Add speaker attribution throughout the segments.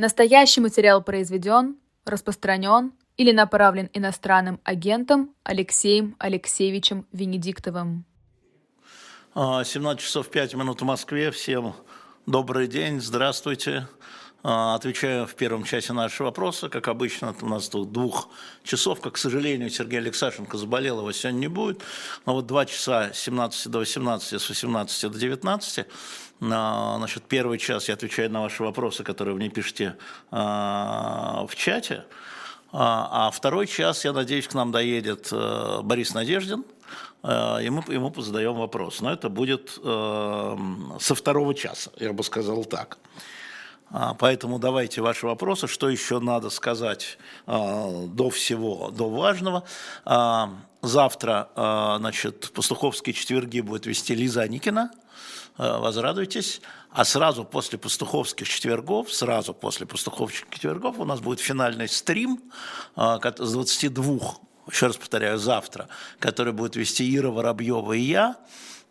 Speaker 1: Настоящий материал произведен, распространен или направлен иностранным агентом Алексеем Алексеевичем Венедиктовым.
Speaker 2: 17 а, часов 5 минут в Москве. Всем добрый день, здравствуйте. А, отвечаю в первом часе нашего вопроса. Как обычно, у нас тут двух часов, как, к сожалению, Сергей Алексашенко заболел, его сегодня не будет. Но вот два часа с 17 до 18, с 18 до 19 Значит, первый час я отвечаю на ваши вопросы, которые вы мне пишете а, в чате. А, а второй час, я надеюсь, к нам доедет э, Борис Надеждин, э, и мы ему задаем вопрос. Но это будет э, со второго часа, я бы сказал так. А, поэтому давайте ваши вопросы, что еще надо сказать до всего, до важного. Завтра, значит, пастуховские четверги будет вести Лиза Аникина – возрадуйтесь. А сразу после пастуховских четвергов, сразу после пастуховских четвергов у нас будет финальный стрим с 22, еще раз повторяю, завтра, который будет вести Ира Воробьева и я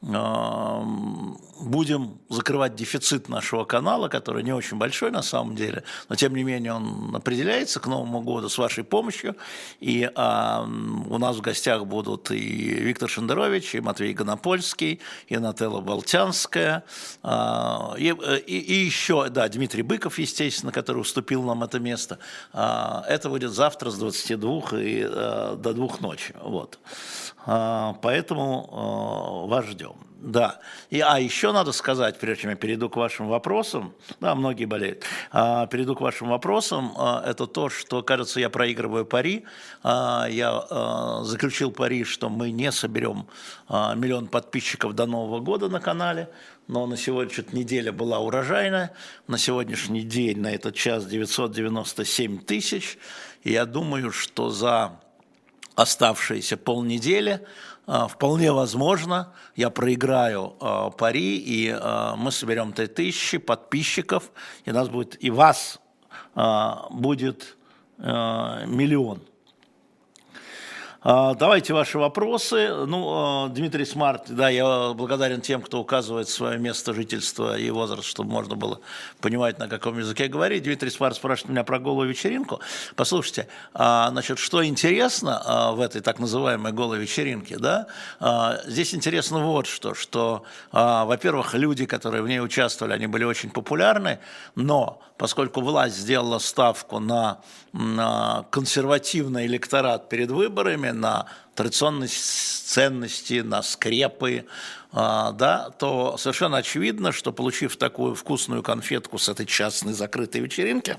Speaker 2: будем закрывать дефицит нашего канала, который не очень большой на самом деле, но тем не менее он определяется к Новому году с вашей помощью. И а, у нас в гостях будут и Виктор Шендерович, и Матвей Гонопольский, и Нателла Болтянская, а, и, и, и еще, да, Дмитрий Быков, естественно, который уступил нам это место. А, это будет завтра с 22 и а, до двух ночи. Вот. А, поэтому а, вас ждем. Да. И, а еще надо сказать, прежде чем я перейду к вашим вопросам, да, многие болеют, а, перейду к вашим вопросам, а, это то, что, кажется, я проигрываю пари. А, я а, заключил пари, что мы не соберем а, миллион подписчиков до Нового года на канале, но на сегодняшнюю неделя была урожайная, на сегодняшний день, на этот час 997 тысяч, я думаю, что за оставшиеся полнедели, а, вполне возможно, я проиграю э, пари, и э, мы соберем 3000 подписчиков, и нас будет, и вас будет миллион. А, давайте ваши вопросы. Ну, а, Дмитрий Смарт, да, я благодарен тем, кто указывает свое место жительства и возраст, чтобы можно было понимать, на каком языке говорить. Дмитрий Смарт спрашивает меня про голую вечеринку. Послушайте, а, значит, что интересно в этой так называемой голой вечеринке, да? Здесь интересно вот что, что, во-первых, люди, которые в ней участвовали, они были очень популярны, но поскольку власть сделала ставку на, на консервативный электорат перед выборами, на традиционные ценности, на скрепы, а, да, то совершенно очевидно, что получив такую вкусную конфетку с этой частной закрытой вечеринки,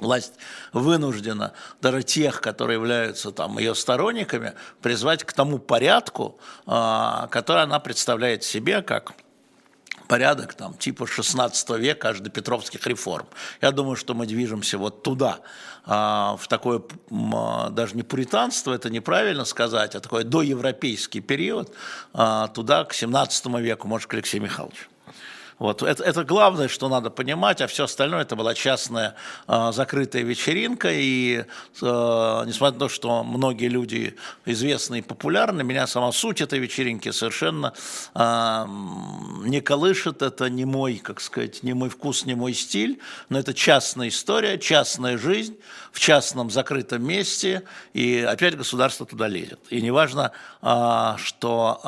Speaker 2: власть вынуждена даже тех, которые являются там ее сторонниками, призвать к тому порядку, а, который она представляет себе как порядок там, типа 16 века аж до Петровских реформ. Я думаю, что мы движемся вот туда, а, в такое а, даже не пуританство, это неправильно сказать, а такой доевропейский период, а, туда к 17 веку, может, к Алексею Михайловичу. Вот. Это, это главное, что надо понимать, а все остальное это была частная э, закрытая вечеринка. И э, несмотря на то, что многие люди известны и популярны, меня сама суть этой вечеринки совершенно э, не колышет. Это не мой, как сказать, не мой вкус, не мой стиль, но это частная история, частная жизнь в частном закрытом месте, и опять государство туда лезет. И неважно, э, что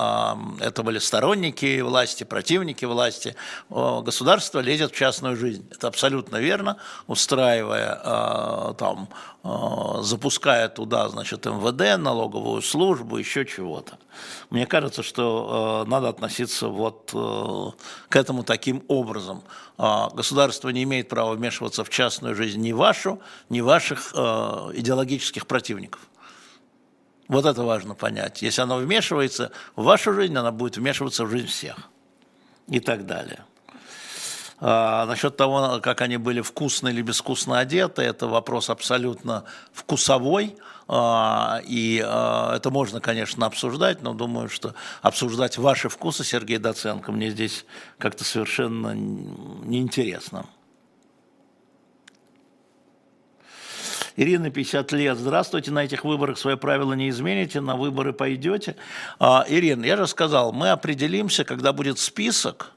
Speaker 2: э, это были сторонники власти, противники власти, государство лезет в частную жизнь. Это абсолютно верно, устраивая а, там, а, запуская туда, значит, МВД, налоговую службу, еще чего-то. Мне кажется, что а, надо относиться вот к этому таким образом. Государство не имеет права вмешиваться в частную жизнь ни вашу, ни ваших идеологических противников. Вот это важно понять. Если оно вмешивается в вашу жизнь, оно будет вмешиваться в жизнь всех и так далее. А, насчет того, как они были вкусно или безвкусно одеты, это вопрос абсолютно вкусовой. А, и а, это можно, конечно, обсуждать, но думаю, что обсуждать ваши вкусы, Сергей Доценко, мне здесь как-то совершенно неинтересно. Ирина, 50 лет. Здравствуйте, на этих выборах свои правила не измените, на выборы пойдете. А, Ирина, я же сказал, мы определимся, когда будет список,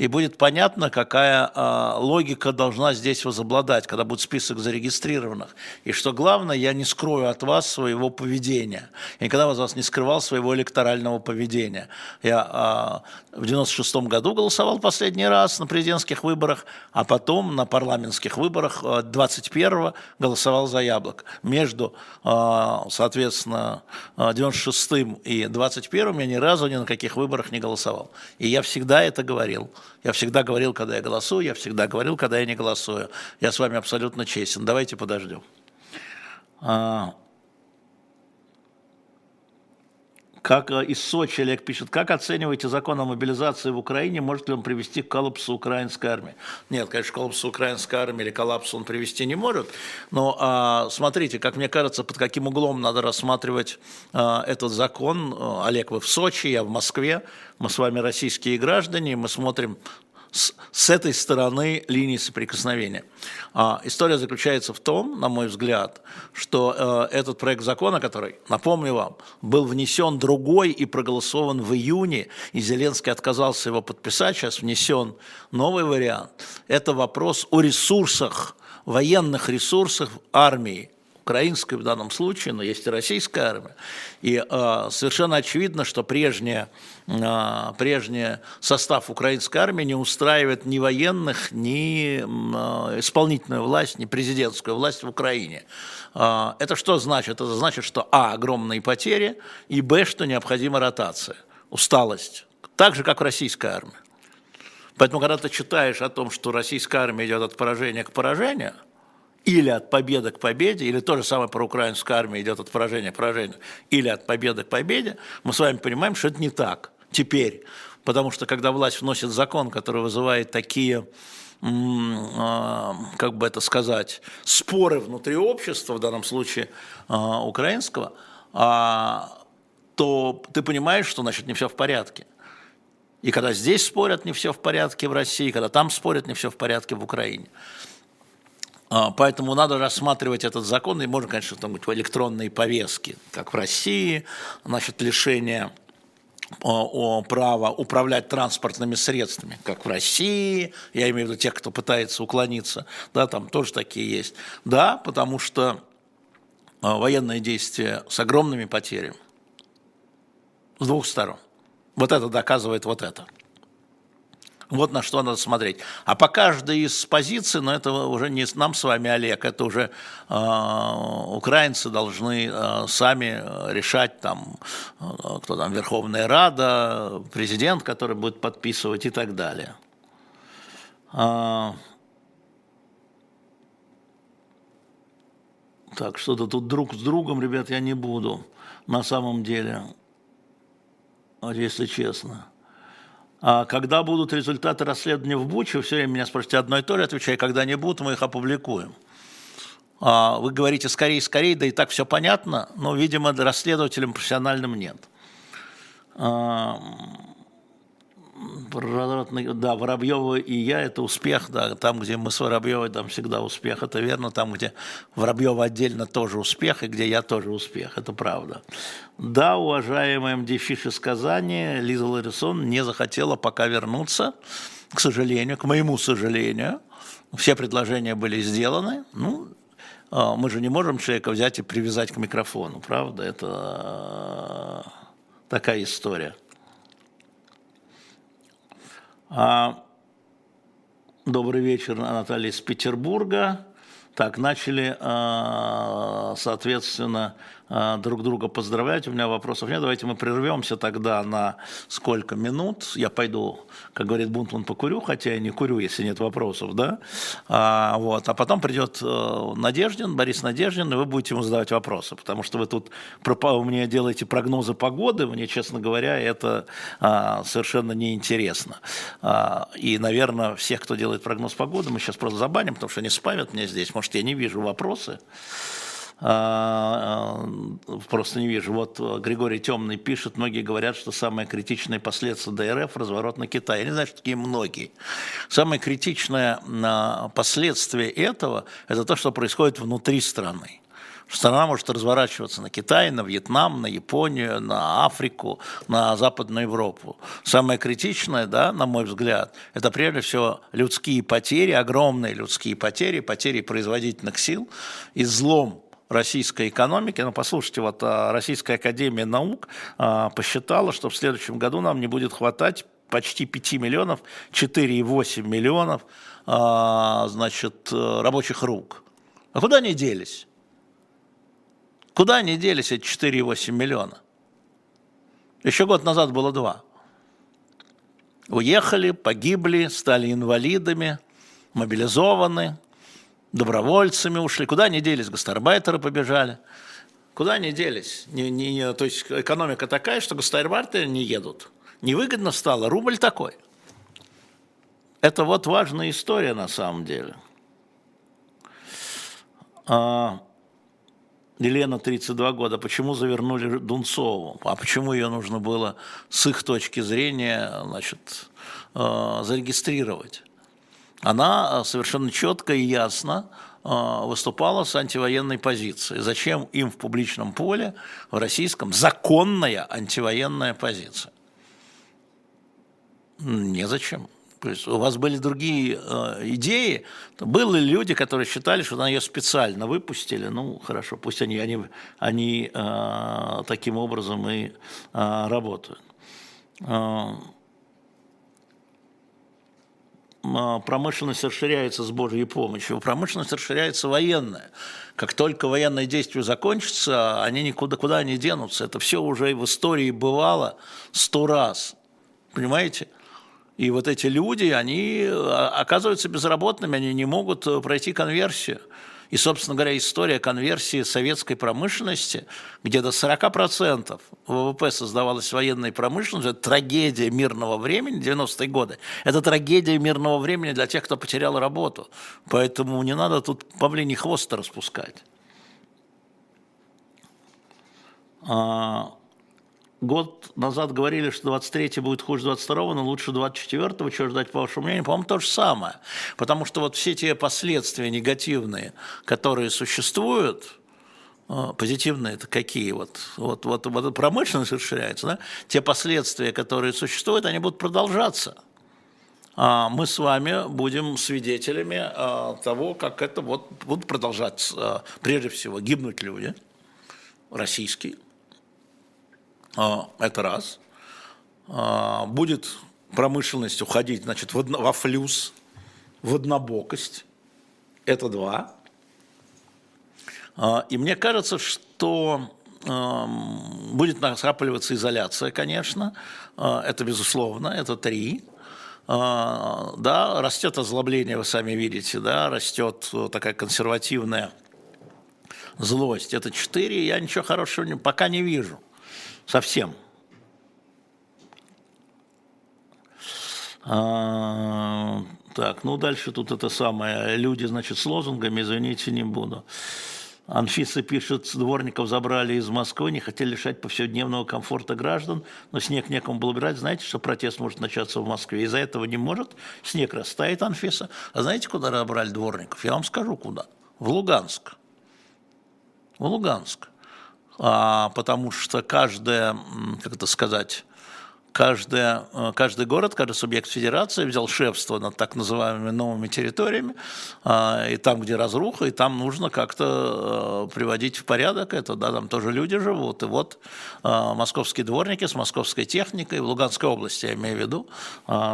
Speaker 2: и будет понятно, какая э, логика должна здесь возобладать, когда будет список зарегистрированных. И что главное, я не скрою от вас своего поведения. Я никогда от вас не скрывал своего электорального поведения. Я э, в 96 году голосовал последний раз на президентских выборах, а потом на парламентских выборах 21 голосовал за яблок. Между, э, соответственно, 96 и 21 я ни разу ни на каких выборах не голосовал. И я всегда это говорил. Я всегда говорил, когда я голосую, я всегда говорил, когда я не голосую. Я с вами абсолютно честен. Давайте подождем. А, как э, из Сочи Олег пишет, как оцениваете закон о мобилизации в Украине, может ли он привести к коллапсу украинской армии? Нет, конечно, коллапсу украинской армии или коллапсу он привести не может, но а, смотрите, как мне кажется, под каким углом надо рассматривать а, этот закон. Олег, вы в Сочи, я в Москве, мы с вами российские граждане, мы смотрим с, с этой стороны линии соприкосновения. А, история заключается в том, на мой взгляд, что э, этот проект закона, который, напомню вам, был внесен другой и проголосован в июне, и Зеленский отказался его подписать, сейчас внесен новый вариант, это вопрос о ресурсах, военных ресурсах армии, украинской в данном случае, но есть и российская армия. И э, совершенно очевидно, что прежняя, прежний состав украинской армии не устраивает ни военных, ни э, исполнительную власть, ни президентскую власть в Украине. Э, это что значит? Это значит, что а, огромные потери, и б, что необходима ротация, усталость. Так же, как в российской армии. Поэтому, когда ты читаешь о том, что российская армия идет от поражения к поражению – или от победы к победе, или то же самое про украинскую армию идет от поражения к поражению, или от победы к победе, мы с вами понимаем, что это не так теперь. Потому что когда власть вносит закон, который вызывает такие а, как бы это сказать, споры внутри общества, в данном случае а, украинского, а, то ты понимаешь, что значит не все в порядке. И когда здесь спорят, не все в порядке в России, когда там спорят, не все в порядке в Украине. Поэтому надо рассматривать этот закон, и можно, конечно, там быть в электронной повестке, как в России, значит, лишение о, о права управлять транспортными средствами, как в России, я имею в виду тех, кто пытается уклониться, да, там тоже такие есть. Да, потому что а, военные действия с огромными потерями с двух сторон. Вот это доказывает вот это. Вот на что надо смотреть. А по каждой из позиций, но это уже не нам с вами, Олег, это уже э, украинцы должны э, сами решать, там, э, кто там, Верховная Рада, президент, который будет подписывать и так далее. А, так, что-то тут друг с другом, ребят, я не буду, на самом деле, если честно. А когда будут результаты расследования в Буче, все время меня спрашиваете одно и то же, отвечаю, когда не будут, мы их опубликуем. А вы говорите скорее, скорее, да и так все понятно, но, видимо, расследователям профессиональным нет. Да, Воробьева и я – это успех, да, там, где мы с Воробьевой, там всегда успех, это верно, там, где Воробьева отдельно тоже успех, и где я тоже успех, это правда. Да, уважаемая МД Фиш из Казани, Лиза Ларисон не захотела пока вернуться, к сожалению, к моему сожалению, все предложения были сделаны, ну, а, мы же не можем человека взять и привязать к микрофону, правда? Это а, такая история. А, добрый вечер, Наталья из Петербурга. Так, начали, а, соответственно, друг друга поздравлять. У меня вопросов нет. Давайте мы прервемся тогда на сколько минут. Я пойду, как говорит Бунтман, покурю, хотя я не курю, если нет вопросов, да. А, вот. а потом придет э, Надеждин, Борис Надеждин, и вы будете ему задавать вопросы, потому что вы тут мне делаете прогнозы погоды, мне, честно говоря, это а, совершенно неинтересно. А, и, наверное, всех, кто делает прогноз погоды, мы сейчас просто забаним, потому что они спамят меня здесь. Может, я не вижу вопросы. А, а, просто не вижу. Вот э, Григорий Темный пишет, многие говорят, что самое критичное последствие ДРФ – разворот на Китай. Я не знаю, что такие многие. Самое критичное а, последствие этого – это то, что происходит внутри страны Страна может разворачиваться на Китай, на Вьетнам, на Японию, на Африку, на Западную Европу. Самое критичное, да, на мой взгляд, это прежде всего людские потери, огромные людские потери, потери производительных сил и злом российской экономики. Ну, послушайте, вот а, Российская Академия Наук а, посчитала, что в следующем году нам не будет хватать почти 5 миллионов, 4,8 миллионов, а, значит, рабочих рук. А куда они делись? Куда они делись эти 4,8 миллиона? Еще год назад было два. Уехали, погибли, стали инвалидами, мобилизованы, добровольцами ушли. Куда они делись? Гастарбайтеры побежали. Куда они делись? Не, не, то есть экономика такая, что гастарбайтеры не едут. Невыгодно стало, рубль такой. Это вот важная история на самом деле. А, Елена, 32 года, почему завернули Дунцову? А почему ее нужно было с их точки зрения значит, э, зарегистрировать? Она э, совершенно четко и ясно э, выступала с антивоенной позицией. Зачем им в публичном поле, в российском, законная антивоенная позиция? Незачем. То есть у вас были другие э, идеи. Были люди, которые считали, что она ее специально выпустили. Ну, хорошо, пусть они, они, они э, таким образом и э, работают. Э, промышленность расширяется с Божьей помощью. Промышленность расширяется военная. Как только военные действия закончатся, они никуда куда не денутся. Это все уже в истории бывало сто раз. Понимаете? И вот эти люди, они а, оказываются безработными, они не могут э, пройти конверсию. И, собственно говоря, история конверсии советской промышленности, где до 40% ВВП создавалась военной промышленностью, это трагедия мирного времени, 90-е годы. Это трагедия мирного времени для тех, кто потерял работу. Поэтому не надо тут павлиний хвост распускать. А, год назад говорили, что 23 будет хуже 22 но лучше 24 чего ждать, по вашему мнению? По-моему, то же самое. Потому что вот все те последствия негативные, которые существуют, э, позитивные это какие? Вот, вот, вот, вот промышленность расширяется, да? те последствия, которые существуют, они будут продолжаться. А мы с вами будем свидетелями э, того, как это вот будут продолжать, э, прежде всего, гибнуть люди российские, это раз. А, будет промышленность уходить значит, во флюс, в однобокость. Это два. А, и мне кажется, что будет накапливаться изоляция, конечно, это безусловно, это три. Да, растет озлобление, вы сами видите, да, растет такая консервативная злость. Это четыре, я ничего хорошего пока не вижу. Совсем. А, так, ну дальше тут это самое. Люди, значит, с лозунгами, извините, не буду. Анфиса пишет, дворников забрали из Москвы, не хотели лишать повседневного комфорта граждан, но снег некому было брать. Знаете, что протест может начаться в Москве? Из-за этого не может. Снег растает, Анфиса. А знаете, куда забрали дворников? Я вам скажу, куда. В Луганск. В Луганск. А, потому что каждая, как это сказать, каждая, э, каждый город, каждый субъект федерации взял шефство над так называемыми новыми территориями, а, и там, где разруха, и там нужно как-то э, приводить в порядок это, да, там тоже люди живут, и вот э, московские дворники с московской техникой в Луганской области, я имею в виду,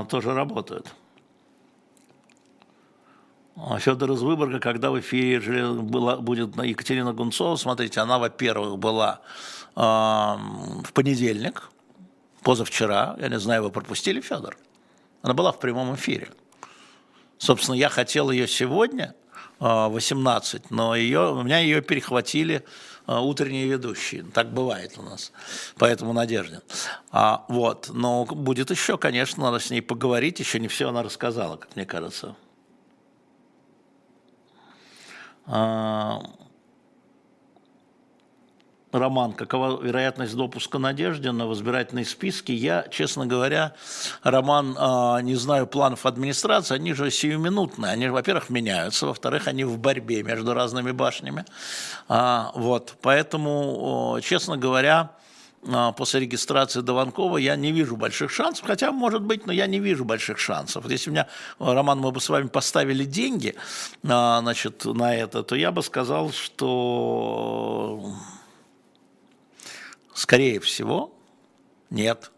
Speaker 2: тоже работают. А Федор из Выборга, когда в эфире была, будет Екатерина Гунцова, смотрите, она, во-первых, была э, в понедельник, позавчера, я не знаю, вы пропустили, Федор? Она была в прямом эфире. Собственно, я хотел ее сегодня, э, 18, но ее, у меня ее перехватили э, утренние ведущие. Так бывает у нас, поэтому надежден. А, вот, но будет еще, конечно, надо с ней поговорить, еще не все она рассказала, как мне кажется. А, Роман, какова вероятность допуска Надеждина в избирательные списки? Я, честно говоря, Роман, а, не знаю планов администрации, они же сиюминутные. Они, во-первых, меняются, во-вторых, они в борьбе между разными башнями. А, вот, поэтому, честно говоря, а, после регистрации Дованкова я не вижу больших шансов, хотя, может быть, но я не вижу больших шансов. Если у меня, Роман, мы бы с вами поставили деньги значит, на это, то я бы сказал, что Скорее всего, нет,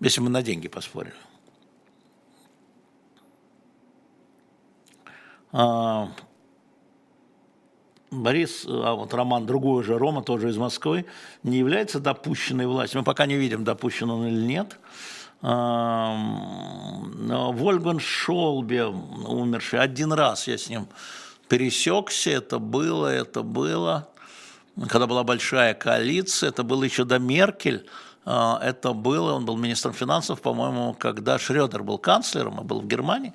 Speaker 2: если мы на деньги поспорили. Борис, а вот Роман, другой же, Рома, тоже из Москвы, не является допущенной властью. Мы пока не видим, допущен он или нет. Вольган Шолбе, умерший, один раз я с ним пересекся, это было, это было когда была большая коалиция, это было еще до Меркель, а, это было, он был министром финансов, по-моему, когда Шредер был канцлером, и был в Германии.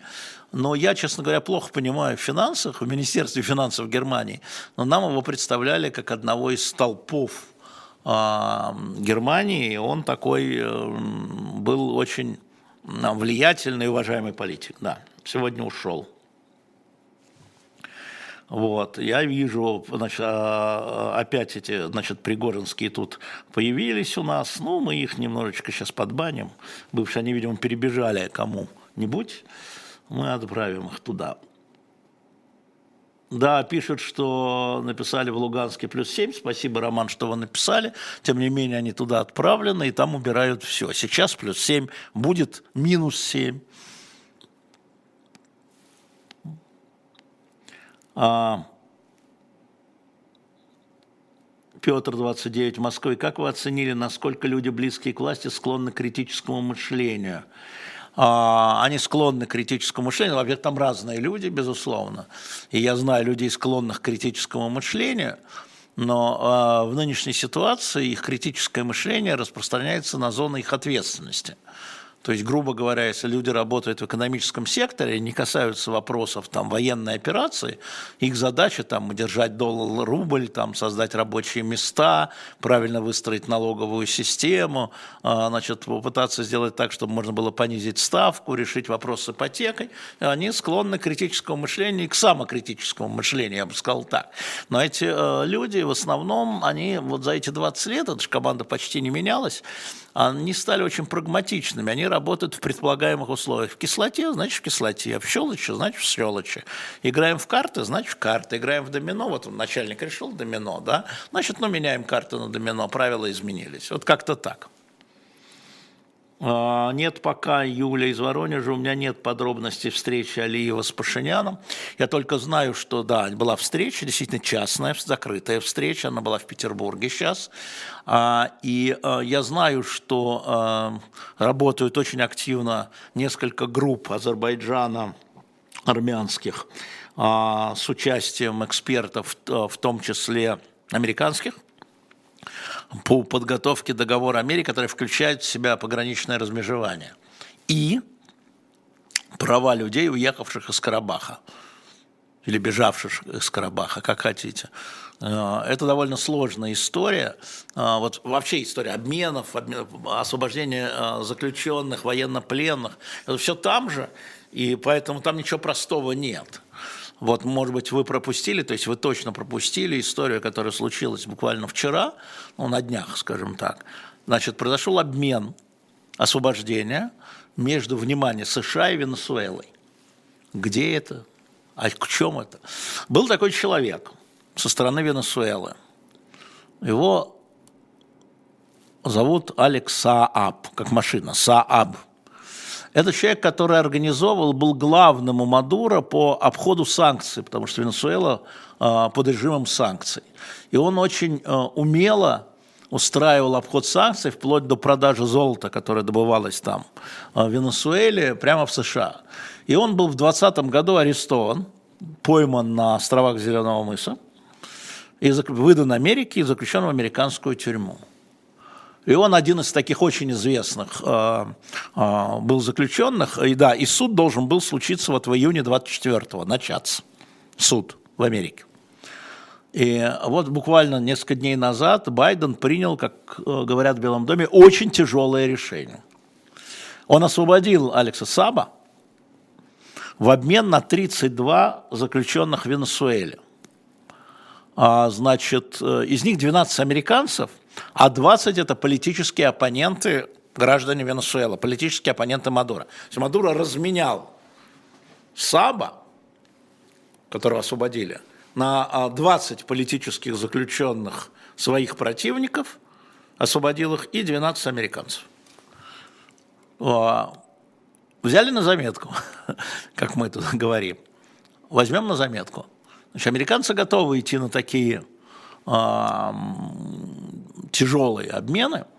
Speaker 2: Но я, честно говоря, плохо понимаю в финансах, в Министерстве финансов Германии, но нам его представляли как одного из столпов а, Германии, он такой э, был очень влиятельный и уважаемый политик. Да, сегодня ушел. Вот, я вижу, значит, а, а, опять эти, значит, Пригожинские тут появились у нас, ну, мы их немножечко сейчас подбаним, бывшие они, видимо, перебежали кому-нибудь, мы отправим их туда. Да, пишут, что написали в Луганске плюс 7. Спасибо, Роман, что вы написали. Тем не менее, они туда отправлены, и там убирают все. Сейчас плюс 7 будет минус 7. А, Петр, 29, в Москве. Как вы оценили, насколько люди, близкие к власти, склонны к критическому мышлению? А, они склонны к критическому мышлению. Во-первых, там разные люди, безусловно. И я знаю людей, склонных к критическому мышлению. Но а, в нынешней ситуации их критическое мышление распространяется на зоны их ответственности. То есть, грубо говоря, если люди работают в экономическом секторе, не касаются вопросов там, военной операции, их задача там, удержать доллар, рубль, там, создать рабочие места, правильно выстроить налоговую систему, а, значит, попытаться сделать так, чтобы можно было понизить ставку, решить вопрос с ипотекой. Они склонны к критическому мышлению и к самокритическому мышлению, я бы сказал так. Но эти э, люди в основном, они вот за эти 20 лет, эта же команда почти не менялась, они стали очень прагматичными, они работают в предполагаемых условиях. В кислоте, значит в кислоте, в щелочи, значит в щелочи. Играем в карты, значит в карты. Играем в домино, вот начальник решил домино, да, значит, ну, меняем карты на домино, правила изменились. Вот как-то так. А, нет пока Юля из Воронежа, у меня нет подробностей встречи Алиева с Пашиняном. Я только знаю, что да, была встреча, действительно частная, закрытая встреча, она была в Петербурге сейчас. А, и а, я знаю, что работают очень активно несколько групп Азербайджана, армянских, с участием экспертов, в том числе американских – по подготовке договора Америки, который включает в себя пограничное размежевание. И права людей, уехавших из Карабаха или бежавших из Карабаха, как хотите. Э, это довольно сложная история. Э, вот вообще история обменов, освобождения э, заключенных, военнопленных. Это все там же, и поэтому там ничего простого нет. Вот, может быть, вы пропустили, то есть вы точно пропустили историю, которая случилась буквально вчера, ну, на днях, скажем так. Значит, произошел обмен освобождения между, внимание, США и Венесуэлой. Где это? А к чем это? Был такой человек со стороны Венесуэлы. Его зовут Алекс Сааб, как машина, Сааб – это человек, который организовал, был главным у Мадура по обходу санкций, потому что Венесуэла э, под режимом санкций. И он очень э, умело устраивал обход санкций вплоть до продажи золота, которое добывалось там в Венесуэле, прямо в США. И он был в 2020 году арестован, пойман на островах Зеленого мыса, и выдан Америке и заключен в американскую тюрьму. И он один из таких очень известных э, э, был заключенных. И да, и суд должен был случиться вот в июне 24-го, начаться. Суд в Америке. И вот буквально несколько дней назад Байден принял, как э, говорят в Белом доме, очень тяжелое решение. Он освободил Алекса Саба в обмен на 32 заключенных в Венесуэле. А, значит, э, из них 12 американцев, а 20 это политические оппоненты граждане Венесуэлы, политические оппоненты Мадура. То есть Мадуро разменял Саба, которого освободили, на 20 а, политических заключенных своих противников, освободил их, и 12 американцев. А, взяли на заметку, как мы тут говорим. Возьмем на заметку. Значит, американцы готовы идти на такие тяжелые обмены –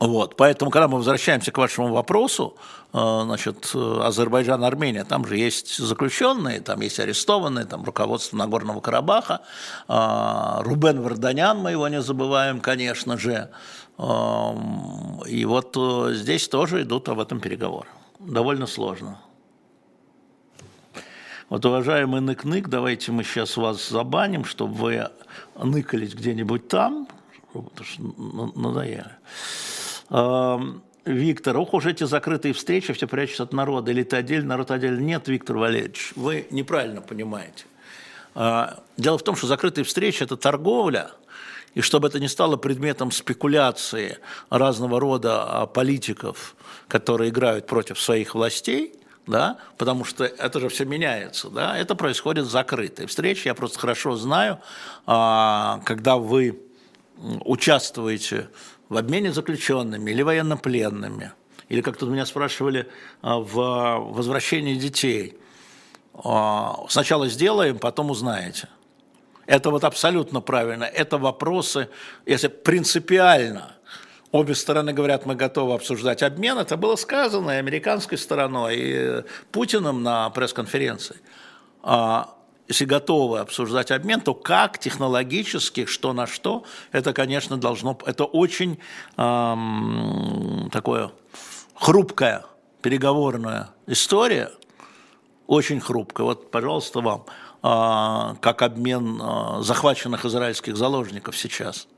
Speaker 2: вот, поэтому, когда мы возвращаемся к вашему вопросу, э, значит, Азербайджан, Армения, там же есть заключенные, там есть арестованные, там руководство Нагорного Карабаха, э, Рубен Варданян, мы его не забываем, конечно же, эм, и вот э, здесь тоже идут об этом переговоры. Довольно сложно. Вот, уважаемый нык-нык, давайте мы сейчас вас забаним, чтобы вы ныкались где-нибудь там, потому что надоели. Виктор, ох уж эти закрытые встречи, все прячутся от народа, или ты отдельно, народ отдельно. Нет, Виктор Валерьевич, вы неправильно понимаете. А, дело в том, что закрытые встречи – это торговля, и чтобы это не стало предметом спекуляции разного рода а, политиков, которые играют против своих властей, да, потому что это же все меняется, да, это происходит закрытые встречи. Я просто хорошо знаю, а, когда вы участвуете в обмене заключенными или военнопленными, или как тут меня спрашивали, а, в возвращении детей. А, сначала сделаем, потом узнаете. Это вот абсолютно правильно. Это вопросы, если принципиально обе стороны говорят, мы готовы обсуждать обмен, это было сказано и американской стороной, и Путиным на пресс-конференции. А, если готовы обсуждать обмен, то как технологически, что на что, это, конечно, должно, это очень эм, такое хрупкая переговорная история, очень хрупкая. Вот, пожалуйста, вам, э, как обмен э, захваченных израильских заложников сейчас.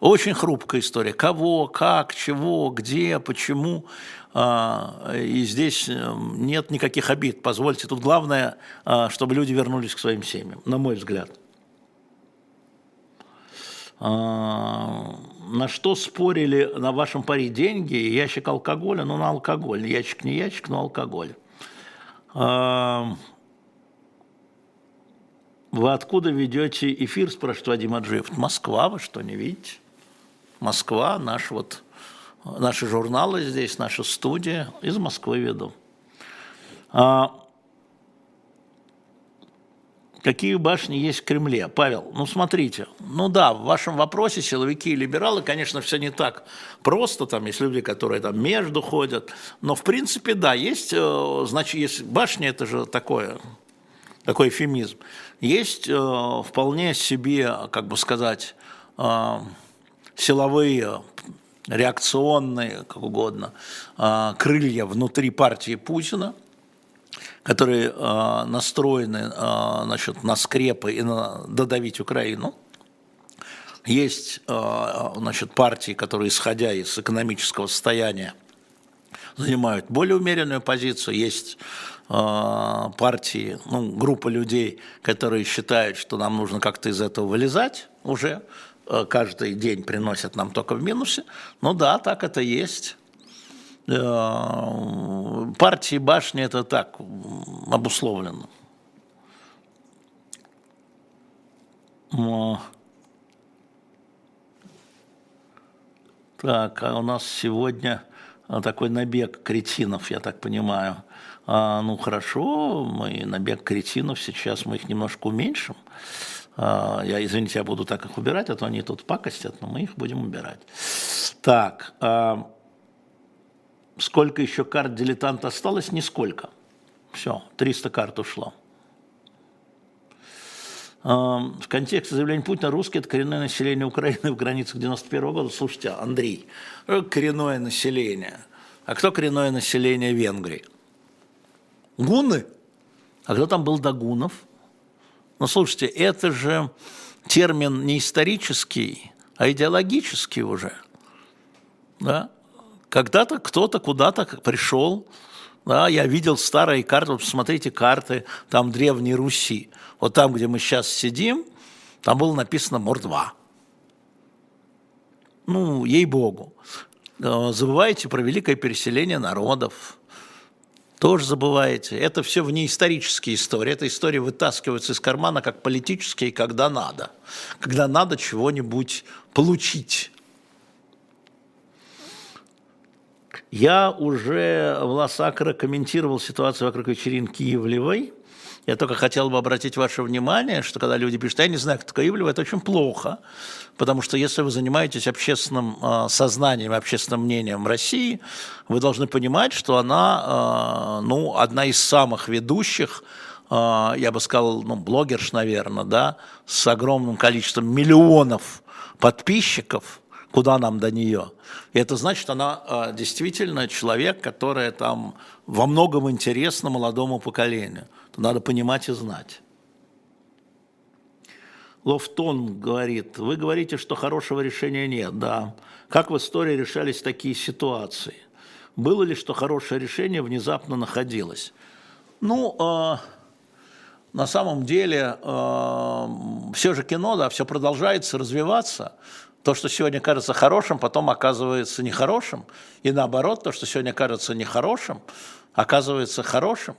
Speaker 2: Очень хрупкая история. Кого, как, чего, где, почему. А, и здесь э, нет никаких обид. Позвольте, тут главное, а, чтобы люди вернулись к своим семьям, на мой взгляд. А, на что спорили на вашем паре деньги? Ящик алкоголя, ну на алкоголь. Ящик не ящик, но алкоголь. Вы откуда ведете эфир, спрашивает Вадим Аджиев? Москва, вы что, не видите? Москва, наш вот наши журналы здесь, наша студия, из Москвы веду. А, какие башни есть в Кремле? Павел, ну смотрите, ну да, в вашем вопросе силовики и либералы, конечно, все не так просто, там есть люди, которые там между ходят, но в принципе, да, есть, э, значит, есть башни, это же такое, такой эфемизм. Есть э, вполне себе, как бы сказать, э, силовые реакционные, как угодно, а, крылья внутри партии Путина, которые а, настроены значит, на скрепы и на додавить Украину. Есть значит, партии, которые, исходя из экономического состояния, занимают более умеренную позицию. Есть партии, ну, группа людей, которые считают, что нам нужно как-то из этого вылезать уже, Э, каждый день приносят нам только в минусе. Ну да, так это есть. Э, партии башни это так обусловлено. Так, а у нас сегодня такой набег кретинов, я так понимаю. А, ну хорошо, мы набег кретинов, сейчас мы их немножко уменьшим. А, я, извините, я буду так их убирать, а то они тут пакостят, но мы их будем убирать. Так, а, сколько еще карт дилетанта осталось? Нисколько. Все, 300 карт ушло. А, в контексте заявления Путина русские – это коренное население Украины в границах 91 года. Слушайте, Андрей, коренное население. А кто коренное население Венгрии? Гуны? А кто там был до гунов? Но слушайте, это же термин не исторический, а идеологический уже. Да? Когда-то кто-то куда-то пришел, да, я видел старые карты, вот посмотрите карты там Древней Руси. Вот там, где мы сейчас сидим, там было написано Мордва. Ну, ей-богу. Э, забываете про великое переселение народов. Тоже забываете. Это все внеисторические истории. Эта история вытаскивается из кармана как политические, когда надо. Когда надо чего-нибудь получить. Я уже в Лосакро комментировал ситуацию вокруг вечеринки Ивлевой. Я только хотел бы обратить ваше внимание, что когда люди пишут, я не знаю, кто такая Ивлева, это очень плохо, потому что если вы занимаетесь общественным э, сознанием, общественным мнением России, вы должны понимать, что она, э, ну, одна из самых ведущих э, я бы сказал, ну, блогерш, наверное, да, с огромным количеством миллионов подписчиков, куда нам до нее. И это значит, она э, действительно человек, который там во многом интересна молодому поколению. Надо понимать и знать. Лофтон говорит, вы говорите, что хорошего решения нет. Да. Как в истории решались такие ситуации? Было ли, что хорошее решение внезапно находилось? Ну, э, на самом деле, э, все же кино, да, все продолжается развиваться. То, что сегодня кажется хорошим, потом оказывается нехорошим. И наоборот, то, что сегодня кажется нехорошим, оказывается хорошим.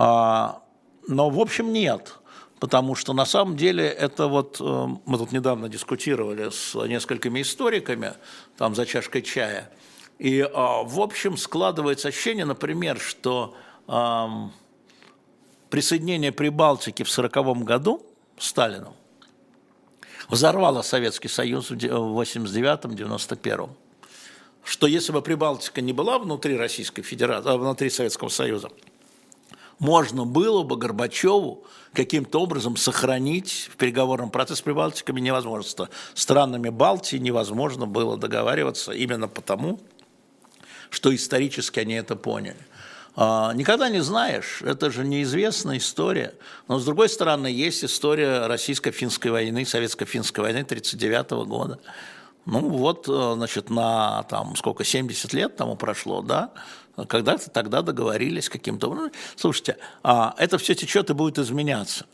Speaker 2: А, но, в общем, нет. Потому что на самом деле это вот, э, мы тут недавно дискутировали с несколькими историками, там за чашкой чая, и а, в общем складывается ощущение, например, что присоединение Прибалтики в 1940 году Сталину взорвало Советский Союз в 89-91 что если бы Прибалтика не была внутри Российской Федерации, а внутри Советского Союза, можно было бы Горбачеву каким-то образом сохранить в переговорном процессе с Прибалтиками невозможно. С странами Балтии невозможно было договариваться именно потому, что исторически они это поняли. А, никогда не знаешь, это же неизвестная история. Но, с другой стороны, есть история российско-финской войны, советско-финской войны 1939 года. Ну вот, э, значит, на там сколько, 70 лет тому прошло, да, когда-то тогда договорились каким-то образом. Слушайте, а это все течет и будет изменяться.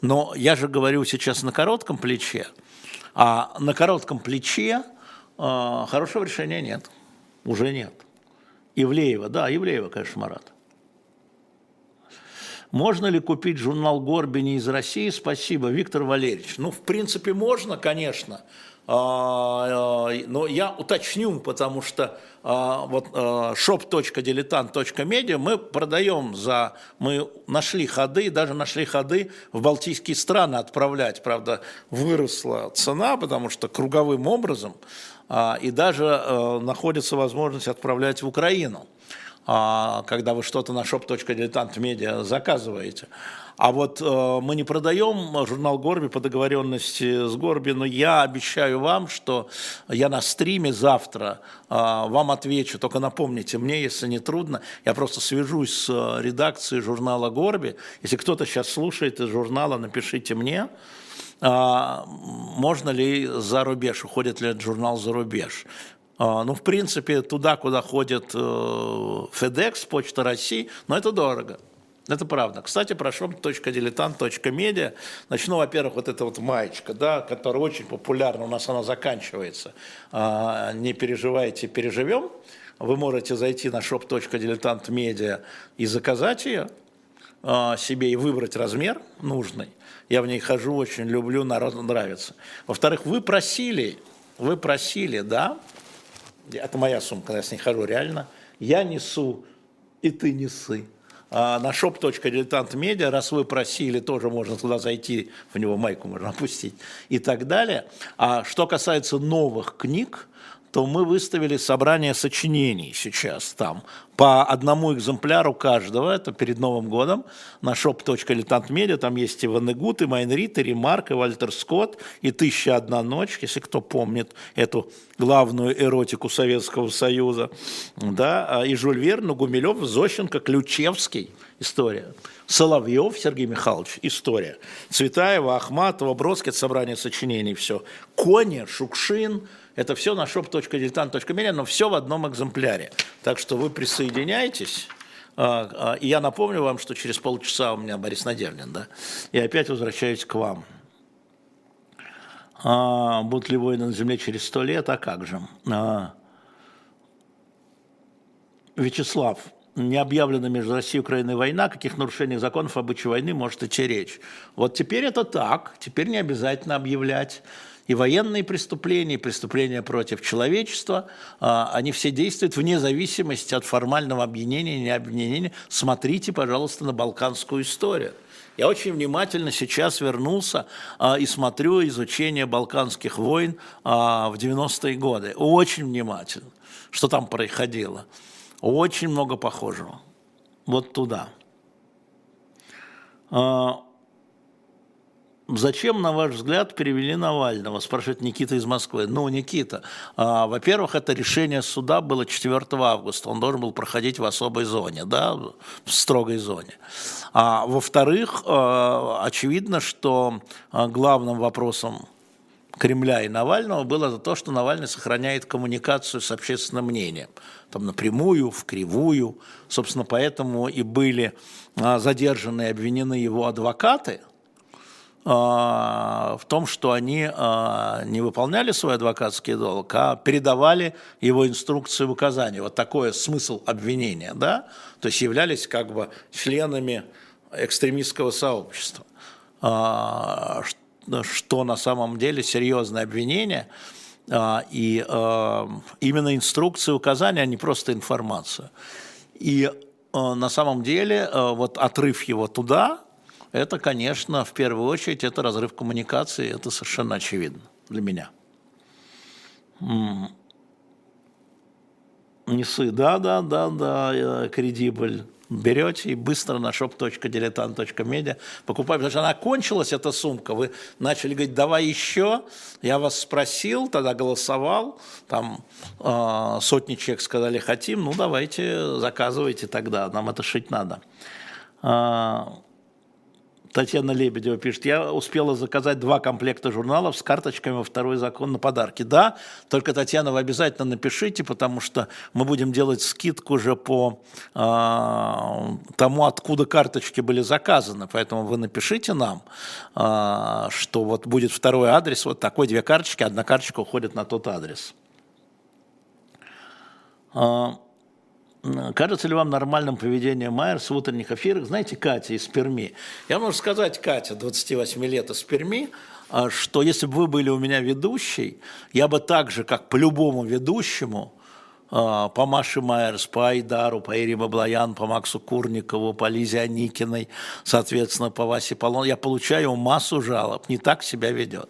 Speaker 2: Но я же говорю сейчас на коротком плече, а на коротком плече э, хорошего решения нет, уже нет. Ивлеева, да, Ивлеева, конечно, Марат. Можно ли купить журнал Горбини из России? Спасибо, Виктор Валерьевич. Ну, в принципе, можно, конечно. А, а, но я уточню, потому что а, вот shop.diletant.media мы продаем за... Мы нашли ходы, даже нашли ходы в Балтийские страны отправлять. Правда, выросла цена, потому что круговым образом а, и даже э, находится возможность отправлять в Украину, когда вы что-то на shop.diletant.media заказываете. А вот э, мы не продаем журнал Горби по договоренности с Горби, но я обещаю вам, что я на стриме завтра э, вам отвечу. Только напомните мне, если не трудно, я просто свяжусь с редакцией журнала Горби. Если кто-то сейчас слушает из журнала, напишите мне. А, можно ли за рубеж, уходит ли этот журнал за рубеж. А, ну, в принципе, туда, куда ходит э, FedEx, Почта России, но это дорого. Это правда. Кстати, про shop.diletant.media. Начну, во-первых, вот эта вот маечка, да, которая очень популярна, у нас она заканчивается. А, не переживайте, переживем. Вы можете зайти на shop.diletant.media и заказать ее себе и выбрать размер нужный я в ней хожу, очень люблю, народу нравится. Во-вторых, вы просили, вы просили, да, это моя сумка, я с ней хожу реально, я несу, и ты несы. А на shop.diletant.media, раз вы просили, тоже можно туда зайти, в него майку можно опустить и так далее. А что касается новых книг, то мы выставили собрание сочинений сейчас там по одному экземпляру каждого, это перед Новым годом, на shop.diletantmedia, там есть и Ванегут, и Майнрит, и Ремарк, и Вальтер Скотт, и «Тысяча одна ночь», если кто помнит эту главную эротику Советского Союза, да, и Жюль Верн, Гумилев, Зощенко, Ключевский – история. Соловьев Сергей Михайлович, история. Цветаева, Ахматова, Бродский, это собрание сочинений, все. Кони, Шукшин, это все на shop.diletant.media, но все в одном экземпляре. Так что вы присоединяйтесь. А, а, и я напомню вам, что через полчаса у меня Борис Надеждин, да, и опять возвращаюсь к вам. А, будут ли войны на Земле через сто лет, а как же? А, Вячеслав, не объявлена между Россией и Украиной война, каких нарушениях законов обычаи войны может идти речь. Вот теперь это так, теперь не обязательно объявлять. И военные преступления, и преступления против человечества, а, они все действуют вне зависимости от формального объединения, не объединения. Смотрите, пожалуйста, на балканскую историю. Я очень внимательно сейчас вернулся а, и смотрю изучение балканских войн а, в 90-е годы. Очень внимательно, что там происходило. Очень много похожего. Вот туда. А, Зачем, на ваш взгляд, перевели Навального, спрашивает Никита из Москвы. Ну, Никита, а, во-первых, это решение суда было 4 августа, он должен был проходить в особой зоне, да, в строгой зоне. А, во-вторых, а, очевидно, что а, главным вопросом Кремля и Навального было то, что Навальный сохраняет коммуникацию с общественным мнением. Там напрямую, в кривую. Собственно, поэтому и были а, задержаны и обвинены его адвокаты – в том, что они а, не выполняли свой адвокатский долг, а передавали его инструкции и указания. Вот такой смысл обвинения, да? То есть являлись как бы членами экстремистского сообщества. А, что на самом деле серьезное обвинение, и именно инструкции и указания, а не просто информация. И на самом деле вот отрыв его туда, это, конечно, в первую очередь, это разрыв коммуникации, это совершенно очевидно для меня. Несы, да, да, да, да, кредибль. Берете и быстро на shop.diletant.media покупаете, потому что она кончилась, эта сумка, вы начали говорить, давай еще, я вас спросил, тогда голосовал, там э, сотни человек сказали, хотим, ну давайте, заказывайте тогда, нам это шить надо. Татьяна Лебедева пишет, я успела заказать два комплекта журналов с карточками во второй закон на подарки. Да, только, Татьяна, вы обязательно напишите, потому что мы будем делать скидку уже по э, тому, откуда карточки были заказаны. Поэтому вы напишите нам, э, что вот будет второй адрес, вот такой две карточки, одна карточка уходит на тот адрес. Кажется ли вам нормальным поведение Майерс в утренних эфирах? Знаете, Катя из Перми. Я могу сказать, Катя, 28 лет из Перми, а, что если бы вы были у меня ведущей, я бы так же, как по любому ведущему, а, по Маше Майерс, по Айдару, по Ире Баблоян, по Максу Курникову, по Лизе Аникиной, соответственно, по Васе Полон, я получаю массу жалоб, не так себя ведет.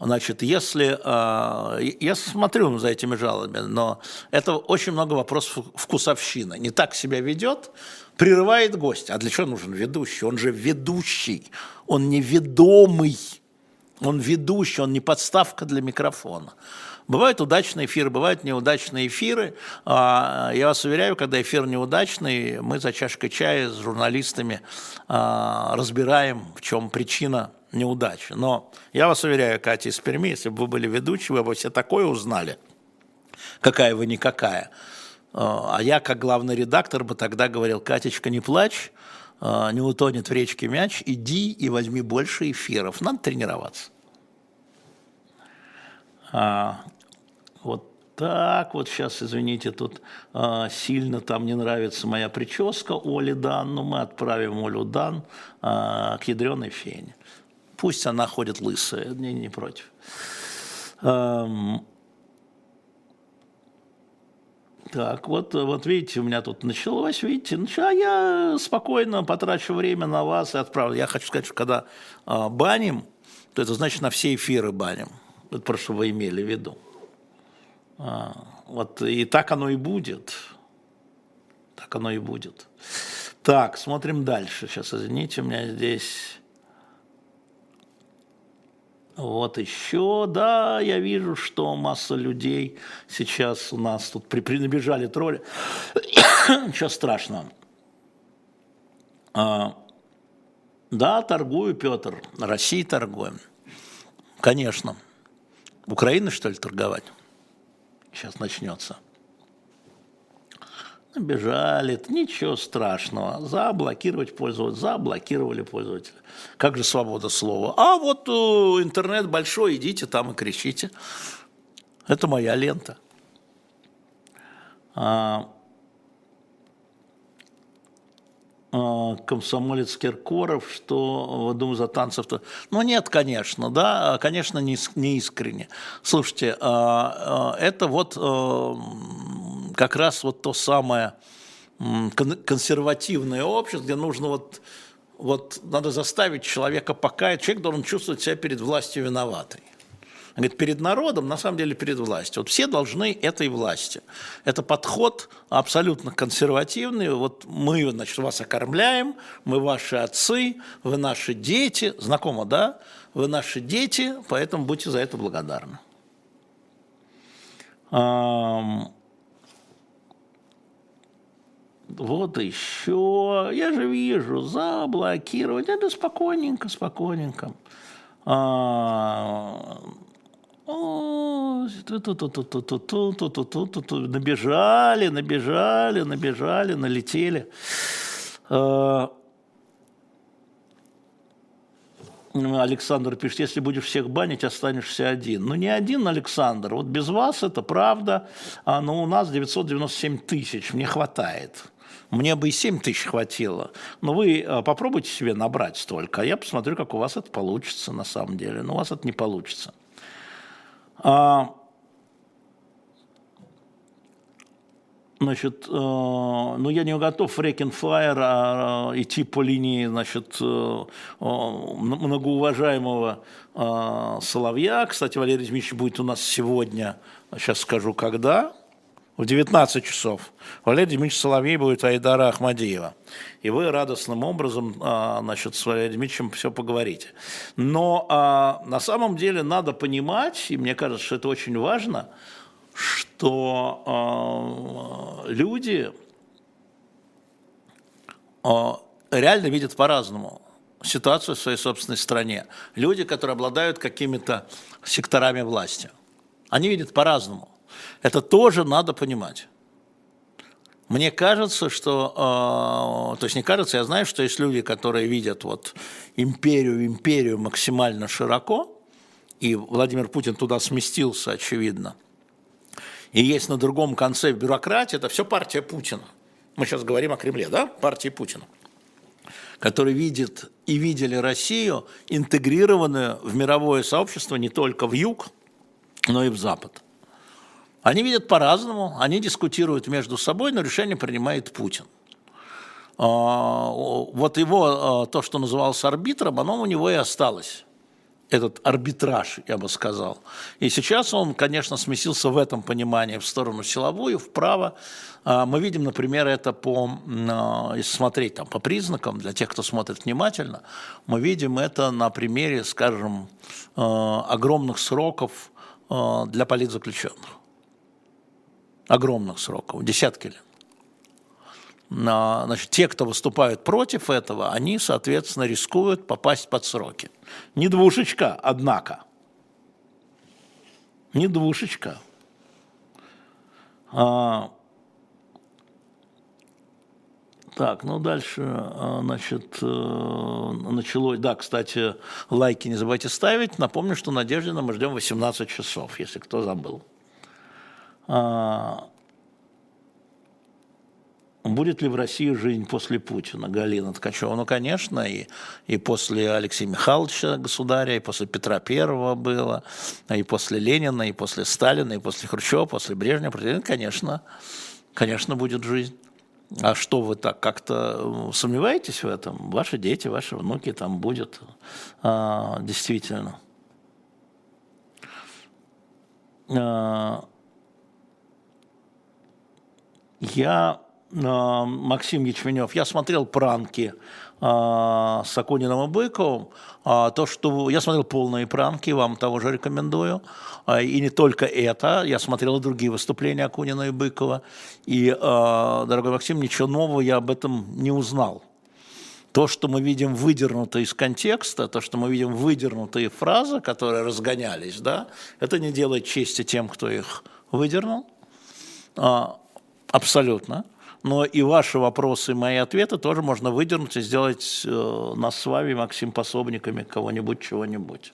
Speaker 2: Значит, если а, я смотрю за этими жалобами, но это очень много вопросов вкусовщины. Не так себя ведет, прерывает гость. А для чего нужен ведущий? Он же ведущий, он не ведомый, он ведущий, он не подставка для микрофона. Бывают удачные эфиры, бывают неудачные эфиры. А, я вас уверяю, когда эфир неудачный, мы за чашкой чая с журналистами а, разбираем, в чем причина неудачи. Но я вас уверяю, Катя из Перми, если бы вы были ведущим, вы бы все такое узнали, какая вы никакая. А я, как главный редактор, бы тогда говорил, Катечка, не плачь, а, не утонет в речке мяч, иди и возьми больше эфиров. Надо тренироваться. А, вот так, вот сейчас, извините, тут а, сильно там не нравится моя прическа Оли Дан, но мы отправим Олю Дан а, к ядреной фене. Пусть она ходит лысая, не, не против. Эм, так, вот, вот видите, у меня тут началось, видите, а я спокойно потрачу время на вас и отправлю. Я хочу сказать, что когда э, баним, то это значит на все эфиры баним. Это просто вы имели в виду. А, вот и так оно и будет. Так оно и будет. Так, смотрим дальше. Сейчас, извините, у меня здесь... Вот еще, да, я вижу, что масса людей сейчас у нас тут при, набежали тролли. Ничего страшного. А, да, торгую, Петр. России торгуем. Конечно. Украина, что ли, торговать? Сейчас начнется. Набежали, ничего страшного. Заблокировать пользователя, заблокировали пользователя. Как же свобода слова? А вот uh, интернет большой, идите там и кричите. Это моя лента. А, а, комсомолец Киркоров, что вы думаете за танцев -то... Ну нет, конечно, да, конечно, не, не искренне. Слушайте, а, это вот как раз вот то самое консервативное общество, где нужно вот, вот надо заставить человека покаять, человек должен чувствовать себя перед властью виноватой. Он говорит, перед народом, на самом деле перед властью. Вот все должны этой власти. Это подход абсолютно консервативный. Вот мы, значит, вас окормляем, мы ваши отцы, вы наши дети. Знакомо, да? Вы наши дети, поэтому будьте за это благодарны. Вот еще, я же вижу, заблокировать, это спокойненько, спокойненько. А, Набежали, набежали, набежали, налетели. Александр пишет, если будешь всех банить, останешься один. Ну, не один, Александр. Вот без вас это правда. А, но у нас 997 тысяч, мне хватает. Мне бы и 7 тысяч хватило. Но вы попробуйте себе набрать столько, а я посмотрю, как у вас это получится на самом деле. Но у вас это не получится. А, значит, э, ну я не готов Фрекин Флайер а, а, идти по линии, значит, э, многоуважаемого э, Соловья. Кстати, Валерий Дмитриевич будет у нас сегодня, сейчас скажу, когда, в 19 часов. Валерий Дмитриевич Соловей будет Айдара Ахмадиева. И вы радостным образом а, значит, с Валерием Дмитриевичем все поговорите. Но а, на самом деле надо понимать, и мне кажется, что это очень важно, что а, люди реально видят по-разному ситуацию в своей собственной стране. Люди, которые обладают какими-то секторами власти. Они видят по-разному. Это тоже надо понимать. Мне кажется, что, э, то есть не кажется, я знаю, что есть люди, которые видят вот империю, империю максимально широко, и Владимир Путин туда сместился, очевидно. И есть на другом конце бюрократия, это все партия Путина. Мы сейчас говорим о Кремле, да? Партии Путина который видит и видели Россию интегрированную в мировое сообщество не только в юг, но и в запад. Они видят по-разному, они дискутируют между собой, но решение принимает Путин. А, вот его, а, то, что называлось арбитром, оно у него и осталось. Этот арбитраж, я бы сказал. И сейчас он, конечно, сместился в этом понимании в сторону силовую, вправо. А, мы видим, например, это по, если смотреть там, по признакам, для тех, кто смотрит внимательно, мы видим это на примере, скажем, огромных сроков для политзаключенных огромных сроков, десятки лет. Значит, те, кто выступают против этого, они, соответственно, рискуют попасть под сроки. Не двушечка, однако. Не двушечка. А, так, ну дальше, а, значит, э, началось. Да, кстати, лайки не забывайте ставить. Напомню, что Надеждина мы ждем 18 часов, если кто забыл. А, будет ли в России жизнь после Путина, Галина Ткачева? Ну, конечно, и, и после Алексея Михайловича, государя, и после Петра Первого было, и после Ленина, и после Сталина, и после Хрущева, после Брежнева. Конечно, конечно, будет жизнь. А что вы так как-то сомневаетесь в этом? Ваши дети, ваши внуки там будет а, действительно. А, я, а, Максим Ячменев, я смотрел пранки а, с Акуниным и Быковым. А, то, что я смотрел полные пранки, вам того же рекомендую. И не только это, я смотрел и другие выступления Акунина и Быкова. И, дорогой Максим, ничего нового я об этом не узнал. то, что мы видим выдернуто из контекста, то, что мы видим выдернутые фразы, которые разгонялись, да, это не делает чести тем, кто их выдернул. Абсолютно. Но и ваши вопросы, и мои ответы тоже можно выдернуть и сделать э, нас с вами, Максим, пособниками кого-нибудь, чего-нибудь.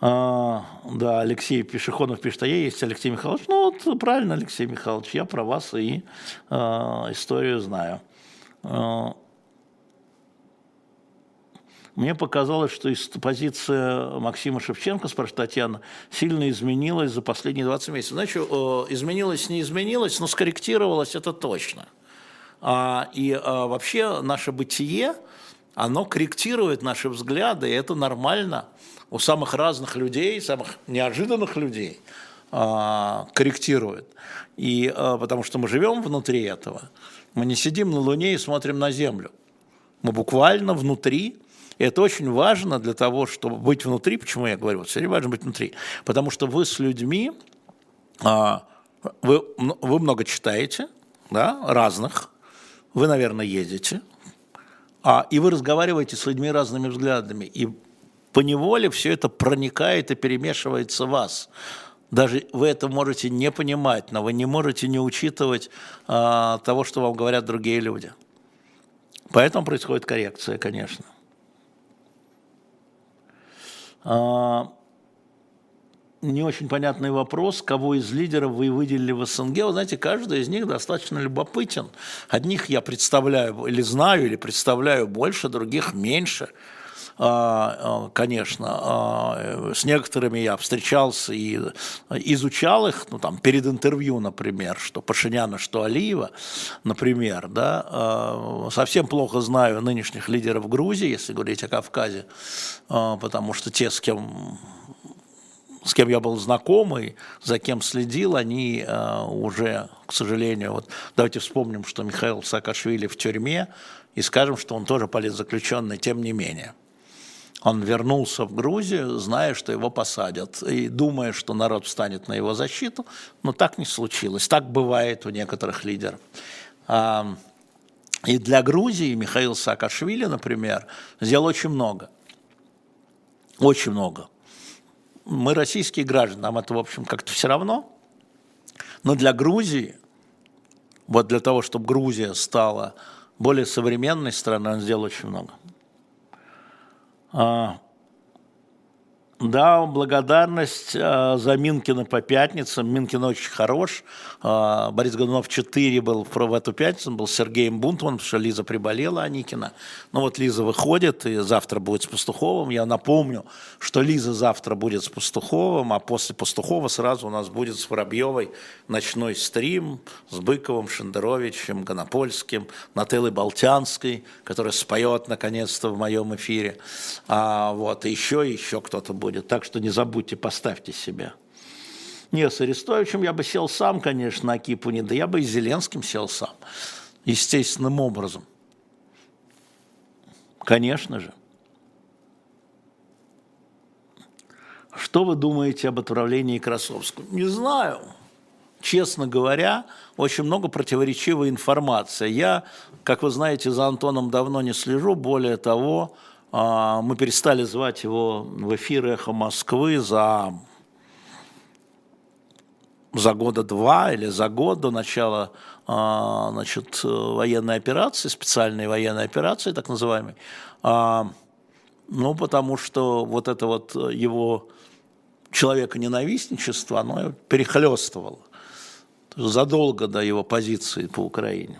Speaker 2: А, да, Алексей Пешехонов пишет, а я есть Алексей Михайлович. Ну вот правильно, Алексей Михайлович, я про вас и э, историю знаю. Мне показалось, что позиция Максима Шевченко, спрашивает Татьяна, сильно изменилась за последние 20 месяцев. Знаете, изменилась, не изменилась, но скорректировалась, это точно. А, и вообще наше бытие, оно корректирует наши взгляды, и это нормально у самых разных людей, самых неожиданных людей а, корректирует. И потому что мы живем внутри этого. Мы не сидим на Луне и смотрим на Землю. Мы буквально внутри. И это очень важно для того, чтобы быть внутри. Почему я говорю? Вот все важно быть внутри. Потому что вы с людьми, а, вы, вы много читаете, да, разных. Вы, наверное, едете. А, и вы разговариваете с людьми разными взглядами. И поневоле все это проникает и перемешивается в вас. Даже вы это можете не понимать, но вы не можете не учитывать а, того, что вам говорят другие люди. Поэтому происходит коррекция, конечно. А, не очень понятный вопрос, кого из лидеров вы выделили в СНГ. Вы знаете, каждый из них достаточно любопытен. Одних я представляю или знаю, или представляю больше, других меньше. А, а, конечно, а, с некоторыми я встречался и изучал их, ну там перед интервью, например, что Пашиняна, что Алиева, например, да, совсем плохо знаю нынешних лидеров Грузии, если говорить о Кавказе, потому что те, с кем с кем я был знаком и за кем следил, они э, уже, к сожалению, вот давайте вспомним, что Михаил Саакашвили в тюрьме, и скажем, что он тоже политзаключенный, тем не менее. Он вернулся в Грузию, зная, что его посадят, и думая, что народ встанет на его защиту, но так не случилось. Так бывает у некоторых лидеров. И для Грузии Михаил Саакашвили, например, сделал очень много. Очень много. Мы российские граждане, нам это, в общем, как-то все равно. Но для Грузии, вот для того, чтобы Грузия стала более современной страной, он сделал очень много. А, да, благодарность э, за Минкина по пятницам. Минкин очень хорош. Э, Борис Годунов 4 был в эту пятницу, был Сергеем Бунтманом, потому что Лиза приболела, Аникина. Ну вот Лиза выходит, и завтра будет с Пастуховым. Я напомню, что Лиза завтра будет с Пастуховым, а после Пастухова сразу у нас будет с Воробьевой ночной стрим с Быковым, Шендеровичем, Гонопольским, Нателлой Болтянской, которая споет наконец-то в моем эфире. А, вот, и еще, еще кто-то будет будет. Так что не забудьте, поставьте себя. Не, с Арестовичем я бы сел сам, конечно, на кипу не, да я бы и Зеленским сел сам. Естественным образом. Конечно же. Что вы думаете об отправлении Красовского? Не знаю. Честно говоря, очень много противоречивой информации. Я, как вы знаете, за Антоном давно не слежу. Более того, мы перестали звать его в эфир «Эхо Москвы» за, за года два или за год до начала а, значит, военной операции, специальной военной операции, так называемой. А, ну, потому что вот это вот его человека-ненавистничество, оно перехлестывало задолго до его позиции по Украине.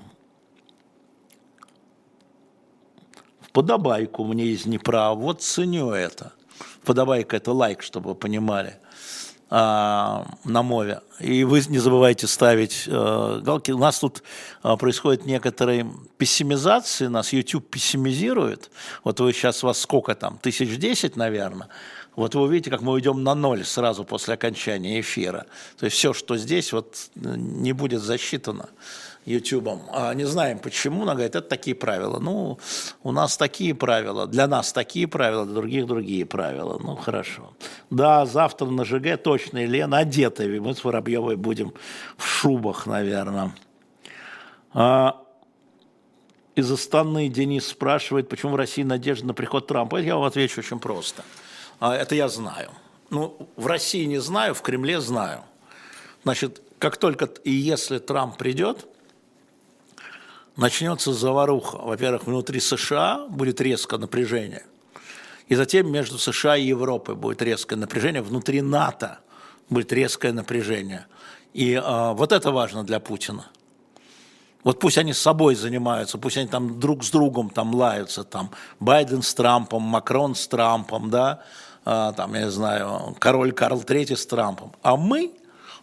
Speaker 2: Подобайку мне из Днепра, вот ценю это. Подобайка – это лайк, чтобы вы понимали а, на мове. И вы не забывайте ставить э, галки. У нас тут э, происходит некоторая пессимизация, нас YouTube пессимизирует. Вот вы сейчас, вас сколько там, тысяч десять, наверное. Вот вы увидите, как мы уйдем на ноль сразу после окончания эфира. То есть все, что здесь, вот не будет засчитано. Ютубом. А не знаем почему, она говорит, это такие правила. Ну, у нас такие правила, для нас такие правила, для других другие правила. Ну, хорошо. Да, завтра на ЖГ точно, Елена, одетые. Мы с Воробьевой будем в шубах, наверное. А, Из Астаны Денис спрашивает, почему в России надежда на приход Трампа. Я вам отвечу очень просто. А, это я знаю. Ну, в России не знаю, в Кремле знаю. Значит, как только и если Трамп придет, начнется заваруха. Во-первых, внутри США будет резкое напряжение. И затем между США и Европой будет резкое напряжение. Внутри НАТО будет резкое напряжение. И э, вот это важно для Путина. Вот пусть они с собой занимаются, пусть они там друг с другом там лаются, там Байден с Трампом, Макрон с Трампом, да, э, там, я не знаю, король Карл III с Трампом. А мы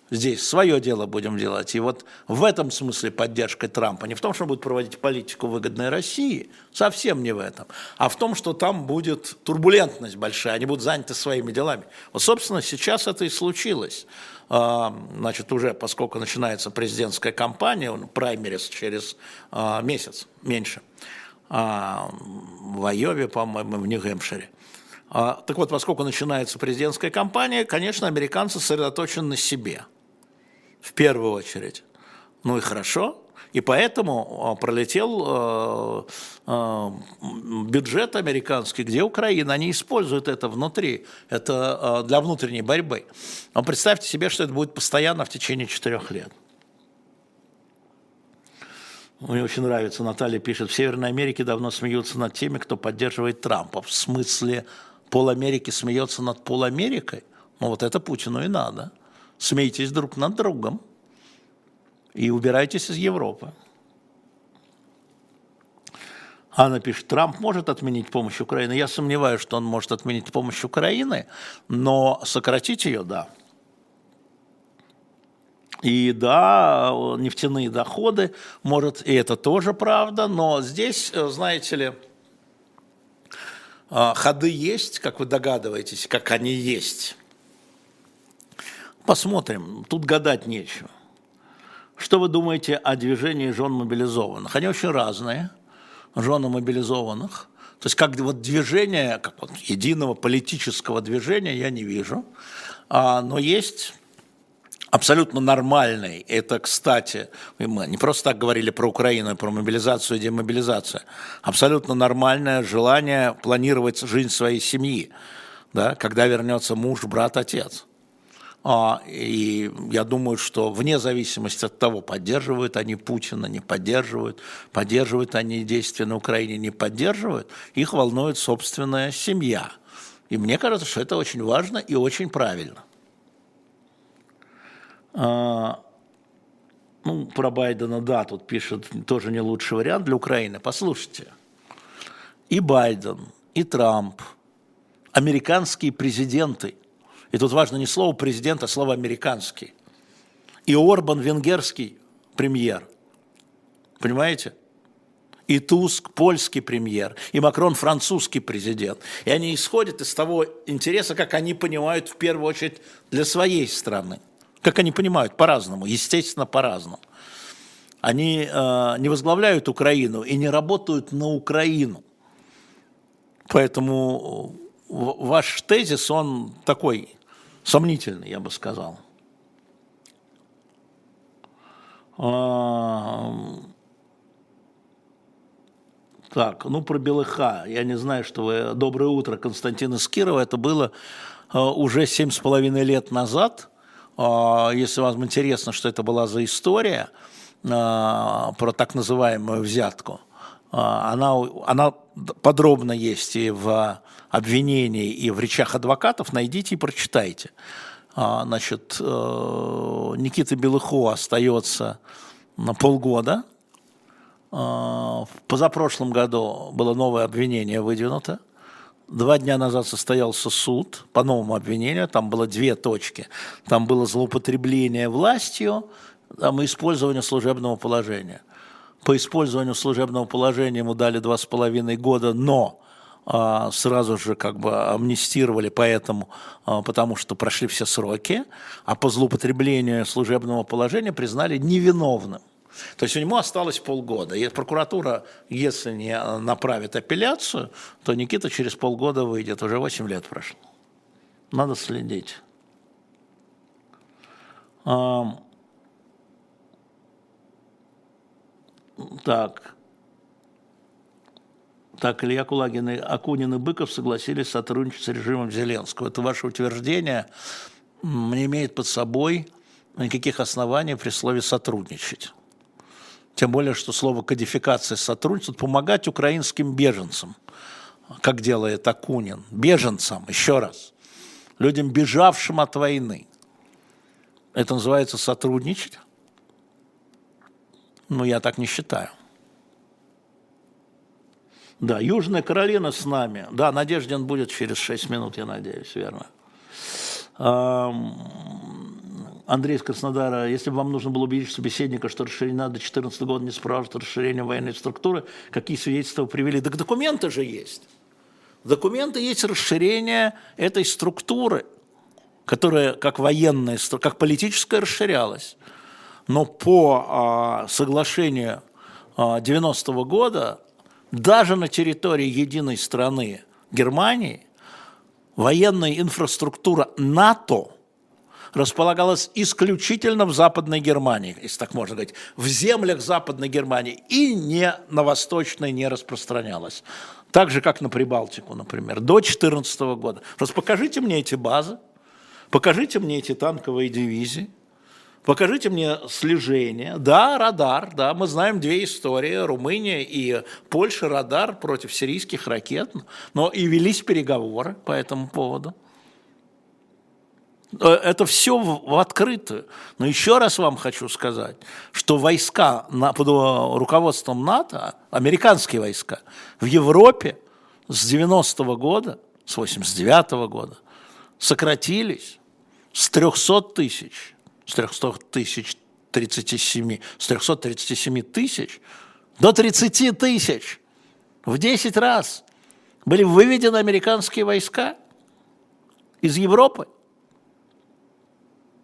Speaker 2: здесь свое дело будем делать. И вот в этом смысле поддержка Трампа не в том, что он будет проводить политику выгодной России, совсем не в этом, а в том, что там будет турбулентность большая, они будут заняты своими делами. Вот, собственно, сейчас это и случилось. А, значит, уже поскольку начинается президентская кампания, праймерис через а, месяц, меньше, а, в Айове, по-моему, в Нью-Гэмпшире. Так вот, поскольку начинается президентская кампания, конечно, американцы сосредоточены на себе – в первую очередь. Ну и хорошо. И поэтому а, пролетел э, э, бюджет американский, где Украина, они используют это внутри, это э, для внутренней борьбы. Но представьте себе, что это будет постоянно в течение четырех лет. Мне очень нравится, Наталья пишет, в Северной Америке давно смеются над теми, кто поддерживает Трампа. В смысле, пол Америки смеется над пол Америкой? Ну вот это Путину и надо смейтесь друг над другом и убирайтесь из Европы. Анна пишет, Трамп может отменить помощь Украины. Я сомневаюсь, что он может отменить помощь Украины, но сократить ее, да. И да, нефтяные доходы, может, и это тоже правда, но здесь, знаете ли, а, ходы есть, как вы догадываетесь, как они есть. Посмотрим, тут гадать нечего. Что вы думаете о движении жен мобилизованных? Они очень разные, жены мобилизованных. То есть как вот движение, как вот единого политического движения я не вижу. А, но есть абсолютно нормальный, это, кстати, мы не просто так говорили про Украину, про мобилизацию и демобилизацию, абсолютно нормальное желание планировать жизнь своей семьи, да, когда вернется муж, брат, отец. А, и я думаю, что вне зависимости от того, поддерживают они Путина, не поддерживают, поддерживают они действия на Украине, не поддерживают, их волнует собственная семья. И мне кажется, что это очень важно и очень правильно. А, ну, про Байдена, да, тут пишет, тоже не лучший вариант для Украины. Послушайте, и Байден, и Трамп, американские президенты – и тут важно не слово президент, а слово американский. И Орбан венгерский премьер. Понимаете? И Туск польский премьер, и Макрон французский президент. И они исходят из того интереса, как они понимают в первую очередь для своей страны. Как они понимают по-разному, естественно, по-разному. Они э, не возглавляют Украину и не работают на Украину. Поэтому ваш тезис, он такой сомнительный, я бы сказал. А, так, ну про Белыха. Я не знаю, что вы... Доброе утро, Константин из. Это было а, уже семь с половиной лет назад. А, если вам интересно, что это была за история про так называемую взятку, она, она подробно есть и в обвинений и в речах адвокатов, найдите и прочитайте. А, значит, э, Никита Белыхо остается на полгода. А, в позапрошлом году было новое обвинение выдвинуто. Два дня назад состоялся суд по новому обвинению, там было две точки. Там было злоупотребление властью, там и использование служебного положения. По использованию служебного положения ему дали два с половиной года, но а, сразу же как бы амнистировали поэтому, а, потому что прошли все сроки, а по злоупотреблению служебного положения признали невиновным. То есть у него осталось полгода. И прокуратура, если не направит апелляцию, то Никита через полгода выйдет. Уже 8 лет прошло. Надо следить. Так. Так, Илья Кулагин и Акунин и Быков согласились сотрудничать с режимом Зеленского. Это ваше утверждение не имеет под собой никаких оснований при слове «сотрудничать». Тем более, что слово «кодификация» сотрудничество помогать украинским беженцам, как делает Акунин. Беженцам, еще раз. Людям, бежавшим от войны. Это называется сотрудничать? Ну, я так не считаю. Да, Южная Каролина с нами. Да, Надеждин будет через 6 минут, я надеюсь, верно. Андрей из Краснодара, если бы вам нужно было убедить собеседника, что расширение до 2014 года не спрашивает расширение военной структуры, какие свидетельства вы привели? Так документы же есть. Документы есть расширение этой структуры, которая как военная, как политическая расширялась. Но по а, соглашению а, 90-го года даже на территории единой страны Германии военная инфраструктура НАТО располагалась исключительно в Западной Германии, если так можно говорить, в землях Западной Германии и не на Восточной не распространялась. Так же, как на Прибалтику, например, до 2014 года. Просто покажите мне эти базы, покажите мне эти танковые дивизии, Покажите мне слежение. Да, радар, да, мы знаем две истории, Румыния и Польша, радар против сирийских ракет, но и велись переговоры по этому поводу. Э, это все в открытую. Но еще раз вам хочу сказать, что войска под руководством НАТО, американские войска, в Европе с 90-го года, с 89-го года сократились с 300 тысяч с 300 тысяч 37, с 337 тысяч до 30 тысяч. В 10 раз были выведены американские войска из Европы.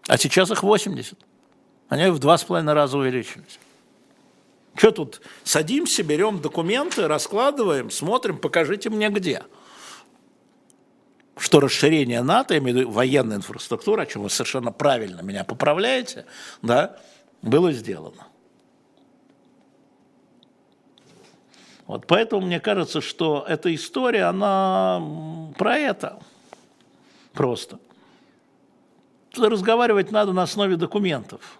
Speaker 2: А сейчас их 80. Они в два с половиной раза увеличились. Что тут? Садимся, берем документы, раскладываем, смотрим, покажите мне где что расширение НАТО, я имею в виду военная инфраструктура, о чем вы совершенно правильно меня поправляете, да, было сделано. Вот поэтому мне кажется, что эта история, она про это просто. Разговаривать надо на основе документов.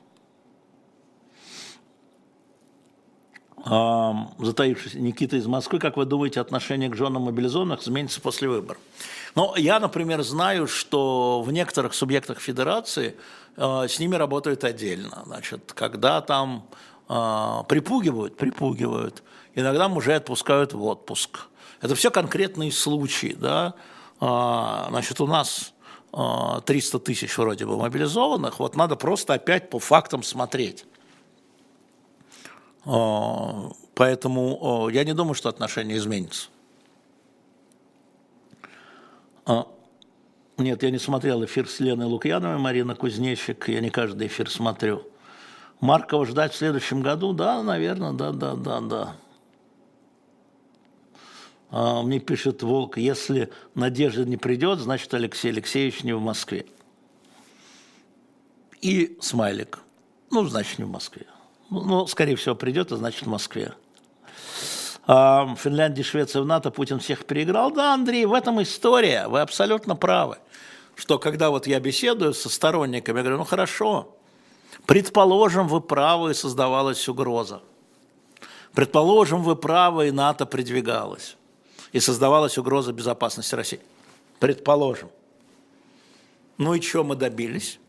Speaker 2: затаившийся Никита из Москвы, как вы думаете, отношение к женам мобилизованных изменится после выборов? Ну, я, например, знаю, что в некоторых субъектах федерации э, с ними работают отдельно. Значит, когда там э, припугивают, припугивают, иногда мужей отпускают в отпуск. Это все конкретные случаи, да. Э, значит, у нас 300 тысяч вроде бы мобилизованных, вот надо просто опять по фактам смотреть. Поэтому я не думаю, что отношения изменятся. А, нет, я не смотрел эфир с Леной Лукьяновой, Марина Кузнечик, я не каждый эфир смотрю. Маркова ждать в следующем году? Да, наверное, да, да, да, да. А, мне пишет Волк, если Надежда не придет, значит Алексей Алексеевич не в Москве. И смайлик. Ну, значит, не в Москве. Ну, ну скорее всего, придет, а значит, в Москве. Финляндия, Швеция в НАТО, Путин всех переиграл. Да, Андрей, в этом история, вы абсолютно правы. Что когда вот я беседую со сторонниками, я говорю, ну хорошо, предположим, вы правы и создавалась угроза. Предположим, вы правы и НАТО придвигалось. И создавалась угроза безопасности России. Предположим. Ну и что мы добились?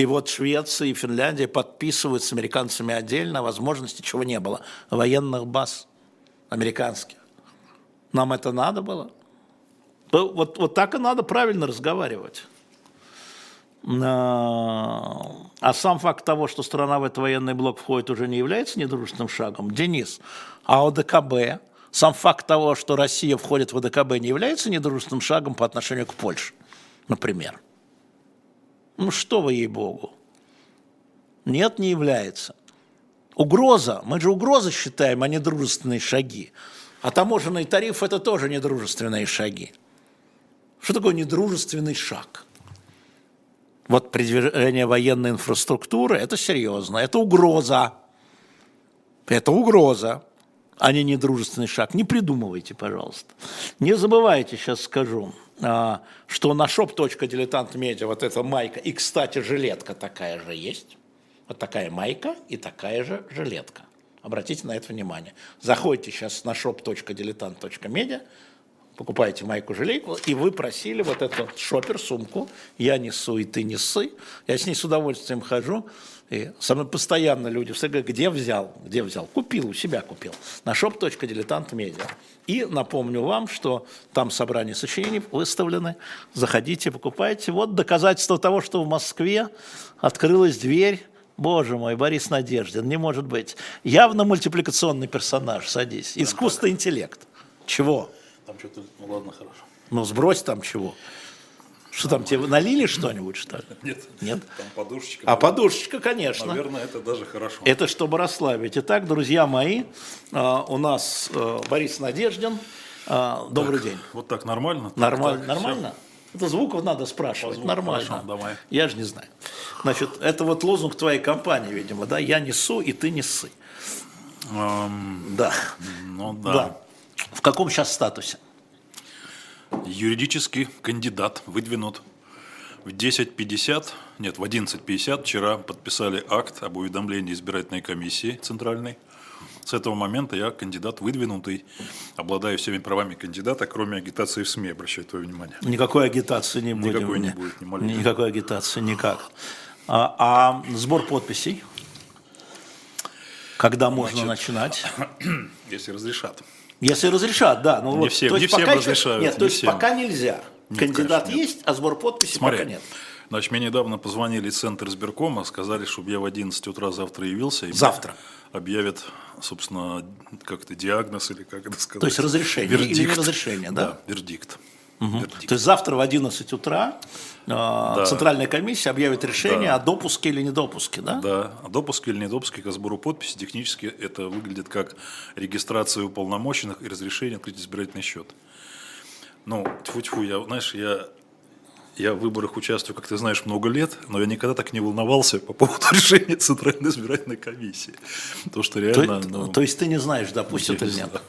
Speaker 2: И вот Швеция и Финляндия подписывают с американцами отдельно, возможности чего не было, военных баз американских. Нам это надо было? Вот, вот так и надо правильно разговаривать. А, а сам факт того, что страна в этот военный блок входит, уже не является недружественным шагом. Денис, а ОДКБ, сам факт того, что Россия входит в ОДКБ, не является недружественным шагом по отношению к Польше, например. Ну что вы, ей-богу. Нет, не является. Угроза, мы же угрозы считаем, а не дружественные шаги. А таможенный тариф – это тоже недружественные шаги. Что такое недружественный шаг? Вот продвижение военной инфраструктуры – это серьезно, это угроза. Это угроза. А не недружественный шаг. Не придумывайте, пожалуйста. Не забывайте, сейчас скажу, а, что на shop.diletant.media вот эта майка, и, кстати, жилетка такая же есть. Вот такая майка и такая же жилетка. Обратите на это внимание. Заходите сейчас на shop.diletant.media, покупаете майку-жилейку, и вы просили вот эту шопер-сумку, я несу, и ты несы. Я с ней с удовольствием хожу. И со мной постоянно люди все говорят, где взял, где взял. Купил, у себя купил. На shop.diletant.media. И напомню вам, что там собрание сочинений выставлены. Заходите, покупайте. Вот доказательство того, что в Москве открылась дверь Боже мой, Борис Надеждин, не может быть. Явно мультипликационный персонаж, садись. Искусственный интеллект. Чего?
Speaker 3: Там что-то, ну ладно, хорошо.
Speaker 2: Ну, сбрось там чего. Что там, тебе налили что-нибудь, что ли?
Speaker 3: Нет.
Speaker 2: Нет?
Speaker 3: Там подушечка.
Speaker 2: А подушечка, конечно.
Speaker 3: Наверное, это даже хорошо.
Speaker 2: Это чтобы расслабить. Итак, друзья мои, а, у нас а, Борис Надеждин. А, Добрый день.
Speaker 3: Вот так нормально? Так,
Speaker 2: Нормально?
Speaker 3: так,
Speaker 2: Нормально? Это звуков надо спрашивать.
Speaker 3: звуку,
Speaker 2: Нормально.
Speaker 3: хорошо, давай.
Speaker 2: Я же не знаю. Значит, это вот лозунг твоей компании, видимо, да? Я несу, и ты несы.
Speaker 3: Эм,
Speaker 2: Да.
Speaker 3: ну да.
Speaker 2: Да. В каком сейчас статусе?
Speaker 3: Юридический кандидат выдвинут в 10.50, нет, в 11.50 вчера подписали акт об уведомлении избирательной комиссии центральной. С этого момента я кандидат выдвинутый, обладаю всеми правами кандидата, кроме агитации в СМИ, обращаю твое внимание.
Speaker 2: Никакой агитации не будет.
Speaker 3: Никакой не будет, ни.
Speaker 2: Никакой агитации, никак. А, а сбор подписей? Когда можно начинать?
Speaker 3: Если разрешат.
Speaker 2: Если разрешат, да. Ну,
Speaker 3: Не
Speaker 2: вот,
Speaker 3: всем-
Speaker 2: то
Speaker 3: не
Speaker 2: есть
Speaker 3: всем
Speaker 2: пока еще-
Speaker 3: разрешают,
Speaker 2: Нет,
Speaker 3: не
Speaker 2: то есть
Speaker 3: всем.
Speaker 2: пока нельзя.
Speaker 3: Нет,
Speaker 2: Кандидат
Speaker 3: конечно, нет.
Speaker 2: есть, а сбор подписей
Speaker 3: Смотри,
Speaker 2: пока нет.
Speaker 3: значит, мне недавно позвонили из центра избиркома, сказали, чтобы я в 11 утра завтра явился. И
Speaker 2: Завтра?
Speaker 3: Объявят, собственно, как это, диагноз или как это сказать.
Speaker 2: То есть разрешение или не разрешение, да?
Speaker 3: Да, вердикт. Вердикт.
Speaker 2: То есть завтра в 11 утра э, Центральная комиссия объявит решение
Speaker 3: Да.
Speaker 2: о допуске или недопуске, да?
Speaker 3: Да, а допуск или недопуск к сбору подписи технически это выглядит как регистрация уполномоченных и разрешение открыть избирательный счет. Ну, тьфу-тьфу, я, знаешь, я, я в выборах участвую, как ты знаешь, много лет, но я никогда так не волновался по поводу решения Центральной избирательной комиссии. То, что
Speaker 2: То,
Speaker 3: реально... ну,
Speaker 2: то есть ты не знаешь, допустят
Speaker 3: я
Speaker 2: или
Speaker 3: не
Speaker 2: нет?
Speaker 3: знаю.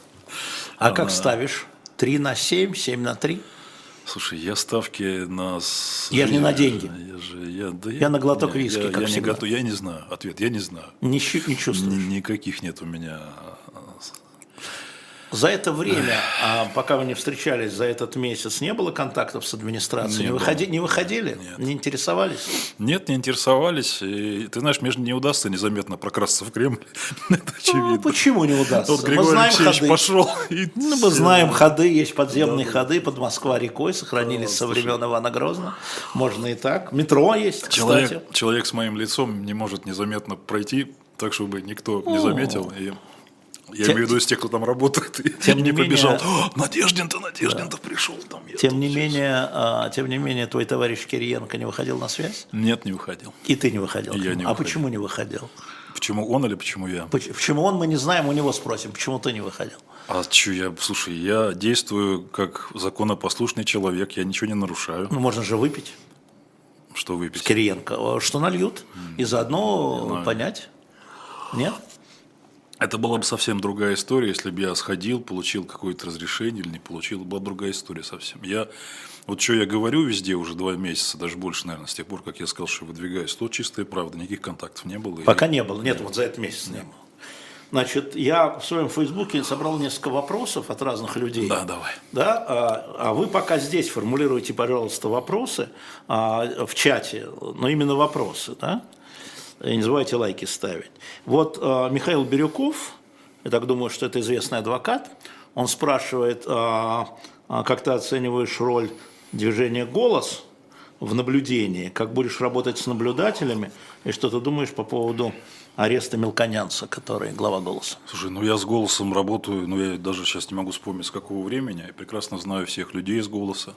Speaker 2: А как ставишь? 3 на 7, 7 на 3?
Speaker 3: Слушай, я ставки на...
Speaker 2: Я ж не на деньги.
Speaker 3: Я, же, я, да
Speaker 2: Я на глоток
Speaker 3: не,
Speaker 2: виски,
Speaker 3: я,
Speaker 2: как
Speaker 3: я не
Speaker 2: всегда.
Speaker 3: готов, я не знаю. Ответ, я не знаю.
Speaker 2: Не, щу- не чувствуешь?
Speaker 3: Ни- Никаких нет у меня
Speaker 2: За это время, а, пока вы не встречались, за этот месяц не было контактов с администрацией?
Speaker 3: Не
Speaker 2: Не, выходи- не выходили?
Speaker 3: Нет.
Speaker 2: Не интересовались?
Speaker 3: Нет, не интересовались. И, ты знаешь, мне же не удастся незаметно прокрасться в Кремль. Это очевидно.
Speaker 2: Ну, почему не удастся?
Speaker 3: Вот
Speaker 2: Мы
Speaker 3: Григорий
Speaker 2: знаем
Speaker 3: Алексеевич
Speaker 2: ходы.
Speaker 3: пошел. и
Speaker 2: Ну, мы знаем ходы, есть подземные ходы под Москва-рекой, сохранились
Speaker 3: Да,
Speaker 2: со времен Ивана Грозного. Можно и так. Метро есть, кстати.
Speaker 3: Человек, человек с моим лицом не может незаметно пройти, так, чтобы никто не заметил. И я
Speaker 2: Тем-
Speaker 3: имею в виду из тех, кто там работает, и
Speaker 2: Тем
Speaker 3: не,
Speaker 2: не менее-
Speaker 3: побежал. «О, Надеждин-то, Надеждин-то пришел там.
Speaker 2: Тем не,
Speaker 3: щас».
Speaker 2: менее, а, тем не менее, твой товарищ Кириенко не выходил на связь?
Speaker 3: Нет, не выходил.
Speaker 2: И ты не выходил?
Speaker 3: И я не
Speaker 2: а
Speaker 3: выходил.
Speaker 2: почему не выходил?
Speaker 3: Почему он или почему я?
Speaker 2: Поч- Почему он, мы не знаем, у него спросим, почему ты не выходил?
Speaker 3: А что я, слушай, я действую как законопослушный человек, я ничего не нарушаю.
Speaker 2: Ну, можно же выпить
Speaker 3: Что выпить?
Speaker 2: Кириенко. А Что нальют? И заодно понять? Нет?
Speaker 3: Это была бы совсем другая история, если бы я сходил, получил какое-то разрешение или не получил, была бы другая история совсем. Я, вот что я говорю везде уже два месяца, даже больше, наверное, с тех пор, как я сказал, что выдвигаюсь, то чистая правда, никаких контактов не было. И-
Speaker 2: Пока не было. Нет, вот за этот месяц не было. Значит, я в своем фейсбуке собрал несколько вопросов от разных людей.
Speaker 3: Да, давай.
Speaker 2: Да, а, а вы пока здесь формулируйте, пожалуйста, вопросы а, в чате, но именно вопросы, да? Не забывайте лайки ставить. Вот а, Михаил Бирюков, я так думаю, что это известный адвокат, он спрашивает, а, а, как ты оцениваешь роль движения «Голос» в наблюдении, как будешь работать с наблюдателями, и что ты думаешь по поводу ареста Мелконянца, который глава «Голоса».
Speaker 3: Слушай, ну я с голосом работаю, ну я даже сейчас не могу вспомнить, с какого времени. Я прекрасно знаю всех людей из голоса.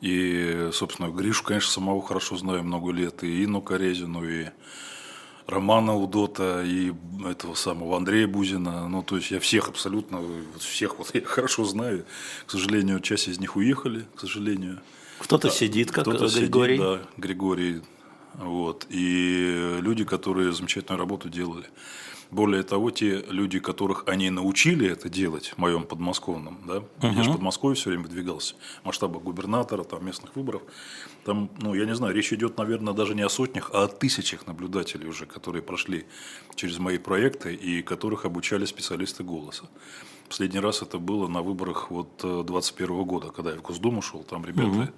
Speaker 3: И, собственно, Гришу, конечно, самого хорошо знаю много лет. И Инну Корезину, и Романа Удота, и этого самого Андрея Бузина. Ну, то есть я всех абсолютно, всех вот я хорошо знаю. К сожалению, часть из них уехали, к сожалению.
Speaker 2: Кто-то сидит, как
Speaker 3: Кто-то сидит,
Speaker 2: Григорий.
Speaker 3: да, Григорий. Вот. И люди, которые замечательную работу делали. Более того, те люди, которых они научили это делать, в моем подмосковном, да, я же в Подмосковье все время выдвигался, масштаба губернатора, там, местных выборов, там, ну, я не знаю, речь идет, наверное, даже не о сотнях, а о тысячах наблюдателей уже, которые прошли через мои проекты и которых обучали специалисты «Голоса». Последний раз это было на выборах вот 21 года, когда я в Госдуму шел, там ребята угу.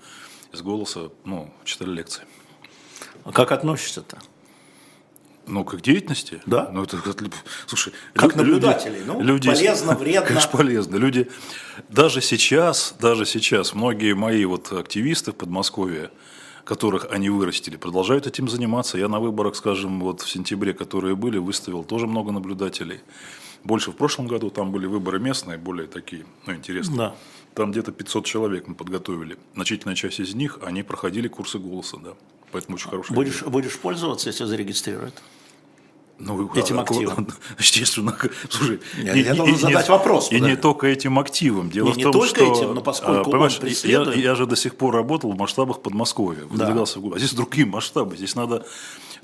Speaker 3: из «Голоса», ну, читали лекции.
Speaker 2: А как относишься-то?
Speaker 3: Ну, как деятельности?
Speaker 2: Да.
Speaker 3: Ну, это, слушай,
Speaker 2: как люди, наблюдатели, ну,
Speaker 3: люди,
Speaker 2: полезно, вредно.
Speaker 3: Конечно, полезно. Люди, даже сейчас, даже сейчас, многие мои вот активисты в Подмосковье, которых они вырастили, продолжают этим заниматься. Я на выборах, скажем, вот в сентябре, которые были, выставил тоже много наблюдателей. Больше в прошлом году, там были выборы местные, более такие, ну, интересные. Да. Там где-то 500 человек мы подготовили. Значительная часть из них, они проходили курсы голоса, да. Поэтому очень хороший.
Speaker 2: Будешь, будешь пользоваться, если зарегистрируют?
Speaker 3: Ну,
Speaker 2: этим а, активом.
Speaker 3: Естественно. Слушай,
Speaker 2: я, и, я должен и, задать
Speaker 3: и,
Speaker 2: вопрос.
Speaker 3: И не только этим активом. Дело
Speaker 2: не,
Speaker 3: в том,
Speaker 2: не только
Speaker 3: что,
Speaker 2: этим, но поскольку
Speaker 3: понимаешь,
Speaker 2: он преследует...
Speaker 3: я, я же до сих пор работал в масштабах Подмосковья. Выдвигался да. в А здесь другие масштабы. Здесь надо...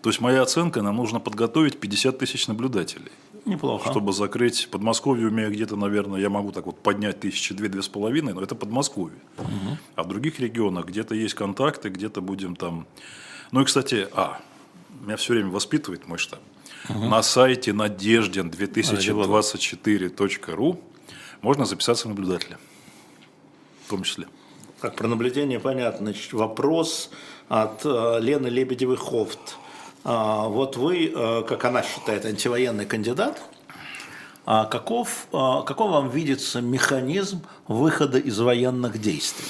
Speaker 3: То есть моя оценка, нам нужно подготовить 50 тысяч наблюдателей.
Speaker 2: Неплохо.
Speaker 3: Чтобы закрыть Подмосковье, у меня где-то, наверное, я могу так вот поднять тысячи две-две с половиной, но это Подмосковье. Угу. А в других регионах где-то есть контакты, где-то будем там... Ну и, кстати, а, меня все время воспитывает мой штаб. Угу. На сайте надежден2024.ру можно записаться в наблюдателя. В том числе.
Speaker 2: Так, про наблюдение понятно. Значит, вопрос от э, Лены Лебедевой-Хофт. А, вот вы, э, как она считает, антивоенный кандидат. А каков, а, каков вам видится механизм выхода из военных действий?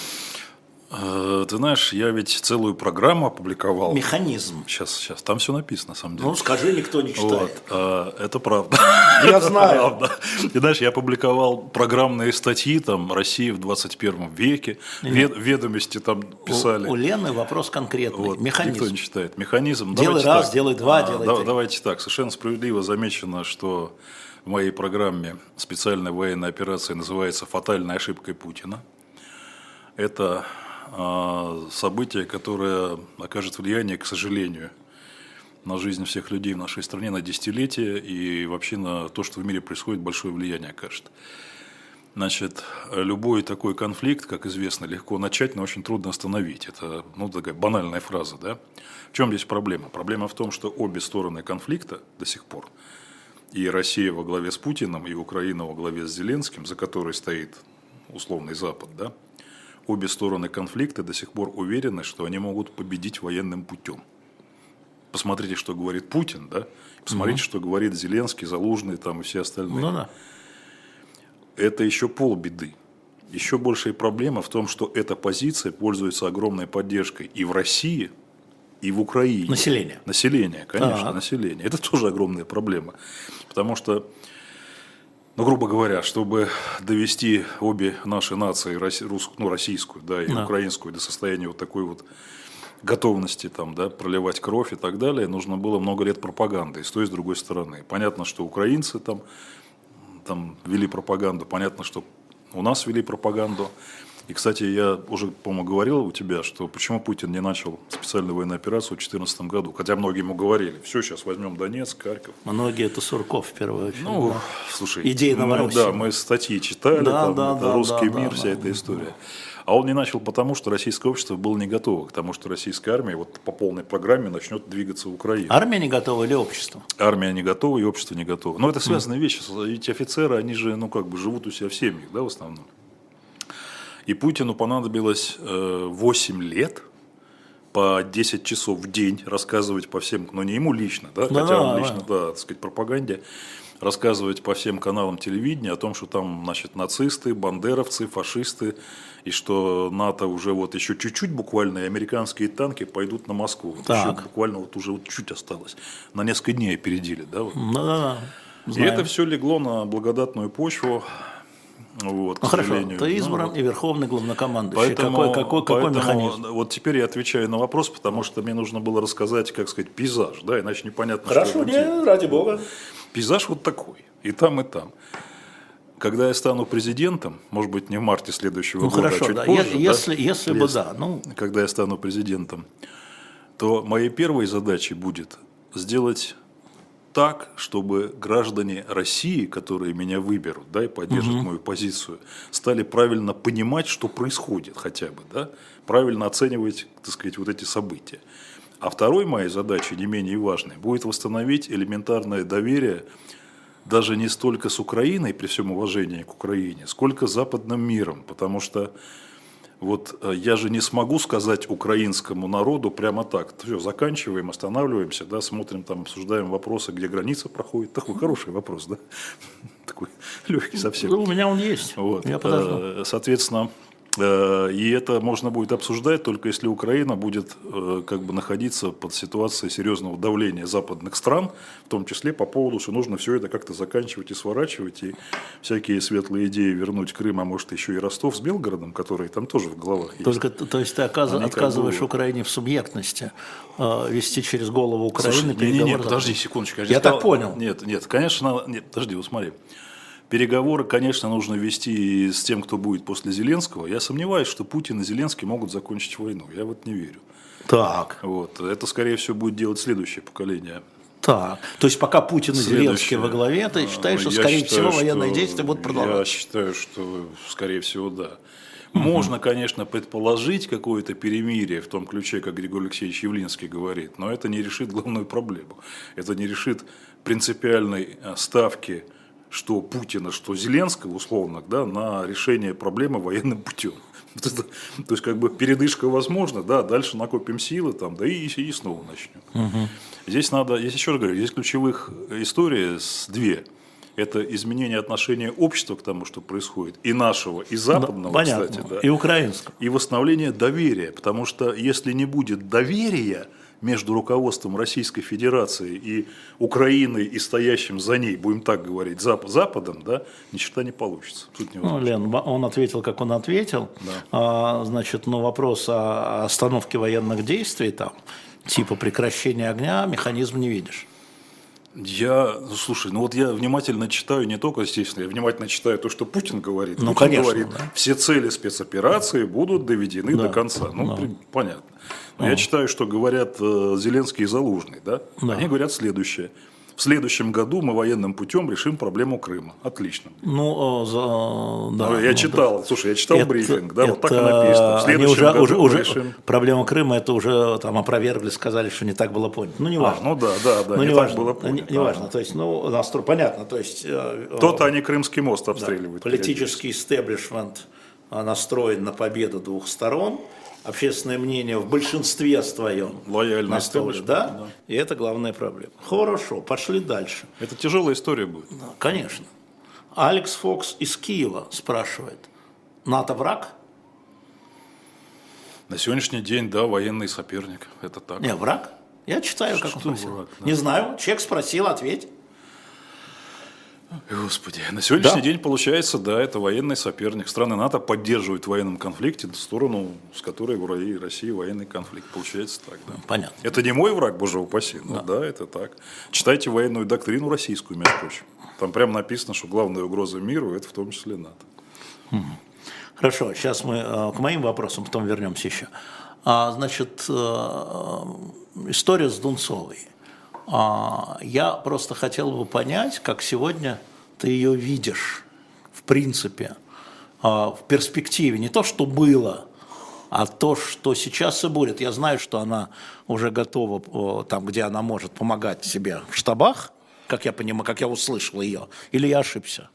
Speaker 3: Э, ты знаешь, я ведь целую программу опубликовал.
Speaker 2: Механизм.
Speaker 3: Сейчас, сейчас. Там все написано, на самом деле.
Speaker 2: Ну, скажи, никто не читает. Вот,
Speaker 3: э, это правда.
Speaker 2: Я знаю.
Speaker 3: Правда. Ты знаешь, я опубликовал программные статьи, там, Россия в 21 веке, Вед, ведомости там писали.
Speaker 2: У, у Лены вопрос конкретный. Вот, Механизм.
Speaker 3: Никто не читает. Механизм.
Speaker 2: Делай давайте раз, так. делай два, а, делай
Speaker 3: да, три. Давайте так. Совершенно справедливо замечено, что в моей программе специальная военная операция называется «Фатальной ошибкой Путина». Это событие, которое окажет влияние, к сожалению, на жизнь всех людей в нашей стране на десятилетия и вообще на то, что в мире происходит, большое влияние окажет. Значит, любой такой конфликт, как известно, легко начать, но очень трудно остановить. Это ну, такая банальная фраза. Да? В чем здесь проблема? Проблема в том, что обе стороны конфликта до сих пор, и Россия во главе с Путиным, и Украина во главе с Зеленским, за которой стоит условный Запад, да, обе стороны конфликта до сих пор уверены, что они могут победить военным путем. Посмотрите, что говорит Путин, да? Посмотрите, угу. что говорит Зеленский, Залужный там и все остальные.
Speaker 2: Ну да.
Speaker 3: Это еще полбеды. Еще большая проблема в том, что эта позиция пользуется огромной поддержкой и в России, и в Украине.
Speaker 2: Население.
Speaker 3: Население, конечно, так. население. Это тоже огромная проблема. Потому что ну, грубо говоря, чтобы довести обе наши нации, ну, российскую да, и да. украинскую, до состояния вот такой вот готовности там, да, проливать кровь и так далее, нужно было много лет пропаганды и с той, и с другой стороны. Понятно, что украинцы там, там вели пропаганду, понятно, что у нас вели пропаганду. И, кстати, я уже, по-моему, говорил у тебя, что почему Путин не начал специальную военную операцию в 2014 году. Хотя многие ему говорили, все, сейчас возьмем Донецк, Харьков.
Speaker 2: Многие это Сурков в первую очередь.
Speaker 3: Ну, да. слушай,
Speaker 2: идея
Speaker 3: ну, да, мы статьи читали, да, там, да, да, русский да, мир, да, вся да, эта история. А он не начал потому, что российское общество было не готово к тому, что российская армия вот по полной программе начнет двигаться в Украину.
Speaker 2: Армия не готова или общество?
Speaker 3: Армия не готова и общество не готово. Но это связанные mm. вещи. Эти офицеры, они же, ну, как бы живут у себя в семьях, да, в основном. И Путину понадобилось 8 э, лет по 10 часов в день рассказывать по всем, но не ему лично, да, да хотя он лично, да, так сказать, пропаганде, рассказывать по всем каналам телевидения о том, что там, значит, нацисты, бандеровцы, фашисты, и что НАТО уже вот еще чуть-чуть буквально, и американские танки пойдут на Москву. Вот еще буквально вот уже вот чуть осталось. На несколько дней опередили, да? Вот.
Speaker 2: Да,
Speaker 3: да, И это все легло на благодатную почву вот,
Speaker 2: ну хорошо, ты ну избран ну, и верховный главнокомандующий. Поэтому, какой, какой, какой поэтому, механизм?
Speaker 3: Вот теперь я отвечаю на вопрос, потому что мне нужно было рассказать, как сказать, пейзаж, да, иначе непонятно,
Speaker 2: хорошо, что Хорошо, не, ради бога.
Speaker 3: Пейзаж вот такой, и там, и там. Когда я стану президентом, может быть, не в марте следующего
Speaker 2: ну,
Speaker 3: года,
Speaker 2: а хорошо,
Speaker 3: а чуть
Speaker 2: да.
Speaker 3: позже,
Speaker 2: если, да, если бы да. Ну...
Speaker 3: Когда я стану президентом, то моей первой задачей будет сделать так, чтобы граждане России, которые меня выберут, да, и поддержат мою позицию, стали правильно понимать, что происходит хотя бы, да, правильно оценивать, так сказать, вот эти события. А второй моей задачей, не менее важной, будет восстановить элементарное доверие даже не столько с Украиной, при всем уважении к Украине, сколько с западным миром, потому что вот э, я же не смогу сказать украинскому народу прямо так. Все, заканчиваем, останавливаемся, да, смотрим там, обсуждаем вопросы, где граница проходит. Такой хороший вопрос, да? Такой легкий совсем.
Speaker 2: Ну, у меня он есть.
Speaker 3: Вот.
Speaker 2: Я подожду.
Speaker 3: Э, Соответственно, и это можно будет обсуждать только если Украина будет э, как бы находиться под ситуацией серьезного давления западных стран, в том числе по поводу, что нужно все это как-то заканчивать и сворачивать, и всякие светлые идеи вернуть Крым, а может еще и Ростов с Белгородом, которые там тоже в головах есть.
Speaker 2: Только, то есть ты оказ-
Speaker 3: Они как
Speaker 2: отказываешь
Speaker 3: бы-
Speaker 2: Украине в субъектности э, вести через голову Украины
Speaker 3: Слушай, не, не, не,
Speaker 2: переговоры.
Speaker 3: подожди секундочку. же
Speaker 2: Я
Speaker 3: не
Speaker 2: так понял.
Speaker 3: Нет, нет, конечно, нет, подожди, вот смотри. Переговоры, конечно, нужно вести с тем, кто будет после Зеленского. Я сомневаюсь, что Путин и Зеленский могут закончить войну. Я вот не верю.
Speaker 2: Так,
Speaker 3: Вот. Это, скорее всего, будет делать следующее поколение.
Speaker 2: так. То есть пока Путин и Зеленский во главе, ты считаешь, что,
Speaker 3: Я
Speaker 2: скорее
Speaker 3: считаю,
Speaker 2: всего, военные
Speaker 3: что-
Speaker 2: действия будут
Speaker 3: Я
Speaker 2: продолжаться?
Speaker 3: считаю, что, скорее всего, да. Можно, конечно, предположить какое-то перемирие в том ключе, как Григорий Алексеевич Явлинский говорит, но это не решит главную проблему. Это не решит принципиальной э, ставки что Путина, что Зеленского, условно, да, на решение проблемы военным путем. То есть, как бы передышка возможна, да, дальше накопим силы, там, да и, и снова начнем. Здесь надо, я еще раз говорю, здесь ключевых историй с две. Это изменение отношения общества к тому, что происходит, и нашего, и западного,
Speaker 2: Понятно.
Speaker 3: кстати, да.
Speaker 2: И украинского.
Speaker 3: и восстановление доверия, потому что если не будет доверия между руководством Российской Федерации и Украиной и стоящим за ней, будем так говорить, Зап- Западом, да, ни черта не получится. Тут
Speaker 2: Ну,
Speaker 3: невозможно.
Speaker 2: Лен, он ответил, как он ответил. А, значит, ну, вопрос о остановке военных действий, там, типа прекращения огня, механизм не видишь.
Speaker 3: Я, ну, слушай, ну вот я внимательно читаю не только, естественно, я внимательно читаю то, что Путин говорит.
Speaker 2: Ну,
Speaker 3: Путин
Speaker 2: конечно,
Speaker 3: говорит,
Speaker 2: да.
Speaker 3: все цели спецоперации будут доведены
Speaker 2: Да.
Speaker 3: до конца. Ну,
Speaker 2: Да.
Speaker 3: понятно. Но я читаю, что говорят э, Зеленский и Залужный, да?
Speaker 2: Да.
Speaker 3: Они говорят следующее. В следующем году мы военным путем решим проблему Крыма. Отлично.
Speaker 2: Ну, э, за- да.
Speaker 3: Ну, я
Speaker 2: ну,
Speaker 3: читал, слушай, я читал
Speaker 2: Это-
Speaker 3: брифинг, да, вот так и
Speaker 2: это
Speaker 3: написано. В следующем
Speaker 2: уже,
Speaker 3: году
Speaker 2: уже, уже
Speaker 3: решим.
Speaker 2: проблема Крыма это уже там опровергли, сказали, что не так было понято. Ну, не
Speaker 3: А,
Speaker 2: важно.
Speaker 3: ну да, да, да,
Speaker 2: ну,
Speaker 3: не,
Speaker 2: не
Speaker 3: так
Speaker 2: важно.
Speaker 3: было
Speaker 2: Ну, не,
Speaker 3: понято.
Speaker 2: не важно. То есть, ну, настро... понятно. То есть, э, э,
Speaker 3: То-то они Крымский мост
Speaker 2: да,
Speaker 3: обстреливают.
Speaker 2: политический истеблишмент э, настроен на победу двух сторон. Общественное мнение в большинстве своем
Speaker 3: Лояльно
Speaker 2: настроено,
Speaker 3: истеблишменту,
Speaker 2: да?
Speaker 3: да.
Speaker 2: И это главная проблема. Хорошо, пошли дальше.
Speaker 3: Это тяжелая история будет.
Speaker 2: Конечно. Алекс Фокс из Киева спрашивает. НАТО враг?
Speaker 3: На сегодняшний день, да, военный соперник. Это так.
Speaker 2: Не, враг? Я читаю, как он
Speaker 3: Что
Speaker 2: спросил.
Speaker 3: враг, да.
Speaker 2: Не знаю, человек спросил, ответь.
Speaker 3: Господи, на сегодняшний
Speaker 2: Да.
Speaker 3: день получается, да, это военный соперник. Страны НАТО поддерживают в военном конфликте сторону, с которой в Ро- России военный конфликт. Получается так, да.
Speaker 2: Понятно.
Speaker 3: Это не мой враг, боже упаси, но да. это так. Читайте военную доктрину российскую, между прочим. Там прям написано, что главная угроза миру – это в том числе НАТО.
Speaker 2: Хорошо, сейчас мы э, к моим вопросам, потом вернемся еще. А, значит, э, история с Дунцовой. А, я просто хотел бы понять, как сегодня ты ее видишь, в принципе, а, в перспективе. Не то, что было, а то, что сейчас и будет. Я знаю, что она уже готова, там, где она может помогать себе в штабах, как я понимаю, как я услышал ее, или я ошибся?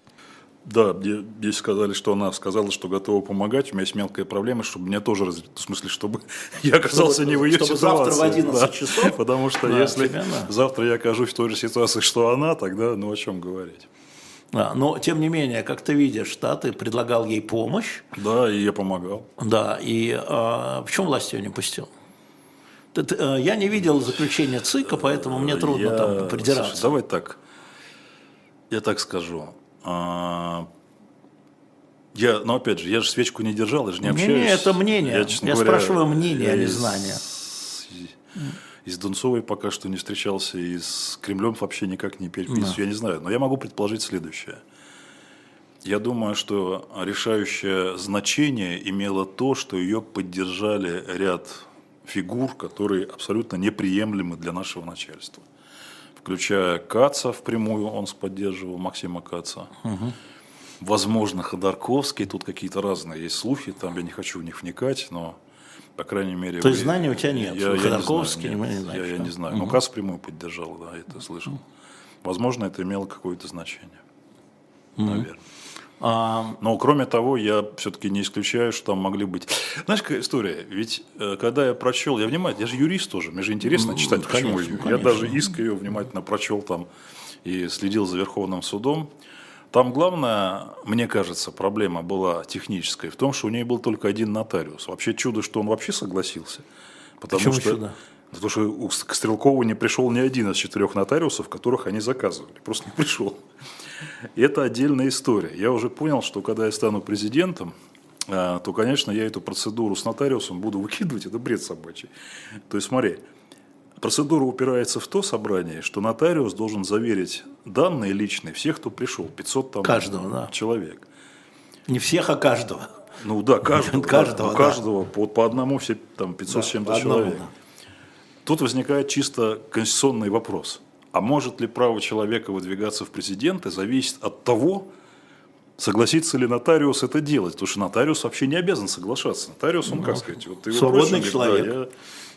Speaker 3: Да, здесь сказали, что она сказала, что готова помогать. У меня есть мелкая проблема, чтобы меня тоже раз... В смысле, чтобы я оказался не в ее
Speaker 2: чтобы
Speaker 3: ситуации.
Speaker 2: завтра в 11
Speaker 3: да.
Speaker 2: часов?
Speaker 3: Потому что
Speaker 2: Да,
Speaker 3: если
Speaker 2: тебя, да.
Speaker 3: завтра я окажусь в той же ситуации, что она, тогда ну о чем говорить.
Speaker 2: Да, но тем не менее, как ты видишь, да, ты предлагал ей помощь,
Speaker 3: Да, и я помогал.
Speaker 2: да, и э, почему власть ее не пустила? Ты- ты, э, я не видел заключения ЦИКа, поэтому мне трудно
Speaker 3: Я-
Speaker 2: там придираться.
Speaker 3: Слушай, давай так. Я так скажу. А, Я, ну опять же, я же свечку не держал, я же не
Speaker 2: Не, не,
Speaker 3: общаюсь.
Speaker 2: это мнение.
Speaker 3: честно
Speaker 2: Я
Speaker 3: говоря,
Speaker 2: спрашиваю мнение, а не знание.
Speaker 3: Из Дунцовой пока что не встречался, и с Кремлем вообще никак не переписываюсь, я не знаю. Но я могу предположить следующее. Я думаю, что решающее значение имело то, что ее поддержали ряд фигур, которые абсолютно неприемлемы для нашего начальства. Включая Каца впрямую, он поддерживал Максима Каца. Угу. Возможно, Ходорковский, тут какие-то разные есть слухи, там я не хочу в них вникать, но, по крайней мере...
Speaker 2: То есть знаний у тебя нет?
Speaker 3: Я,
Speaker 2: Ходорковский,
Speaker 3: я не знаю, нет, я, я не знаю. Угу. но Кац впрямую поддержал, да, это слышал. Возможно, это имело какое-то значение, угу. наверное. А... Но кроме того, я все-таки не исключаю, что там могли быть. Знаешь, какая история? Ведь э, когда я прочел, я внимательно, я же юрист тоже, мне же интересно читать, конечно, почему. Конечно. Я даже иск ее внимательно прочел там и следил за Верховным судом. Там главная, мне кажется, проблема была техническая в том, что у нее был только один нотариус. Вообще чудо, что он вообще согласился. Потому
Speaker 2: Почему
Speaker 3: что,
Speaker 2: чудо?
Speaker 3: Потому что к Стрелкову не пришел ни один из четырех нотариусов, которых они заказывали. Просто не пришел. И это отдельная история. Я уже понял, что когда я стану президентом, а, то, конечно, я эту процедуру с нотариусом буду выкидывать, это бред собачий. То есть, смотри, процедура упирается в то собрание, что нотариус должен заверить данные личные всех, кто пришел, 500 там
Speaker 2: каждого, да.
Speaker 3: человек.
Speaker 2: Не всех, а каждого.
Speaker 3: Ну да, каждого.
Speaker 2: каждого,
Speaker 3: да, каждого по, по одному все там 500 да, с чем-то человек. да. Тут возникает чисто конституционный вопрос. А может ли право человека выдвигаться в президенты зависит от того, согласится ли нотариус это делать. Потому что нотариус вообще не обязан соглашаться. Нотариус, он, ну, как сказать, вот
Speaker 2: ты свободный просишь, человек.
Speaker 3: Да,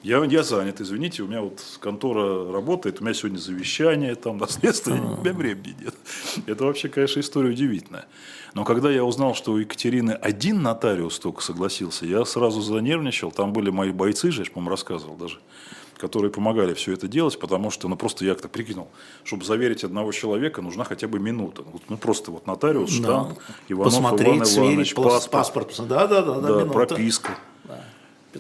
Speaker 3: я, я, я занят, извините, у меня вот контора работает, у меня сегодня завещание, там наследство, у меня времени нет. Это вообще, конечно, история удивительная. Но когда я узнал, что у Екатерины один нотариус только согласился, я сразу занервничал. Там были мои бойцы же, я, по-моему, рассказывал даже которые помогали все это делать, потому что, ну, просто я как-то прикинул, чтобы заверить одного человека, нужна хотя бы минута. Ну, просто вот нотариус, штамп, да.
Speaker 2: Иванов Посмотреть, Иван Иванович, паспорт, паспорт. Да, да, да,
Speaker 3: да, минута. прописка. Да.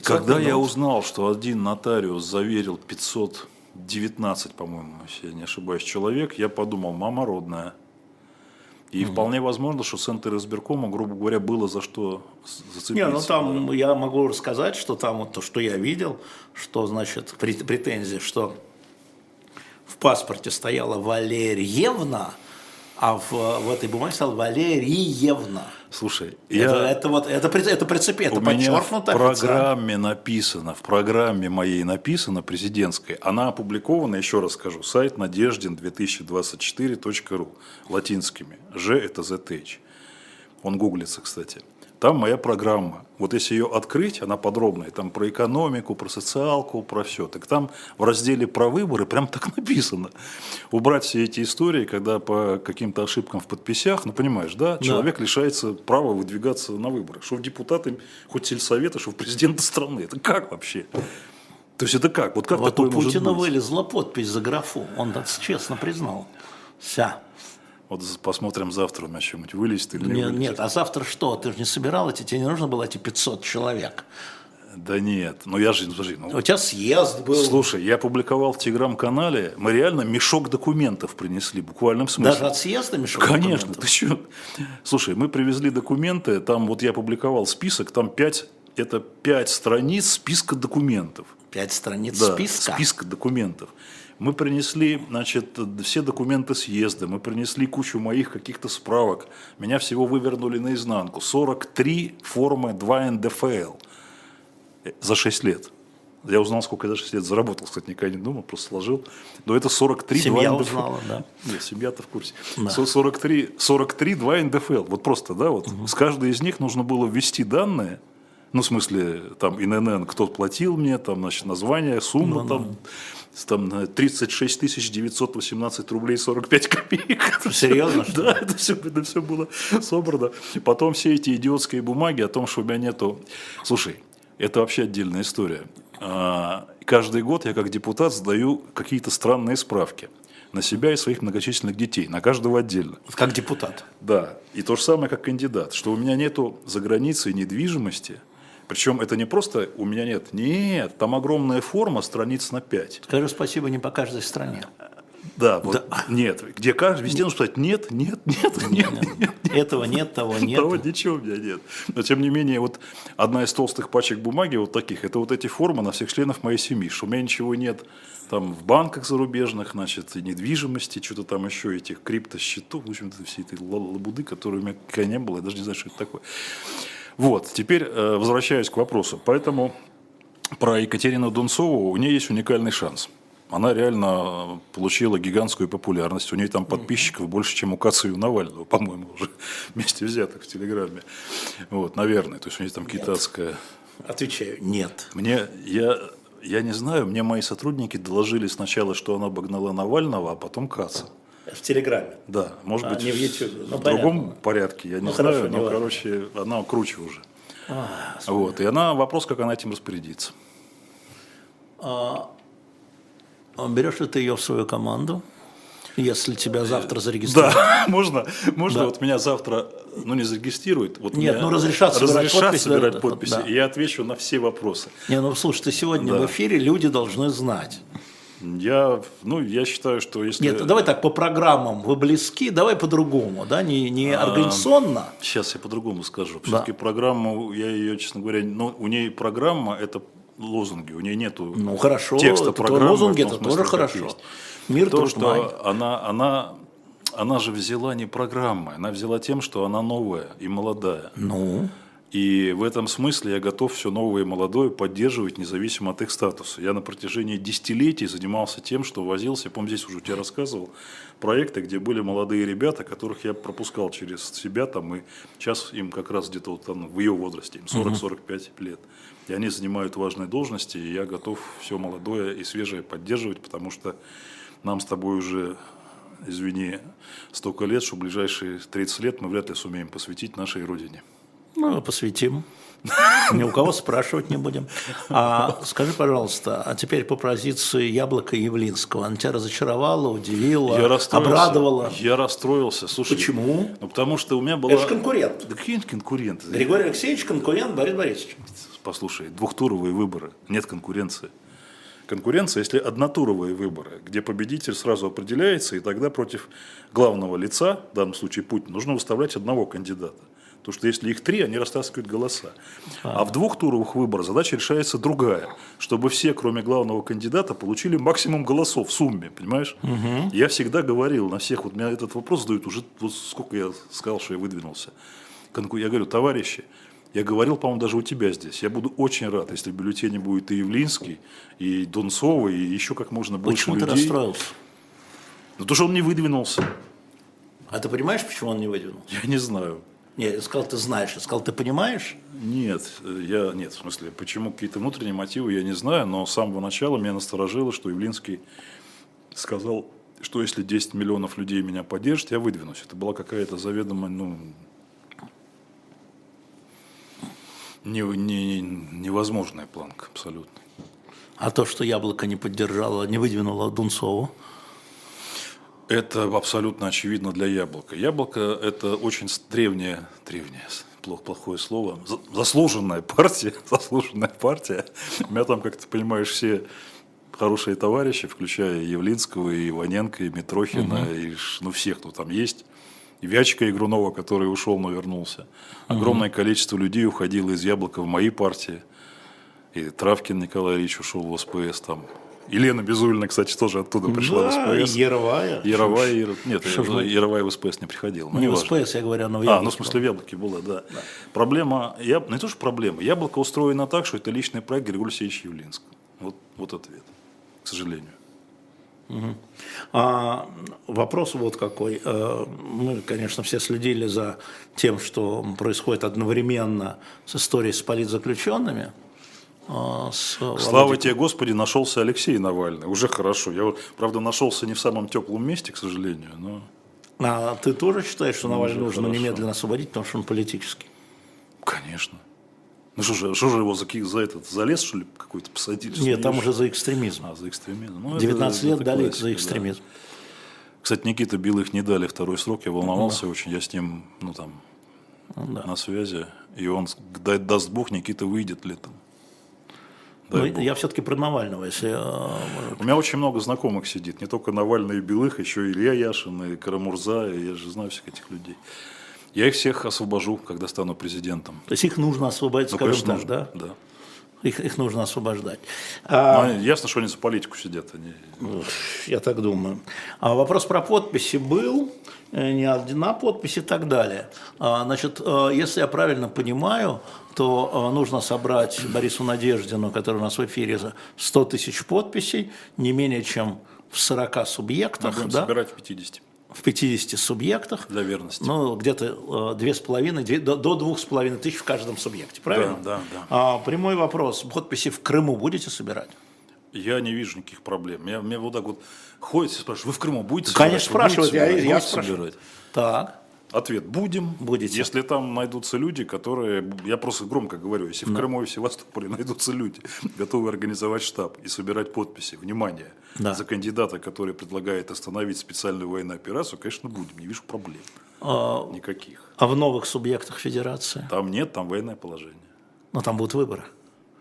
Speaker 3: Когда минут. я узнал, что один нотариус заверил 519, по-моему, если я не ошибаюсь, человек, я подумал, мама родная. И угу. вполне возможно, что Центр избиркома, грубо говоря, было за что зацепиться. Не,
Speaker 2: ну там да. я могу рассказать, что там вот то, что я видел, что значит претензии, что в паспорте стояла Валерьевна, а в, в этой бумаге стал Валерьевна.
Speaker 3: Слушай,
Speaker 2: это, я... это вот это, это прицепи, это
Speaker 3: у меня в программе написано, в программе моей написано президентской, она опубликована, еще раз скажу, сайт надеждин2024.ру латинскими. Ж это ZH. Он гуглится, кстати. Там моя программа. Вот если ее открыть, она подробная, там про экономику, про социалку, про все. Так там в разделе про выборы прям так написано. Убрать все эти истории, когда по каким-то ошибкам в подписях, ну понимаешь, да, человек да. лишается права выдвигаться на выборы. Что в депутаты, хоть сельсовета, что в президента страны. Это как вообще? То есть это как? Вот как
Speaker 2: вот
Speaker 3: такое
Speaker 2: у Путина вылезла подпись за графу. Он это честно признал. Вся.
Speaker 3: Вот посмотрим завтра у меня что-нибудь вылезет или не
Speaker 2: нет,
Speaker 3: вылезет.
Speaker 2: Нет, а завтра что? Ты же не собирал эти, тебе не нужно было эти 500 человек.
Speaker 3: Да нет, ну я же, подожди, ну,
Speaker 2: у тебя съезд был.
Speaker 3: Слушай, я публиковал в Телеграм-канале, мы реально мешок документов принесли, в буквальном смысле.
Speaker 2: Даже от съезда мешок
Speaker 3: Конечно,
Speaker 2: документов?
Speaker 3: ты что? Слушай, мы привезли документы, там вот я публиковал список, там пять, это пять страниц списка документов.
Speaker 2: Пять страниц
Speaker 3: да,
Speaker 2: списка?
Speaker 3: списка документов. Мы принесли, значит, все документы съезда, мы принесли кучу моих каких-то справок. Меня всего вывернули наизнанку. 43 формы 2 НДФЛ за 6 лет. Я узнал, сколько я за 6 лет заработал, кстати, никогда не думал, просто сложил. Но это 43
Speaker 2: Семья 2 НДФЛ. узнала, да.
Speaker 3: Нет, семья-то в курсе. Да. 43, 43 2 НДФЛ. Вот просто, да, вот угу. с каждой из них нужно было ввести данные, ну, в смысле, там, ИНН, кто платил мне, там, значит, название, сумма, ну, там, да там 36 тысяч 918 рублей 45 копеек.
Speaker 2: Серьезно?
Speaker 3: Да, это все, это все было собрано. Потом все эти идиотские бумаги о том, что у меня нету... Слушай, это вообще отдельная история. А, каждый год я как депутат сдаю какие-то странные справки на себя и своих многочисленных детей, на каждого отдельно.
Speaker 2: Как депутат?
Speaker 3: Да. И то же самое, как кандидат, что у меня нету за границей недвижимости – причем это не просто у меня нет. Нет, там огромная форма, страниц на 5.
Speaker 2: Скажу спасибо не по каждой стране.
Speaker 3: Да, вот, да. нет. Где каждый, везде нужно сказать нет, нет, нет, нет, нет, нет.
Speaker 2: Этого нет, того нет.
Speaker 3: Того ничего у меня нет. Но тем не менее, вот одна из толстых пачек бумаги вот таких, это вот эти формы на всех членов моей семьи, что у меня ничего нет там в банках зарубежных, значит, и недвижимости, что-то там еще, этих криптосчетов, в общем-то, все этой лабуды, которые у меня не было, я даже не знаю, что это такое. Вот, теперь э, возвращаюсь к вопросу. Поэтому про Екатерину Дунцову у нее есть уникальный шанс. она реально получила гигантскую популярность. У нее там подписчиков больше, чем у Каца и у Навального, по-моему, уже вместе взятых в Телеграме. Вот, наверное. То есть у нее там китайская...
Speaker 2: Отвечаю, нет.
Speaker 3: Мне, я, я не знаю, мне мои сотрудники доложили сначала, что она обогнала Навального, а потом Каца.
Speaker 2: В Телеграме?
Speaker 3: Да, может
Speaker 2: А,
Speaker 3: быть,
Speaker 2: не в YouTube. Ну,
Speaker 3: в
Speaker 2: понятно.
Speaker 3: другом порядке, я не
Speaker 2: Ну,
Speaker 3: знаю,
Speaker 2: хорошо,
Speaker 3: но,
Speaker 2: важно.
Speaker 3: короче, она круче уже.
Speaker 2: А,
Speaker 3: Вот, и она, вопрос, как она этим распорядится.
Speaker 2: а берешь ли ты ее в свою команду, если тебя завтра зарегистрируют?
Speaker 3: Да, можно, можно
Speaker 2: Да.
Speaker 3: вот меня завтра, ну не зарегистрируют, вот
Speaker 2: Нет, ну, разрешат собирать
Speaker 3: разрешат
Speaker 2: подписи,
Speaker 3: собирать
Speaker 2: да,
Speaker 3: подписи,
Speaker 2: да.
Speaker 3: и я отвечу на все вопросы.
Speaker 2: Не, ну слушай, ты сегодня
Speaker 3: Да.
Speaker 2: в эфире, люди должны знать.
Speaker 3: Я, ну, я считаю, что если...
Speaker 2: Нет, давай так, по программам вы близки, давай по-другому, да, не, не
Speaker 3: А,
Speaker 2: организационно.
Speaker 3: Сейчас я по-другому скажу. Все-таки программу, я ее, честно говоря, ну, у нее программа это лозунги, у нее нету
Speaker 2: Ну хорошо,
Speaker 3: текста
Speaker 2: это
Speaker 3: программы.
Speaker 2: лозунги, это
Speaker 3: смысле,
Speaker 2: тоже хорошо.
Speaker 3: есть.
Speaker 2: Мир
Speaker 3: То, что она, она, она же взяла не программой, она взяла тем, что она новая и молодая.
Speaker 2: Ну,
Speaker 3: И в этом смысле я готов все новое и молодое поддерживать, независимо от их статуса. Я на протяжении десятилетий занимался тем, что возился, я помню, здесь уже тебе рассказывал, проекты, где были молодые ребята, которых я пропускал через себя, там, и сейчас им как раз где-то вот там в ее возрасте, им 40-45 лет. И они занимают важные должности, и я готов все молодое и свежее поддерживать, потому что нам с тобой уже, извини, столько лет, что ближайшие 30 лет мы вряд ли сумеем посвятить нашей родине.
Speaker 2: Ну, посвятим. Ни у кого спрашивать не будем. А скажи, пожалуйста, а теперь по позиции Яблока Явлинского. Она тебя разочаровала, удивила,
Speaker 3: Я
Speaker 2: обрадовала?
Speaker 3: Я расстроился. Слушай,
Speaker 2: Почему?
Speaker 3: Ну, потому что у меня была...
Speaker 2: Это же конкурент.
Speaker 3: Да какие конкуренты?
Speaker 2: Григорий Алексеевич конкурент Борис Борисович.
Speaker 3: Послушай, двухтуровые выборы, нет конкуренции. Конкуренция, если однотуровые выборы, где победитель сразу определяется, и тогда против главного лица, в данном случае Путина, нужно выставлять одного кандидата. Потому что если их три, они растаскивают голоса. А в двухтуровых выборах задача решается другая, чтобы все, кроме главного кандидата, получили максимум голосов в сумме, понимаешь? Я всегда говорил на всех, вот меня этот вопрос задают уже, вот сколько я сказал, что я выдвинулся. Я говорю, товарищи, я говорил, по-моему, даже у тебя здесь. Я буду очень рад, если в бюллетене будет и Явлинский, и Донцова, и еще как можно больше
Speaker 2: Почему ты
Speaker 3: людей.
Speaker 2: расстроился?
Speaker 3: Ну, то, что он не выдвинулся.
Speaker 2: А ты понимаешь, почему он не выдвинулся?
Speaker 3: Я не знаю.
Speaker 2: Нет, я сказал, ты знаешь. Я сказал, ты понимаешь?
Speaker 3: Нет, я нет, в смысле, почему какие-то внутренние мотивы, я не знаю, но с самого начала меня насторожило, что Явлинский сказал, что если 10 миллионов людей меня поддержат, я выдвинусь. Это была какая-то заведомо, ну, не, не- невозможная планка абсолютно.
Speaker 2: А то, что Яблоко не поддержало, не выдвинуло Дунцову?
Speaker 3: Это абсолютно очевидно для яблока. Яблоко – это очень древняя, древняя, с- плох- плохое слово, за- заслуженная партия, заслуженная партия. У меня там, как ты понимаешь, все хорошие товарищи, включая и Явлинского, и Иваненко, и Митрохина, и ш- ну, всех, кто там есть. И Вячика Игрунова, который ушел, но вернулся. Огромное количество людей уходило из Яблока в мои партии. И Травкин Николай Ильич ушел в СПС там. И Лена Безулина, кстати, тоже оттуда пришла
Speaker 2: Да,
Speaker 3: в
Speaker 2: и
Speaker 3: СПС.
Speaker 2: Яровая.
Speaker 3: Яровая, Яро- нет,
Speaker 2: Что вы-
Speaker 3: Яровая в СПС не приходила.
Speaker 2: Не в. СПС, я говорю, она в
Speaker 3: А, ну в
Speaker 2: Яблоке
Speaker 3: смысле в Яблоке была, да. Проблема, я, ну не то, что проблема, Яблоко устроено так, что это личный проект Григория Алексеевича Явлинского. Вот, вот ответ, к сожалению.
Speaker 2: А, вопрос вот какой. Э, Мы, конечно, все следили за тем, что происходит одновременно с историей с политзаключенными. А, С
Speaker 3: Слава
Speaker 2: Володей-
Speaker 3: тебе, Господи, нашелся Алексей Навальный. Уже хорошо. Я, правда, нашелся не в самом теплом месте, к сожалению, но,
Speaker 2: А ты тоже считаешь, что Навальный
Speaker 3: уже
Speaker 2: нужно
Speaker 3: хорошо.
Speaker 2: немедленно освободить, потому что он политический?
Speaker 3: конечно. Ну что же, что же его за, за этот залез, что ли, какой-то посадили?
Speaker 2: Нет, там уже за экстремизм.
Speaker 3: А, за экстремизм. Ну, это-
Speaker 2: 19 лет
Speaker 3: это
Speaker 2: дали
Speaker 3: классика,
Speaker 2: за
Speaker 3: да.
Speaker 2: экстремизм.
Speaker 3: Кстати, Никита Белых не дали второй срок, я волновался очень, я с ним, ну там,
Speaker 2: Ну да.
Speaker 3: на связи, и он, даст Бог, Никита выйдет летом. Дай
Speaker 2: Ну, я все-таки про Навального, если э,
Speaker 3: У меня очень много знакомых сидит, не только Навальный и Белых, еще и Илья Яшин, и Карамурза, и я же знаю всех этих людей. Я их всех освобожу, когда стану президентом.
Speaker 2: То есть их нужно освободить,
Speaker 3: Ну,
Speaker 2: скажем
Speaker 3: конечно,
Speaker 2: так,
Speaker 3: нужно.
Speaker 2: да?
Speaker 3: да.
Speaker 2: Их, их нужно освобождать.
Speaker 3: А, ну, ясно, что они за политику сидят. Они...
Speaker 2: Я так думаю. А вопрос про подписи был, э, не одна подпись и так далее. А, значит, э, если я правильно понимаю, то э, нужно собрать Борису Надеждину, который у нас в эфире, за 100 тысяч подписей, не менее чем в 40 субъектах. Мы
Speaker 3: будем да? собирать в 50
Speaker 2: в 50 субъектах.
Speaker 3: Для верности.
Speaker 2: Ну, где-то две с половиной, до, двух с половиной тысяч в каждом субъекте, правильно?
Speaker 3: Да, да, да.
Speaker 2: А, прямой вопрос. Подписи в Крыму будете собирать?
Speaker 3: Я не вижу никаких проблем. Меня, меня вот так вот ходят и спрашивают, вы в Крыму будете
Speaker 2: Конечно,
Speaker 3: собирать?
Speaker 2: спрашивают, я,
Speaker 3: я,
Speaker 2: я спрашиваю. Так.
Speaker 3: Ответ – будем.
Speaker 2: Будете.
Speaker 3: Если там найдутся люди, которые, я просто громко говорю, если в Крыму и в Севастополе найдутся люди, готовые организовать штаб и собирать подписи, внимание, да. за кандидата, который предлагает остановить специальную военную операцию, конечно, будем, не вижу проблем. А, Никаких.
Speaker 2: А в новых субъектах федерации?
Speaker 3: Там нет, там военное положение.
Speaker 2: Но там будут выборы.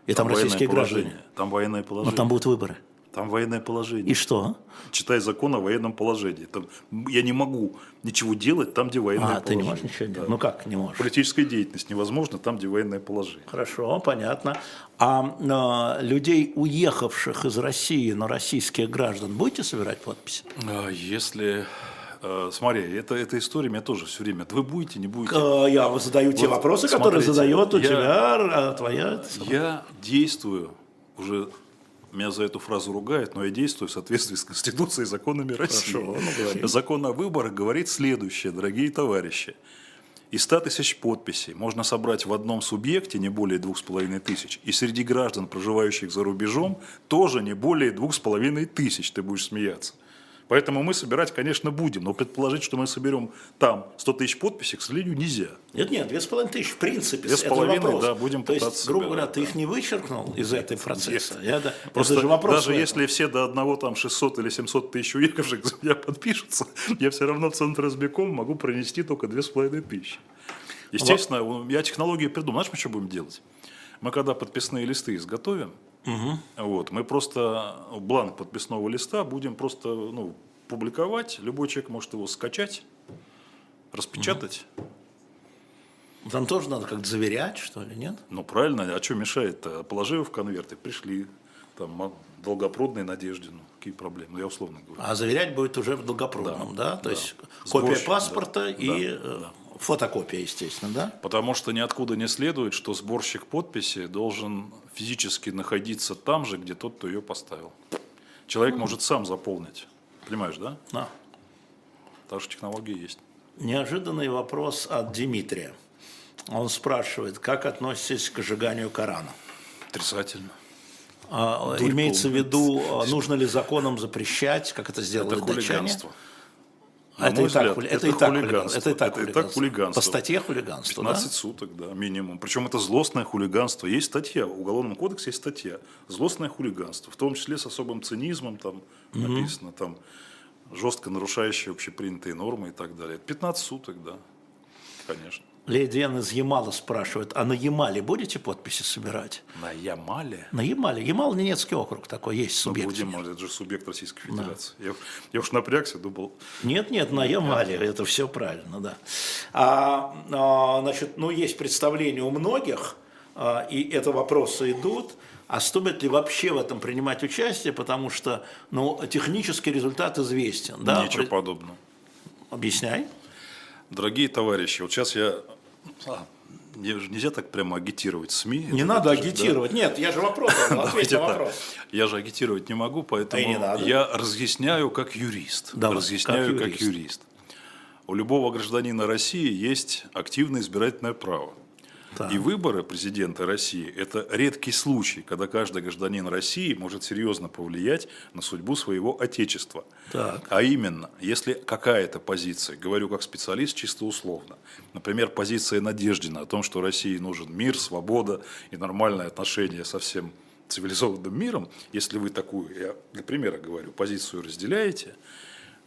Speaker 2: И там, там российские граждане.
Speaker 3: Там военное положение.
Speaker 2: Но там будут выборы.
Speaker 3: Там военное положение.
Speaker 2: И что?
Speaker 3: Читай закон о военном положении. Там, я не могу ничего делать там, где военное
Speaker 2: а,
Speaker 3: положение.
Speaker 2: ты не можешь ничего делать? Да. Ну как не можешь?
Speaker 3: Политическая деятельность невозможна там, где военное положение.
Speaker 2: Хорошо, понятно. А, а людей, уехавших из России, но российских граждан, будете собирать подписи?
Speaker 3: А, если э, Смотри, это, эта история меня тоже все время. Вы будете, не будете?
Speaker 2: Я задаю те вот, вопросы, смотрите, которые задает у я, тебя твоя.
Speaker 3: Я действую уже меня за эту фразу ругают, но я действую в соответствии с Конституцией и законами России. Хорошо, ну, Закон о выборах говорит следующее, дорогие товарищи. Из 100 тысяч подписей можно собрать в одном субъекте не более двух с половиной тысяч. И среди граждан, проживающих за рубежом, тоже не более двух с половиной тысяч, ты будешь смеяться. Поэтому мы собирать, конечно, будем, но предположить, что мы соберем там 100 тысяч подписей, к сожалению, нельзя.
Speaker 2: Нет, нет, две с половиной тысячи, в принципе,
Speaker 3: две с половиной, да, будем
Speaker 2: То
Speaker 3: пытаться
Speaker 2: есть, грубо говоря, ты их не вычеркнул из этой процесса?
Speaker 3: Нет. Я, да, Просто это же вопрос даже если все до одного там 600 или 700 тысяч уехавших за меня подпишутся, я все равно в Центр избирком могу пронести только две с половиной тысячи. Естественно, вот. я технологию придумал. Знаешь, мы что будем делать? Мы когда подписные листы изготовим, Угу. Вот, мы просто бланк подписного листа будем просто ну, публиковать. Любой человек может его скачать, распечатать.
Speaker 2: Угу. Там тоже надо как-то заверять, что ли, нет?
Speaker 3: Ну, правильно. А что мешает-то? Положи его в конверт и пришли. Там долгопрудной Надеждину. Какие проблемы? Ну, я условно говорю.
Speaker 2: А заверять будет уже в долгопрудном, да? да? То да. есть копия паспорта да. и да. Э, да. фотокопия, естественно, да?
Speaker 3: Потому что ниоткуда не следует, что сборщик подписи должен физически находиться там же, где тот, кто ее поставил. Человек mm. может сам заполнить. Понимаешь, да?
Speaker 2: Да.
Speaker 3: Так что технологии есть.
Speaker 2: Неожиданный вопрос от Дмитрия. Он спрашивает, как относитесь к сжиганию Корана?
Speaker 3: Отрицательно.
Speaker 2: А, имеется в виду, а, нужно ли законом запрещать, как это сделали
Speaker 3: это хулиганство.
Speaker 2: А это, и взгляд, так, это, это, и так хулиганство. Это и так,
Speaker 3: это и так хулиганство.
Speaker 2: По статье хулиганство,
Speaker 3: 15 да? суток, да, минимум. Причем это злостное хулиганство. Есть статья, в Уголовном кодексе есть статья. Злостное хулиганство, в том числе с особым цинизмом, там mm-hmm. написано, там жестко нарушающие общепринятые нормы и так далее. 15 суток, да, конечно.
Speaker 2: Леди из Ямала спрашивает, а на Ямале будете подписи собирать?
Speaker 3: На Ямале?
Speaker 2: На Ямале. Ямал Ненецкий округ такой есть,
Speaker 3: ну, субъект. Ну, будем, это же субъект Российской Федерации. Да. Я, я уж напрягся, думал.
Speaker 2: Нет, нет, на Ямале, это все правильно, да. А, а, значит, ну, есть представление у многих, а, и это вопросы идут, а стоит ли вообще в этом принимать участие, потому что ну, технический результат известен. Да?
Speaker 3: Ничего подобного.
Speaker 2: Объясняй.
Speaker 3: Дорогие товарищи, вот сейчас я... А, нельзя так прямо агитировать СМИ.
Speaker 2: Не надо же, агитировать. Да? Нет, я же вопрос, ответь на вопрос.
Speaker 3: Я же агитировать не могу, поэтому не я разъясняю как юрист. Да, разъясняю как юрист. как юрист. У любого гражданина России есть активное избирательное право. Да. И выборы президента России – это редкий случай, когда каждый гражданин России может серьезно повлиять на судьбу своего отечества.
Speaker 2: Так.
Speaker 3: А именно, если какая-то позиция, говорю как специалист чисто условно, например, позиция Надеждина о том, что России нужен мир, свобода и нормальное отношение со всем цивилизованным миром, если вы такую, я для примера говорю, позицию разделяете,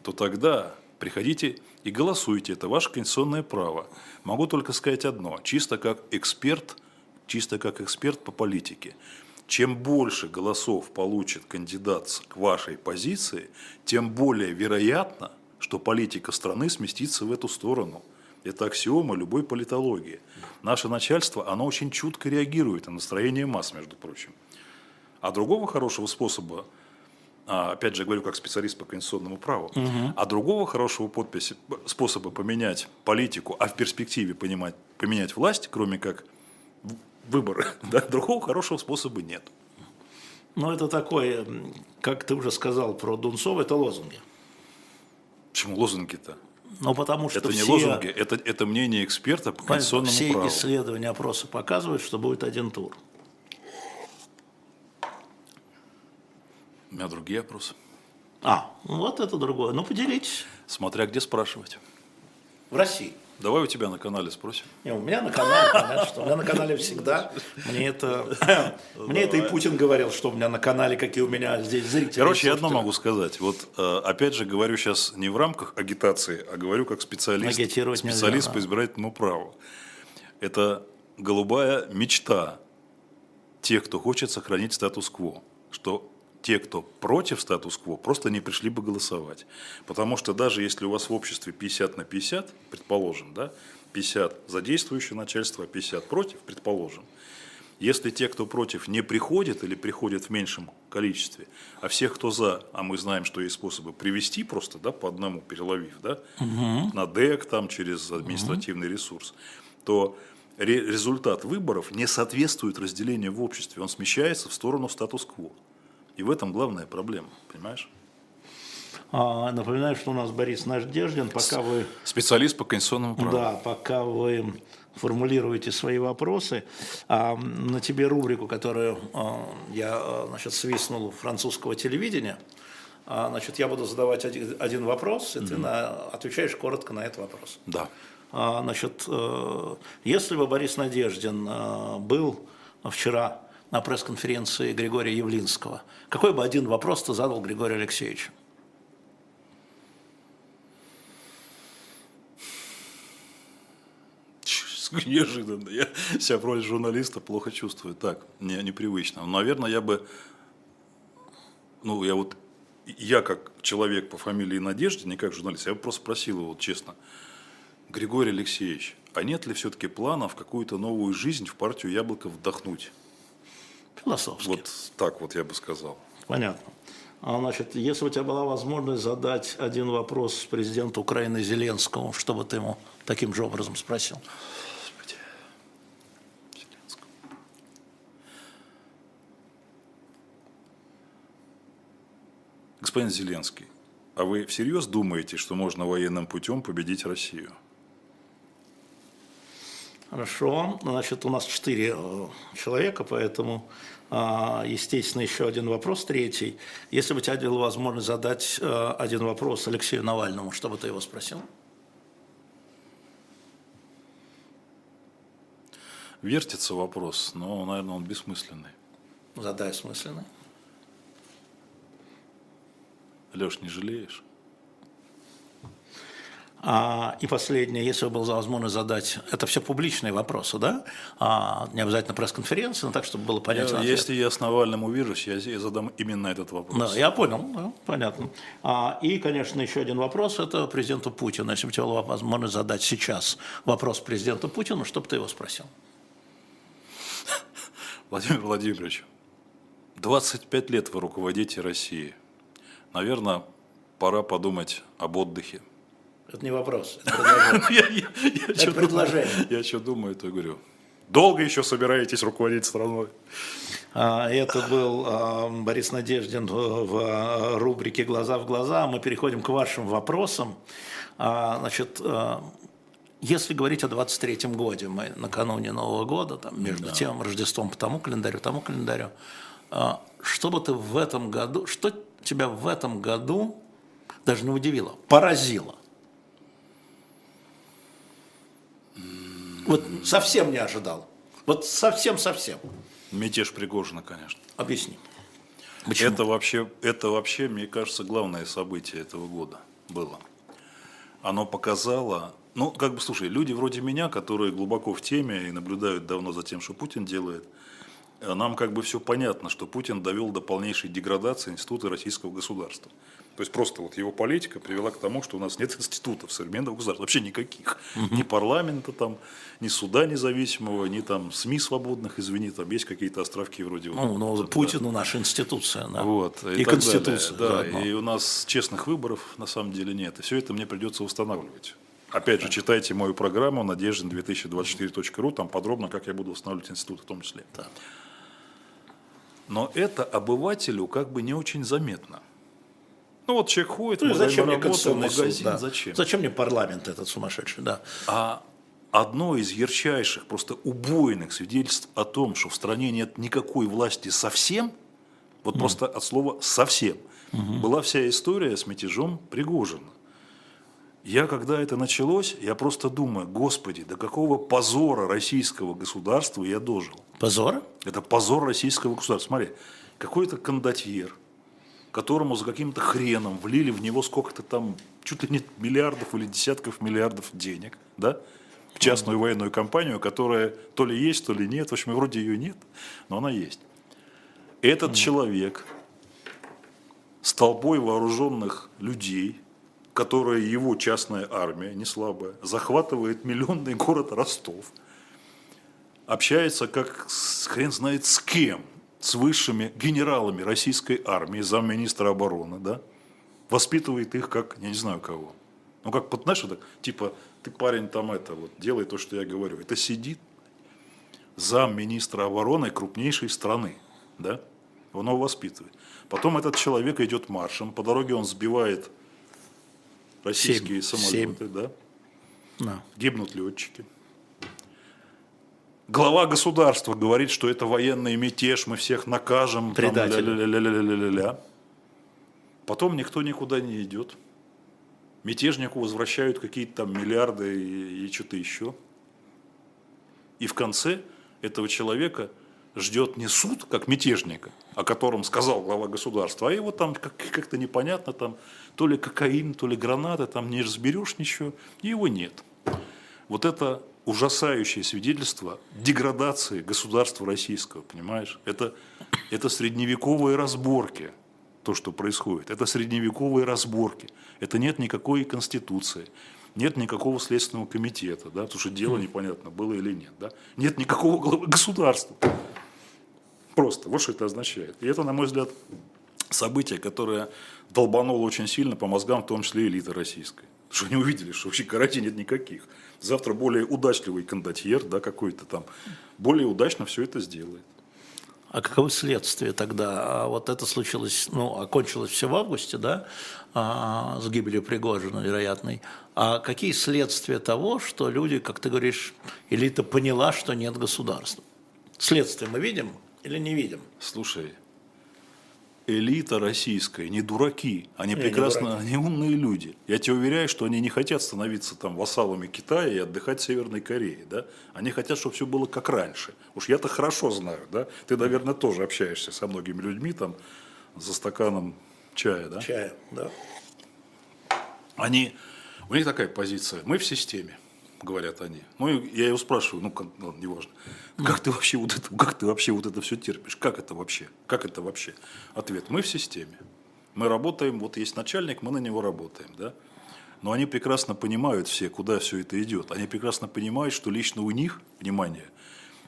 Speaker 3: то тогда приходите и голосуйте, это ваше конституционное право. Могу только сказать одно, чисто как эксперт, чисто как эксперт по политике. Чем больше голосов получит кандидат к вашей позиции, тем более вероятно, что политика страны сместится в эту сторону. Это аксиома любой политологии. Наше начальство, оно очень чутко реагирует на настроение масс, между прочим. А другого хорошего способа, опять же говорю как специалист по конституционному праву, угу. а другого хорошего подписи, способа поменять политику, а в перспективе понимать, поменять власть, кроме как выборы, да, другого хорошего способа нет.
Speaker 2: Ну, это такое, как ты уже сказал про Дунцова, это лозунги.
Speaker 3: Почему лозунги-то?
Speaker 2: Ну, потому что
Speaker 3: это
Speaker 2: все,
Speaker 3: не лозунги, это, это мнение эксперта по конституционному
Speaker 2: все
Speaker 3: праву.
Speaker 2: Все исследования, опросы показывают, что будет один тур.
Speaker 3: У меня другие опросы.
Speaker 2: А, ну вот это другое. Ну, поделитесь.
Speaker 3: Смотря где спрашивать.
Speaker 2: В России.
Speaker 3: Давай у тебя на канале спросим.
Speaker 2: Не, у меня на канале, понятно, что у меня на канале всегда. Мне это, мне это и Путин говорил, что у меня на канале, какие у меня здесь зрители.
Speaker 3: Короче, я одно могу сказать. Вот э, опять же говорю сейчас не в рамках агитации, а говорю как специалист, специалист нельзя, по избирательному праву. Это голубая мечта тех, кто хочет сохранить статус-кво, что те, кто против статус-кво, просто не пришли бы голосовать. Потому что даже если у вас в обществе 50 на 50, предположим, да, 50 за действующее начальство, а 50 против, предположим, если те, кто против, не приходят или приходят в меньшем количестве, а всех, кто за, а мы знаем, что есть способы привести просто, да, по одному переловив, да, угу. на ДЭК, там, через административный угу. ресурс, то результат выборов не соответствует разделению в обществе, он смещается в сторону статус-кво. И в этом главная проблема, понимаешь?
Speaker 2: А, напоминаю, что у нас Борис Надеждин, пока вы...
Speaker 3: Специалист по конституционному праву.
Speaker 2: Да, пока вы формулируете свои вопросы. А, на тебе рубрику, которую а, я значит, свистнул французского телевидения, значит, я буду задавать один, один вопрос, и mm-hmm. ты на, отвечаешь коротко на этот вопрос.
Speaker 3: Да.
Speaker 2: Значит, э, если бы Борис Надеждин э, был вчера на пресс-конференции Григория Явлинского. Какой бы один вопрос ты задал Григорию Алексеевичу?
Speaker 3: Неожиданно. Я себя в роли журналиста плохо чувствую. Так, не, непривычно. Наверное, я бы... Ну, я вот... Я как человек по фамилии Надежде, не как журналист, я бы просто спросил его, вот, честно, Григорий Алексеевич, а нет ли все-таки плана в какую-то новую жизнь в партию Яблоко вдохнуть?
Speaker 2: Философски.
Speaker 3: Вот так вот я бы сказал.
Speaker 2: Понятно. А, значит, если у тебя была возможность задать один вопрос президенту Украины Зеленскому, что бы ты ему таким же образом спросил? Господи.
Speaker 3: Зеленскому. Господин Зеленский, а вы всерьез думаете, что можно военным путем победить Россию?
Speaker 2: Хорошо. Значит, у нас четыре э, человека, поэтому, а, естественно, еще один вопрос, третий. Если бы тебя была возможность задать э, один вопрос Алексею Навальному, что бы ты его спросил?
Speaker 3: Вертится вопрос, но, наверное, он бессмысленный.
Speaker 2: Задай смысленный.
Speaker 3: Леш, не жалеешь?
Speaker 2: А, и последнее, если бы было возможно задать, это все публичные вопросы, да? А, не обязательно пресс-конференции, но так, чтобы было понятно.
Speaker 3: Я, если я с Навальным увижусь, я, я задам именно этот вопрос.
Speaker 2: Да, я понял, да, понятно. А, и, конечно, еще один вопрос, это президенту Путину. Если бы у тебя была возможность задать сейчас вопрос президенту Путину, что бы ты его спросил?
Speaker 3: Владимир Владимирович, 25 лет вы руководите Россией. Наверное, пора подумать об отдыхе.
Speaker 2: Это не вопрос, это предложение.
Speaker 3: Это предложение. Я что думаю, то говорю. Долго еще собираетесь руководить страной?
Speaker 2: А, это был а, Борис Надеждин в а, рубрике «Глаза в глаза». Мы переходим к вашим вопросам. Значит, если говорить о 23-м годе, мы накануне Нового года, там, между да. тем Рождеством по тому календарю, тому календарю, что бы ты в этом году, что тебя в этом году даже не удивило, поразило? Вот совсем не ожидал. Вот совсем-совсем.
Speaker 3: Мятеж Пригожина, конечно.
Speaker 2: Объясни.
Speaker 3: Почему? Это вообще, это вообще, мне кажется, главное событие этого года было. Оно показало, ну, как бы, слушай, люди вроде меня, которые глубоко в теме и наблюдают давно за тем, что Путин делает, нам как бы все понятно, что Путин довел до полнейшей деградации института российского государства. То есть просто вот его политика привела к тому, что у нас нет институтов современного государства, вообще никаких. Угу. Ни парламента там, ни суда независимого, ни там СМИ свободных, извини, там есть какие-то островки вроде...
Speaker 2: Ну, но да. Путину наша институция, да.
Speaker 3: Вот, и, и конституция. Далее, да, и у нас честных выборов на самом деле нет. И все это мне придется устанавливать. Опять же, читайте мою программу надеждин2024.ру, там подробно, как я буду устанавливать институт в том числе. Да. Но это обывателю как бы не очень заметно. Ну вот человек ходит,
Speaker 2: ну, зачем мне работу,
Speaker 3: магазин, суд, да. зачем?
Speaker 2: Зачем мне парламент этот сумасшедший, да.
Speaker 3: А одно из ярчайших, просто убойных свидетельств о том, что в стране нет никакой власти совсем, вот mm. просто от слова совсем, угу. была вся история с мятежом Пригожина. Я, когда это началось, я просто думаю, господи, до какого позора российского государства я дожил.
Speaker 2: Позора?
Speaker 3: Это позор российского государства. Смотри, какой-то кондотьер, которому за каким-то хреном влили в него сколько-то там, чуть ли не миллиардов или десятков миллиардов денег, да, в частную военную компанию, которая то ли есть, то ли нет, в общем, вроде ее нет, но она есть. Этот человек с толпой вооруженных людей – которая его частная армия, не слабая, захватывает миллионный город Ростов, общается как хрен знает с кем, с высшими генералами российской армии, замминистра обороны, да, воспитывает их как, я не знаю кого. Ну, как, вот, знаешь, так, типа, ты парень там это, вот, делай то, что я говорю. Это сидит замминистра обороны крупнейшей страны, да, он его воспитывает. Потом этот человек идет маршем, по дороге он сбивает российские 7, самолеты, 7. да? Да. Гибнут летчики. Глава государства говорит, что это военный мятеж, мы всех накажем.
Speaker 2: Там, -ля -ля -ля.
Speaker 3: Потом никто никуда не идет. Мятежнику возвращают какие-то там миллиарды и, и что-то еще. И в конце этого человека ждет не суд, как мятежника, о котором сказал глава государства, а его там как-то непонятно, там то ли кокаин, то ли гранаты, там не разберешь ничего, и его нет. Вот это ужасающее свидетельство деградации государства российского, понимаешь? Это, это средневековые разборки, то, что происходит. Это средневековые разборки. Это нет никакой конституции, нет никакого следственного комитета, да, потому что дело непонятно, было или нет. Да? Нет никакого главы государства. Просто, вот что это означает. И это, на мой взгляд, событие, которое долбануло очень сильно по мозгам, в том числе элиты российской. Что они увидели, что вообще гарантий нет никаких. Завтра более удачливый кондотьер, да, какой-то там, более удачно все это сделает.
Speaker 2: А каковы следствия тогда? А вот это случилось, ну, окончилось все в августе, да, а, с гибелью Пригожина, вероятной. А какие следствия того, что люди, как ты говоришь, элита поняла, что нет государства? Следствие мы видим или не видим?
Speaker 3: Слушай, элита российская, не дураки, они прекрасно, не они умные люди. Я тебе уверяю, что они не хотят становиться там вассалами Китая и отдыхать в Северной Корее, да? Они хотят, чтобы все было как раньше. Уж я-то хорошо знаю, да? Ты, наверное, тоже общаешься со многими людьми там за стаканом чая, да?
Speaker 2: Чая, да.
Speaker 3: Они, у них такая позиция, мы в системе говорят они. Ну, я его спрашиваю, ну, ладно, неважно. Как ты вообще вот это, как ты вообще вот это все терпишь? Как это вообще? Как это вообще? Ответ, мы в системе. Мы работаем, вот есть начальник, мы на него работаем, да? Но они прекрасно понимают все, куда все это идет. Они прекрасно понимают, что лично у них, внимание,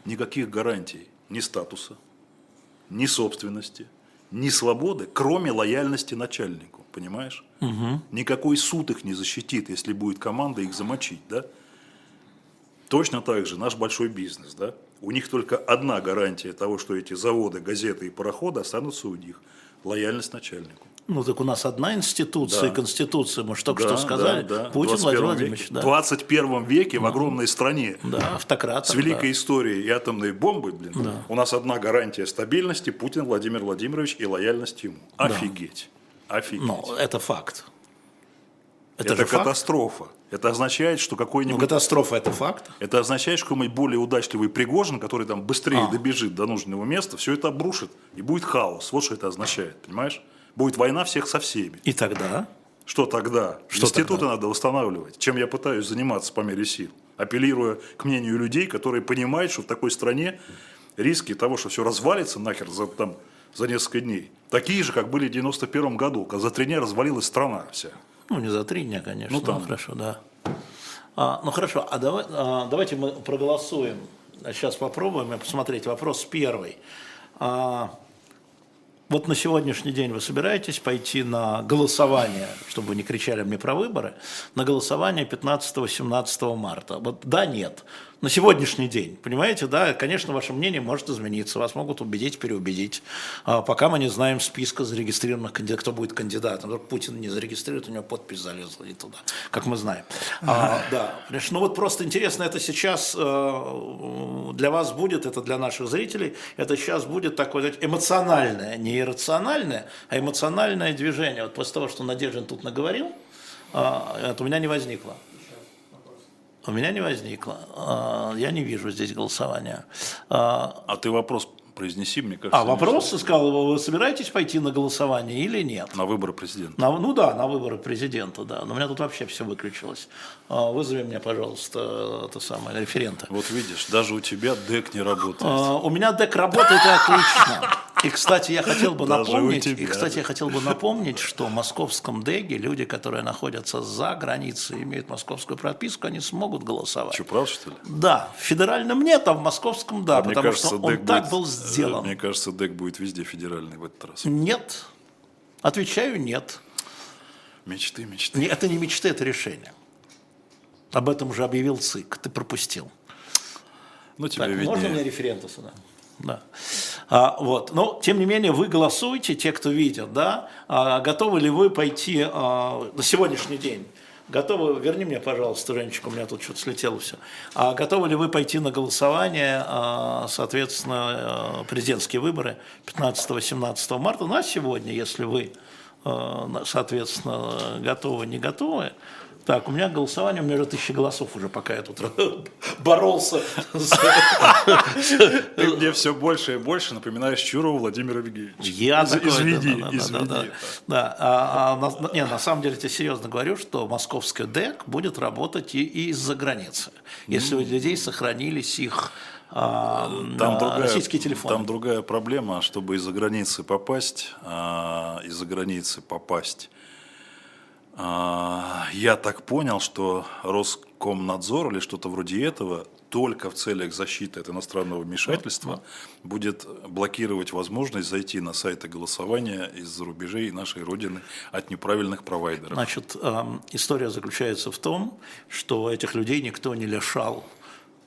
Speaker 3: никаких гарантий ни статуса, ни собственности, ни свободы, кроме лояльности начальнику, понимаешь? Угу. Никакой суд их не защитит, если будет команда их замочить, да? Точно так же наш большой бизнес, да? У них только одна гарантия того, что эти заводы, газеты и пароходы останутся у них. Лояльность начальнику.
Speaker 2: Ну так у нас одна институция, да. конституция, мы же только да, что сказали. Да, да.
Speaker 3: Путин Владимир Владимирович. Да. В 21 веке в огромной стране.
Speaker 2: Да.
Speaker 3: С великой да. историей и атомной бомбы, блин. Да. У нас одна гарантия стабильности Путин Владимир Владимирович и лояльность ему. Офигеть. Да. Офигеть.
Speaker 2: Ну, это факт.
Speaker 3: Это, это катастрофа. Факт? Это означает, что какой-нибудь...
Speaker 2: Ну, катастрофа – это факт.
Speaker 3: Это означает, что какой-нибудь более удачливый Пригожин, который там быстрее а. добежит до нужного места, все это обрушит, и будет хаос. Вот что это означает, понимаешь? Будет война всех со всеми.
Speaker 2: И тогда?
Speaker 3: Что тогда? Что Институты тогда? надо восстанавливать, чем я пытаюсь заниматься по мере сил, апеллируя к мнению людей, которые понимают, что в такой стране риски того, что все развалится нахер за, там, за несколько дней, такие же, как были в 91 году, когда за три дня развалилась страна вся.
Speaker 2: Ну, не за три дня, конечно.
Speaker 3: Ну, там.
Speaker 2: хорошо, да. А, ну, хорошо, а, давай, а давайте мы проголосуем. Сейчас попробуем посмотреть. Вопрос первый. А, вот на сегодняшний день вы собираетесь пойти на голосование, чтобы вы не кричали мне про выборы, на голосование 15-17 марта? Вот да, нет на сегодняшний день, понимаете, да, конечно, ваше мнение может измениться, вас могут убедить, переубедить, а пока мы не знаем списка зарегистрированных кандидатов, кто будет кандидатом, вдруг Путин не зарегистрирует, у него подпись залезла и туда, как мы знаем. А, да, конечно, ну вот просто интересно, это сейчас э, для вас будет, это для наших зрителей, это сейчас будет такое эмоциональное, не иррациональное, а эмоциональное движение. Вот после того, что Надеждин тут наговорил, э, это у меня не возникло. У меня не возникло. А, я не вижу здесь голосования.
Speaker 3: А, а ты вопрос произнеси, мне кажется.
Speaker 2: А вопрос, сказал, вы собираетесь пойти на голосование или нет?
Speaker 3: На выборы президента.
Speaker 2: На, ну да, на выборы президента, да. Но у меня тут вообще все выключилось. А, вызови меня, пожалуйста, это самое, референта.
Speaker 3: Вот видишь, даже у тебя ДЭК не работает.
Speaker 2: У меня ДЭК работает отлично. И, кстати, я хотел бы напомнить, и, кстати, я хотел бы напомнить, что в московском ДЭГе люди, которые находятся за границей, имеют московскую прописку, они смогут голосовать.
Speaker 3: Что, правда, что ли?
Speaker 2: Да. В федеральном нет, а в московском да, а потому кажется, что он так был сделан.
Speaker 3: Мне кажется, ДЭК будет везде федеральный в этот раз.
Speaker 2: Нет. Отвечаю, нет.
Speaker 3: Мечты, мечты.
Speaker 2: Это не мечты, это решение. Об этом уже объявил ЦИК, ты пропустил.
Speaker 3: Ну, тебе так, виднее.
Speaker 2: Можно мне референта сюда? Да. А, вот. Но, тем не менее, вы голосуете, те, кто видят, да, а, готовы ли вы пойти а, на сегодняшний день, готовы, верни мне, пожалуйста, Женечка, у меня тут что-то слетело все, а готовы ли вы пойти на голосование, а, соответственно, а, президентские выборы 15-17 марта, ну а сегодня, если вы, а, соответственно, готовы, не готовы, так, у меня голосование, у меня уже тысяча голосов уже, пока я тут боролся.
Speaker 3: Ты мне все больше и больше напоминаешь Чурова Владимира Евгеньевича.
Speaker 2: Я
Speaker 3: извини, извини.
Speaker 2: А, а, не, на самом деле, я серьезно говорю, что московский ДЭК будет работать и из-за границы. Если у людей сохранились их а, там другая, российские телефоны.
Speaker 3: Там другая проблема, чтобы из-за границы попасть, из-за границы попасть а, я так понял, что Роскомнадзор или что-то вроде этого только в целях защиты от иностранного вмешательства будет блокировать возможность зайти на сайты голосования из-за рубежей нашей Родины от неправильных провайдеров.
Speaker 2: Значит, история заключается в том, что этих людей никто не лишал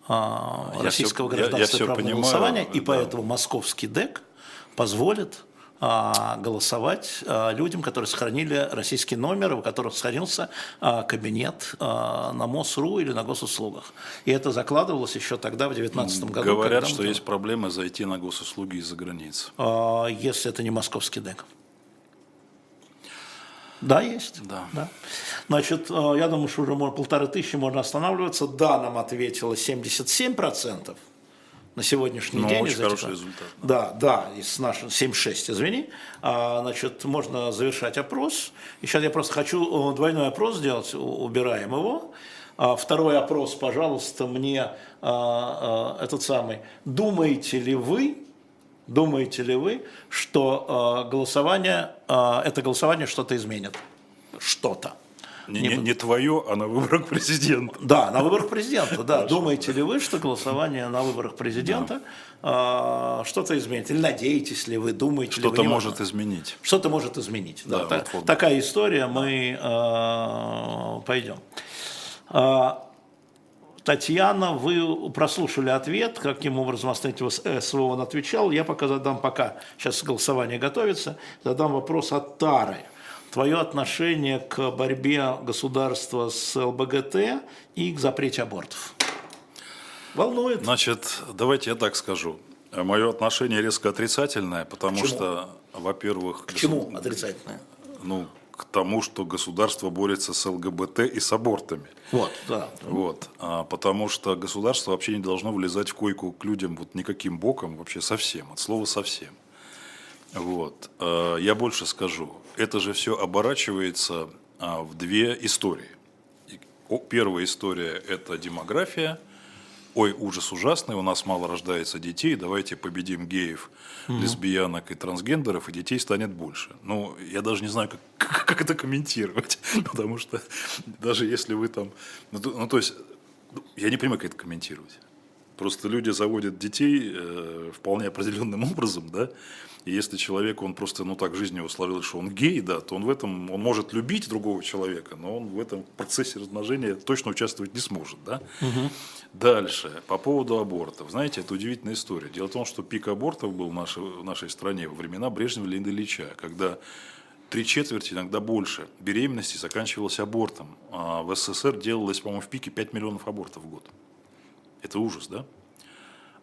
Speaker 2: а, российского все, гражданства я, я и права голосования, и да. поэтому московский ДЭК позволит а, голосовать а, людям, которые сохранили российский номер, у которых сохранился а, кабинет на МОСРУ или на госуслугах. И это закладывалось еще тогда, в 2019 году.
Speaker 3: Говорят, что есть проблемы зайти на госуслуги из-за границы.
Speaker 2: Если это не московский ДЭК. Да, есть.
Speaker 3: Да.
Speaker 2: да. Значит, я думаю, что уже полторы тысячи можно останавливаться. Да, нам ответило 77% на сегодняшний
Speaker 3: ну,
Speaker 2: день.
Speaker 3: Очень хороший результат.
Speaker 2: Да, да, из нашего 7-6, извини. А, значит, можно завершать опрос. И сейчас я просто хочу э, двойной опрос сделать, убираем его. А, второй опрос, пожалуйста, мне а, а, этот самый. Думаете ли вы, думаете ли вы, что а, голосование, а, это голосование что-то изменит? Что-то.
Speaker 3: Не, не, не твое, а на выборах президента.
Speaker 2: Да, на выборах президента, да. Думаете ли вы, что голосование на выборах президента да. э, что-то изменит? Или надеетесь ли вы, думаете
Speaker 3: что-то
Speaker 2: ли вы?
Speaker 3: Что-то может изменить.
Speaker 2: Что-то может изменить, да. да
Speaker 3: вот, вот.
Speaker 2: Такая история, мы э, пойдем. Э, Татьяна, вы прослушали ответ, каким образом Останьте СВО он отвечал. Я пока задам, пока сейчас голосование готовится, задам вопрос от Тары твое отношение к борьбе государства с ЛБГТ и к запрете абортов? Волнует?
Speaker 3: Значит, давайте я так скажу. Мое отношение резко отрицательное, потому что, во-первых...
Speaker 2: К чему отрицательное?
Speaker 3: Ну, к тому, что государство борется с ЛГБТ и с абортами.
Speaker 2: Вот, да.
Speaker 3: Вот, а, потому что государство вообще не должно влезать в койку к людям вот никаким боком, вообще совсем, от слова совсем. Вот. А, я больше скажу это же все оборачивается а, в две истории. Первая история – это демография, ой, ужас ужасный, у нас мало рождается детей, давайте победим геев, лесбиянок и трансгендеров, и детей станет больше. Ну, я даже не знаю, как, как это комментировать, потому что даже если вы там, ну, то, ну, то есть, ну, я не понимаю, как это комментировать. Просто люди заводят детей э, вполне определенным образом, да, и если человек, он просто, ну так, жизнь его сложилась, что он гей, да, то он в этом, он может любить другого человека, но он в этом процессе размножения точно участвовать не сможет, да. Угу. Дальше, по поводу абортов. Знаете, это удивительная история. Дело в том, что пик абортов был в нашей, в нашей стране во времена Брежнева и Ильича, когда три четверти, иногда больше, беременности заканчивалось абортом. А в СССР делалось, по-моему, в пике 5 миллионов абортов в год. Это ужас, да?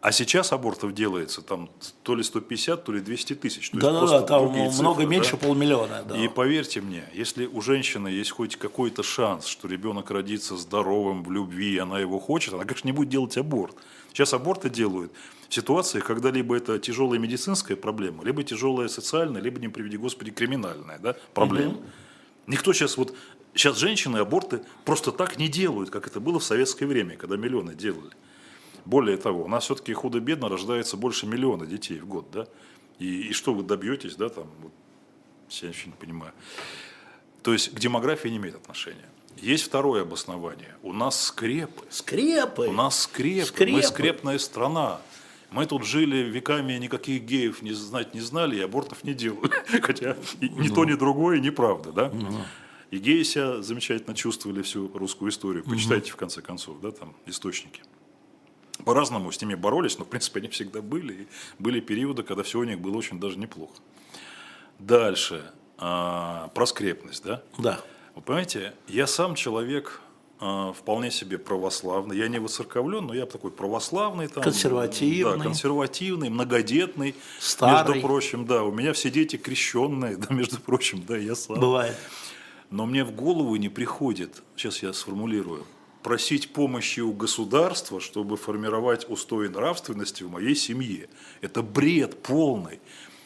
Speaker 3: А сейчас абортов делается там то ли 150, то ли 200 тысяч.
Speaker 2: Да-да-да, там цифры, много да? меньше полмиллиона. Да.
Speaker 3: И поверьте мне, если у женщины есть хоть какой-то шанс, что ребенок родится здоровым, в любви, и она его хочет, она, конечно, не будет делать аборт. Сейчас аборты делают в ситуации, когда либо это тяжелая медицинская проблема, либо тяжелая социальная, либо, не приведи Господи, криминальная да, проблема. Угу. Никто сейчас вот... Сейчас женщины аборты просто так не делают, как это было в советское время, когда миллионы делали. Более того, у нас все-таки худо-бедно рождается больше миллиона детей в год, да? И, и что вы добьетесь, да, там, вот, я еще не понимаю. То есть к демографии не имеет отношения. Есть второе обоснование. У нас скрепы.
Speaker 2: Скрепы?
Speaker 3: У нас скрепы. скрепы. Мы скрепная страна. Мы тут жили веками, никаких геев не знать не знали, и абортов не делали. Хотя ни то, ни другое неправда, да? И геи себя замечательно чувствовали всю русскую историю. Почитайте, в конце концов, да, там, источники по-разному с ними боролись, но, в принципе, они всегда были. И были периоды, когда все у них было очень даже неплохо. Дальше. А, про скрепность, да?
Speaker 2: Да.
Speaker 3: Вы понимаете, я сам человек а, вполне себе православный. Я не воцерковлен, но я такой православный. Там,
Speaker 2: консервативный.
Speaker 3: Да, консервативный, многодетный.
Speaker 2: Старый.
Speaker 3: Между прочим, да, у меня все дети крещенные, да, между прочим, да, я сам.
Speaker 2: Бывает.
Speaker 3: Но мне в голову не приходит, сейчас я сформулирую, просить помощи у государства, чтобы формировать устои нравственности в моей семье. Это бред полный.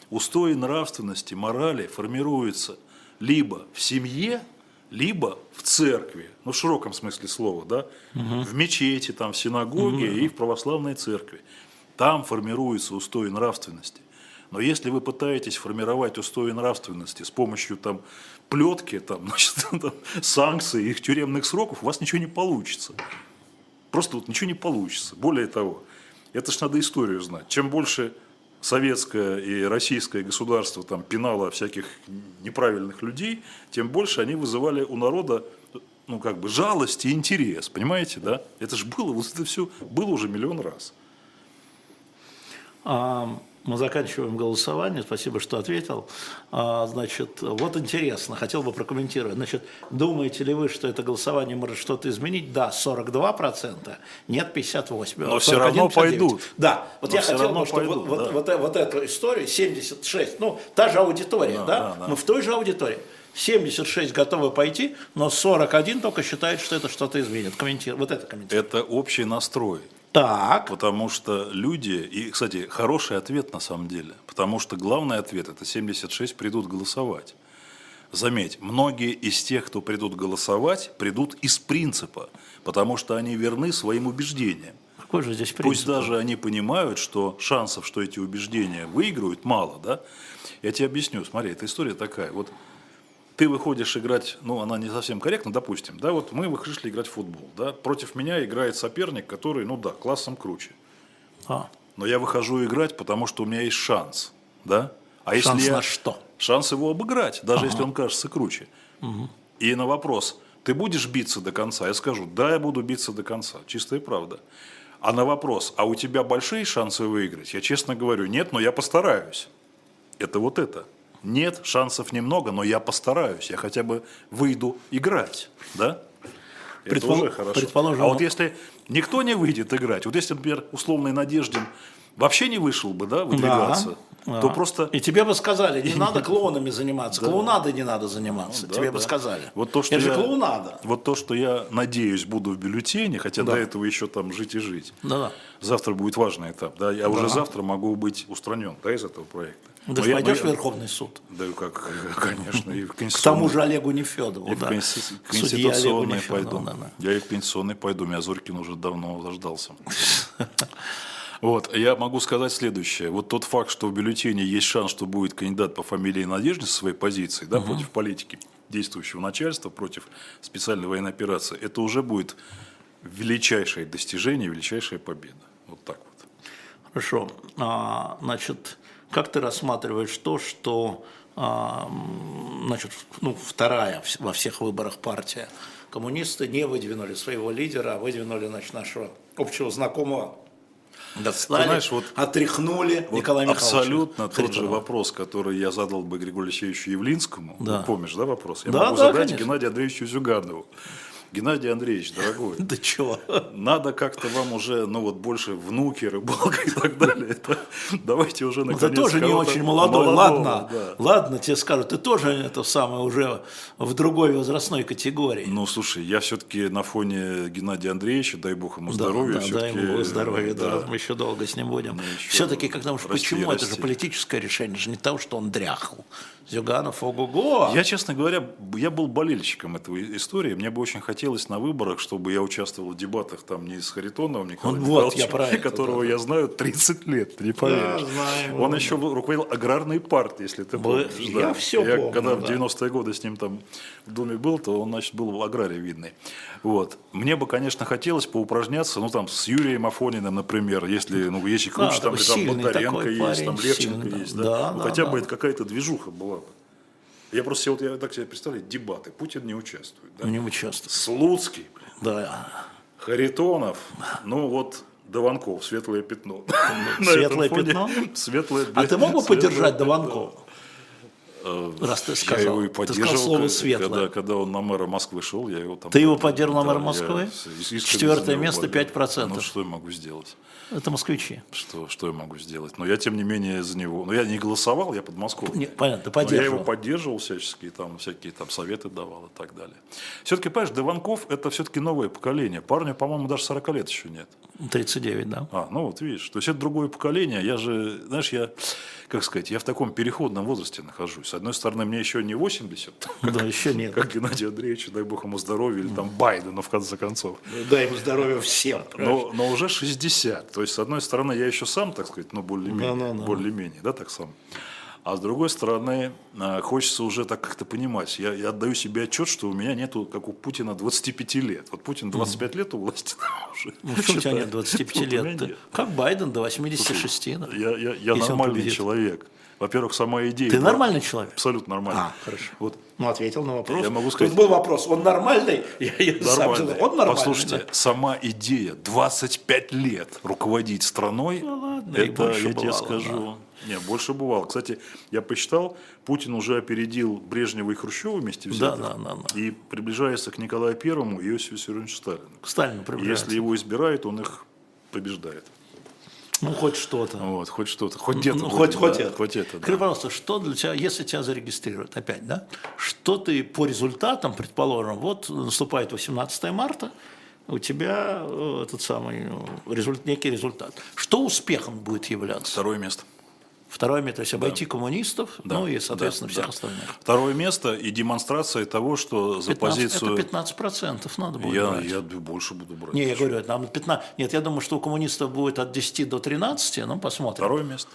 Speaker 3: Устои нравственности, морали формируются либо в семье, либо в церкви, ну в широком смысле слова, да, угу. в мечети, там, в синагоге угу. и в православной церкви. Там формируются устои нравственности. Но если вы пытаетесь формировать устои нравственности с помощью там, плетки, там, значит, там, санкций, их тюремных сроков, у вас ничего не получится. Просто вот ничего не получится. Более того, это ж надо историю знать. Чем больше советское и российское государство там пинало всяких неправильных людей, тем больше они вызывали у народа ну, как бы жалость и интерес, понимаете, да? Это же было, вот это все было уже миллион раз.
Speaker 2: Мы заканчиваем голосование. Спасибо, что ответил. А, значит, вот интересно, хотел бы прокомментировать. Значит, думаете ли вы, что это голосование может что-то изменить? Да, 42%, нет 58%.
Speaker 3: Но 41, все равно 59. пойдут.
Speaker 2: Да, вот Но я хотел бы, чтобы пойдут, вот, да. вот, вот, вот эту историю, 76, ну, та же аудитория, да, да? да, да. мы в той же аудитории. 76 готовы пойти, но 41 только считает, что это что-то изменит. Комментир... Вот это комментирует.
Speaker 3: Это общий настрой.
Speaker 2: Так.
Speaker 3: Потому что люди, и, кстати, хороший ответ на самом деле, потому что главный ответ – это 76 придут голосовать. Заметь, многие из тех, кто придут голосовать, придут из принципа, потому что они верны своим убеждениям.
Speaker 2: Какой же здесь принцип?
Speaker 3: Пусть даже они понимают, что шансов, что эти убеждения выиграют, мало, да? Я тебе объясню, смотри, эта история такая. Вот ты выходишь играть, ну, она не совсем корректна, допустим, да, вот мы вышли играть в футбол, да, против меня играет соперник, который, ну да, классом круче. А. Но я выхожу играть, потому что у меня есть шанс, да.
Speaker 2: А шанс если я... на что?
Speaker 3: Шанс его обыграть, даже ага. если он кажется круче. Угу. И на вопрос, ты будешь биться до конца? Я скажу, да, я буду биться до конца, чистая правда. А на вопрос, а у тебя большие шансы выиграть? Я честно говорю, нет, но я постараюсь. Это вот это. Нет, шансов немного, но я постараюсь, я хотя бы выйду играть, да? Это Предпол... уже хорошо. Предположим, а вот если никто не выйдет играть, вот если, например, условный Надеждин вообще не вышел бы, да, выдвигаться, да, то да. просто...
Speaker 2: И тебе бы сказали, не надо клоунами заниматься, да. клоунадой не надо заниматься, ну, тебе да, бы сказали.
Speaker 3: Вот то, что
Speaker 2: Это
Speaker 3: я,
Speaker 2: же клоунада.
Speaker 3: Вот то, что я, надеюсь, буду в бюллетене, хотя да. до этого еще там жить и жить.
Speaker 2: Да, да.
Speaker 3: Завтра будет важный этап, да, я да. уже завтра могу быть устранен, да, из этого проекта.
Speaker 2: Ты же пойдешь в Верховный суд.
Speaker 3: Да, как, конечно, и в
Speaker 2: К тому
Speaker 3: Конституционный.
Speaker 2: же Олегу Нефедову,
Speaker 3: И
Speaker 2: да.
Speaker 3: Конституционный пойду.
Speaker 2: да, да.
Speaker 3: Я и в Конституционный пойду. Меня Зорькин уже давно заждался. Вот, я могу сказать следующее. Вот тот факт, что в бюллетене есть шанс, что будет кандидат по фамилии Надежды со своей позиции, да, против политики действующего начальства, против специальной военной операции, это уже будет величайшее достижение, величайшая победа. Вот так вот.
Speaker 2: Хорошо. А, значит, как ты рассматриваешь то, что а, значит, ну, вторая во всех выборах партия коммунисты не выдвинули своего лидера, а выдвинули значит, нашего общего знакомого достали,
Speaker 3: знаешь, вот-
Speaker 2: отряхнули
Speaker 3: Вот
Speaker 2: Николая Михайловича.
Speaker 3: абсолютно тот же
Speaker 2: Харитонова.
Speaker 3: вопрос, который я задал бы Григорию Алексеевичу Явлинскому.
Speaker 2: Да.
Speaker 3: Ты помнишь, да, вопрос? Я
Speaker 2: Да,
Speaker 3: могу
Speaker 2: да,
Speaker 3: задать
Speaker 2: конечно.
Speaker 3: Геннадию Андреевичу Зюганову. Геннадий Андреевич, дорогой,
Speaker 2: Да чего?
Speaker 3: надо как-то вам уже, ну вот больше внуки, рыбалка и так далее. Это- давайте уже
Speaker 2: Ну,
Speaker 3: наконец
Speaker 2: Ты тоже не очень молодой,
Speaker 3: молодого,
Speaker 2: ладно,
Speaker 3: да.
Speaker 2: ладно, тебе скажут, ты тоже это самое уже в другой возрастной категории.
Speaker 3: Ну, слушай, я все-таки на фоне Геннадия Андреевича, дай бог ему
Speaker 2: Да,
Speaker 3: здоровья.
Speaker 2: да, дай ему здоровья, да.
Speaker 3: да.
Speaker 2: мы еще долго с ним будем. Все-таки, когда уж
Speaker 3: расти,
Speaker 2: почему, это же
Speaker 3: расти.
Speaker 2: политическое решение, это же не того, что он дряхл. Зюганов, ого-го.
Speaker 3: Я, честно говоря, я был болельщиком этой истории. Мне бы очень хотелось на выборах, чтобы я участвовал в дебатах там не с Харитоновым Николаем
Speaker 2: Вот, я про это,
Speaker 3: которого
Speaker 2: да.
Speaker 3: я знаю 30 лет, ты не поверишь.
Speaker 2: знаю.
Speaker 3: Он еще был- руководил аграрной партией, если ты
Speaker 2: Вы-
Speaker 3: помнишь.
Speaker 2: я
Speaker 3: да.
Speaker 2: всё
Speaker 3: Я
Speaker 2: помню,
Speaker 3: когда
Speaker 2: да.
Speaker 3: в 90-е годы с ним там в доме был, то он, значит, был в аграре видный. Вот. Мне бы, конечно, хотелось поупражняться, ну, там, с Юрием Афониным, например, если, ну, если круче, там,
Speaker 2: такой
Speaker 3: или там
Speaker 2: сильный
Speaker 3: Бондаренко есть, там, Левченко есть,
Speaker 2: да.
Speaker 3: да.
Speaker 2: Да,
Speaker 3: Ну,
Speaker 2: да,
Speaker 3: хотя
Speaker 2: да.
Speaker 3: бы какая-то движуха была бы. Я просто себе, вот, я так себе представляю, дебаты. Путин не участвует. Да?
Speaker 2: У него часто.
Speaker 3: Слуцкий,
Speaker 2: Да.
Speaker 3: Харитонов, ну вот Дованков, светлое пятно.
Speaker 2: Светлое пятно?
Speaker 3: Светлое
Speaker 2: А ты мог бы поддержать
Speaker 3: пятно.
Speaker 2: Дованкова? Раз ты
Speaker 3: Я
Speaker 2: сказал,
Speaker 3: его и
Speaker 2: ты сказал
Speaker 3: поддерживал,
Speaker 2: слово
Speaker 3: когда,
Speaker 2: «светлое».
Speaker 3: когда он на мэра Москвы шел, я его там...
Speaker 2: Ты его поддержал на мэра
Speaker 3: Да,
Speaker 2: Москвы?
Speaker 3: я
Speaker 2: Четвертое место,
Speaker 3: болел.
Speaker 2: 5%.
Speaker 3: Ну, что я могу сделать?
Speaker 2: Это москвичи.
Speaker 3: Что, что я могу сделать? Но я, тем не менее, за него... Но я не голосовал, я подмосковный.
Speaker 2: Не, понятно, ты
Speaker 3: Но я его
Speaker 2: поддерживал.
Speaker 3: поддерживал всячески, там всякие там советы давал и так далее. Все-таки, понимаешь, Дованков – это все-таки новое поколение. Парню, по-моему, даже 40 лет еще нет.
Speaker 2: 39, да.
Speaker 3: А, ну вот видишь, то есть это другое поколение. Я же, знаешь, я, как сказать, я в таком переходном возрасте нахожусь. С одной стороны, мне еще не 80,
Speaker 2: Да, еще нет.
Speaker 3: как Геннадий Андреевич, дай бог ему здоровья, или там Байдену, в конце концов.
Speaker 2: Дай ему здоровья всем.
Speaker 3: Но, но уже 60. То есть, с одной стороны, я еще сам, так сказать, ну, более-менее,
Speaker 2: Да-да-да.
Speaker 3: более-менее, да, так сам. А с другой стороны, а, хочется уже так как-то понимать. Я, я отдаю себе отчет, что у меня нету, как у Путина, 25 лет. Вот Путин 25 лет у власти уже.
Speaker 2: Ну, почему у тебя нет 25
Speaker 3: Вот у меня
Speaker 2: лет?
Speaker 3: Нет.
Speaker 2: Как Байден до 86, да?
Speaker 3: Я, я, я нормальный человек. Во-первых, сама идея.
Speaker 2: Ты
Speaker 3: была
Speaker 2: нормальный человек?
Speaker 3: Абсолютно нормальный.
Speaker 2: А, хорошо.
Speaker 3: Вот
Speaker 2: Ну, ответил на вопрос.
Speaker 3: Я могу
Speaker 2: Тут
Speaker 3: сказать-
Speaker 2: был вопрос, он нормальный? Я, я сам
Speaker 3: нормальный.
Speaker 2: задал, он нормальный?
Speaker 3: Послушайте,
Speaker 2: да?
Speaker 3: сама идея 25 лет руководить страной,
Speaker 2: Ну ладно,
Speaker 3: это я тебе скажу. Не, больше бывало. Кстати, я посчитал, Путин уже опередил Брежнева и Хрущева вместе взятых.
Speaker 2: Да, да, да, да.
Speaker 3: И приближается к Николаю Первому и Иосифу Виссарионовичу Сталину.
Speaker 2: К Сталину приближается.
Speaker 3: если его избирают, он их побеждает.
Speaker 2: Ну, хоть что-то.
Speaker 3: Вот, хоть что-то, хоть где-то.
Speaker 2: Ну, хоть,
Speaker 3: да,
Speaker 2: хоть это.
Speaker 3: Хоть это, да.
Speaker 2: Скажи, пожалуйста, что для тебя, если тебя зарегистрируют опять, да, что ты по результатам, предположим, вот наступает 18 марта, у тебя э, этот самый э, результ, некий результат. Что успехом будет являться?
Speaker 3: Второе место.
Speaker 2: Второе место, то есть обойти коммунистов,
Speaker 3: Да,
Speaker 2: ну и, соответственно,
Speaker 3: да,
Speaker 2: всех
Speaker 3: да.
Speaker 2: остальных.
Speaker 3: Второе место и демонстрация того, что за
Speaker 2: 15,
Speaker 3: позицию...
Speaker 2: Это 15 процентов надо будет
Speaker 3: Я,
Speaker 2: брать.
Speaker 3: я больше буду брать.
Speaker 2: Не, я говорю, нам 15. Нет, я думаю, что у коммунистов будет от 10 до 13, ну посмотрим.
Speaker 3: Второе место.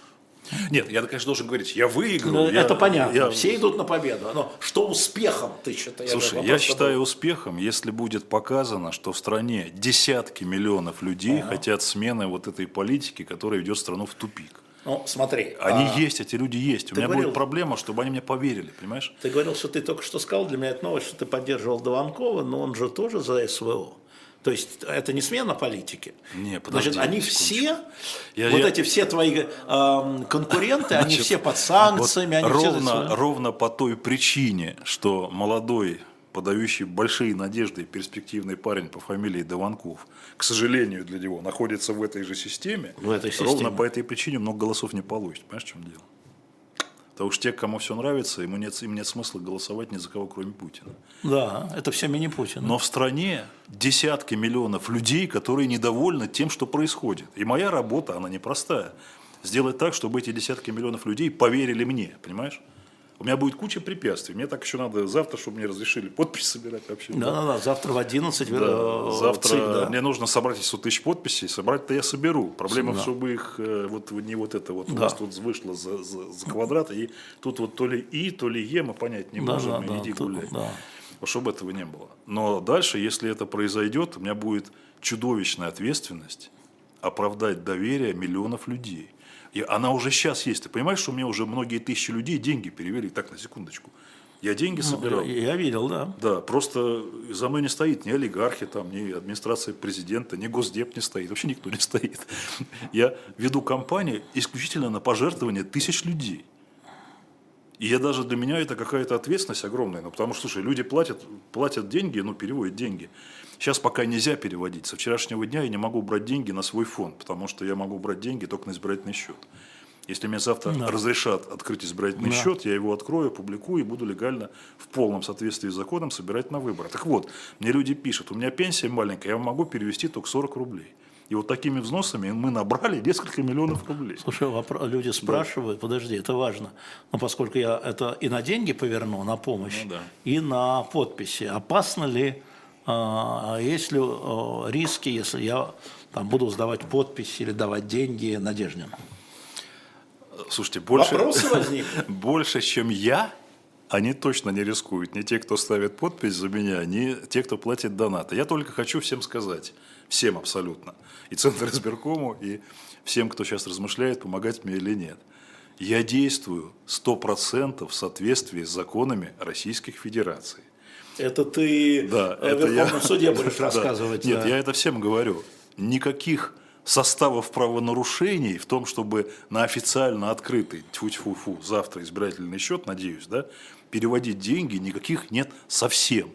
Speaker 3: Нет, я, конечно, должен говорить, я выиграл.
Speaker 2: Ну,
Speaker 3: я-
Speaker 2: это понятно,
Speaker 3: я-
Speaker 2: все идут на победу. Но что успехом ты считаешь?
Speaker 3: Слушай, я считаю успехом, если будет показано, что в стране десятки миллионов людей хотят смены вот этой политики, которая ведет страну в тупик.
Speaker 2: Ну, смотри.
Speaker 3: Они
Speaker 2: а,
Speaker 3: есть, эти люди есть. У меня
Speaker 2: говорил-
Speaker 3: будет проблема, чтобы они мне поверили, понимаешь?
Speaker 2: Ты говорил, что ты только что сказал, для меня это новость, что ты поддерживал Дованкова, но он же тоже за СВО. То есть это не смена политики.
Speaker 3: Не, подожди,
Speaker 2: Значит, они
Speaker 3: секундочку.
Speaker 2: все,
Speaker 3: Я-
Speaker 2: вот
Speaker 3: я-
Speaker 2: эти все твои эм, конкуренты, они
Speaker 3: Значит,
Speaker 2: все под санкциями,
Speaker 3: Вот
Speaker 2: они все
Speaker 3: ровно,
Speaker 2: СВО.
Speaker 3: ровно по той причине, что молодой, подающий большие надежды перспективный парень по фамилии Дованков, к сожалению для него, находится в этой же системе,
Speaker 2: В этой системе.
Speaker 3: ровно по этой причине много голосов не получит. Понимаешь, в чем дело? Потому что те, кому все нравится, ему нет, им нет смысла голосовать ни за кого, кроме Путина.
Speaker 2: Да, это все мини-Путин.
Speaker 3: Но в стране десятки миллионов людей, которые недовольны тем, что происходит. И моя работа, она непростая. сделать так, чтобы эти десятки миллионов людей поверили мне, понимаешь? У меня будет куча препятствий. Мне так еще надо завтра, чтобы мне разрешили подпись собирать вообще.
Speaker 2: Да, да, да. Завтра в 11
Speaker 3: Да.
Speaker 2: э,
Speaker 3: Завтра
Speaker 2: ЦИК, да.
Speaker 3: мне нужно собрать 100 тысяч подписей. Собрать-то я соберу. Проблема,
Speaker 2: Да.
Speaker 3: чтобы их э, вот не вот это вот у
Speaker 2: Да.
Speaker 3: нас тут вышло за, за, за квадрат, и тут вот то ли И, то ли Е мы понять не
Speaker 2: Да,
Speaker 3: можем,
Speaker 2: да,
Speaker 3: и
Speaker 2: да,
Speaker 3: иди
Speaker 2: тут-
Speaker 3: гуляй.
Speaker 2: да.
Speaker 3: Чтобы этого не было. Но дальше, если это произойдет, у меня будет чудовищная ответственность оправдать доверие миллионов людей. И она уже сейчас есть. Ты понимаешь, что у меня уже многие тысячи людей деньги перевели? Так, на секундочку. Я деньги собирал.
Speaker 2: Ну, Я видел, да.
Speaker 3: Да, просто за мной не стоит ни олигархи, там, ни администрация президента, ни Госдеп не стоит, вообще никто не стоит. Я веду кампанию исключительно на пожертвования тысяч людей. И я даже для меня это какая-то ответственность огромная. Ну, потому что, слушай, люди платят, платят деньги, ну, переводят деньги. Сейчас пока нельзя переводить. Со вчерашнего дня я не могу брать деньги на свой фонд, потому что я могу брать деньги только на избирательный счет. Если мне завтра разрешат открыть избирательный
Speaker 2: Да.
Speaker 3: счет, я его открою, опубликую и буду легально в полном соответствии с законом собирать на выборы. Так вот, мне люди пишут, у меня пенсия маленькая, я могу перевести только 40 рублей. И вот такими взносами мы набрали несколько миллионов рублей.
Speaker 2: Слушай, люди спрашивают, подожди, это важно. Но поскольку я это и на деньги поверну, на помощь,
Speaker 3: Ну да.
Speaker 2: и на подписи, опасно ли, а, есть ли а, риски, если я там, буду сдавать подпись или давать деньги Надеждину?
Speaker 3: Слушайте, больше,
Speaker 2: Вопросы возникли?
Speaker 3: больше, чем я, они точно не рискуют. Ни те, кто ставит подпись за меня, ни те, кто платит донаты. Я только хочу всем сказать, всем абсолютно, и Центр избиркому, и всем, кто сейчас размышляет, помогать мне или нет. Я действую 100% в соответствии с законами Российских Федераций.
Speaker 2: Это ты
Speaker 3: Да,
Speaker 2: в
Speaker 3: это я.
Speaker 2: Верховном суде будешь
Speaker 3: Да.
Speaker 2: рассказывать.
Speaker 3: Нет,
Speaker 2: да.
Speaker 3: я это всем говорю. Никаких составов правонарушений в том, чтобы на официально открытый тьфу-тьфу-фу, завтра избирательный счет, надеюсь, да, переводить деньги никаких нет совсем.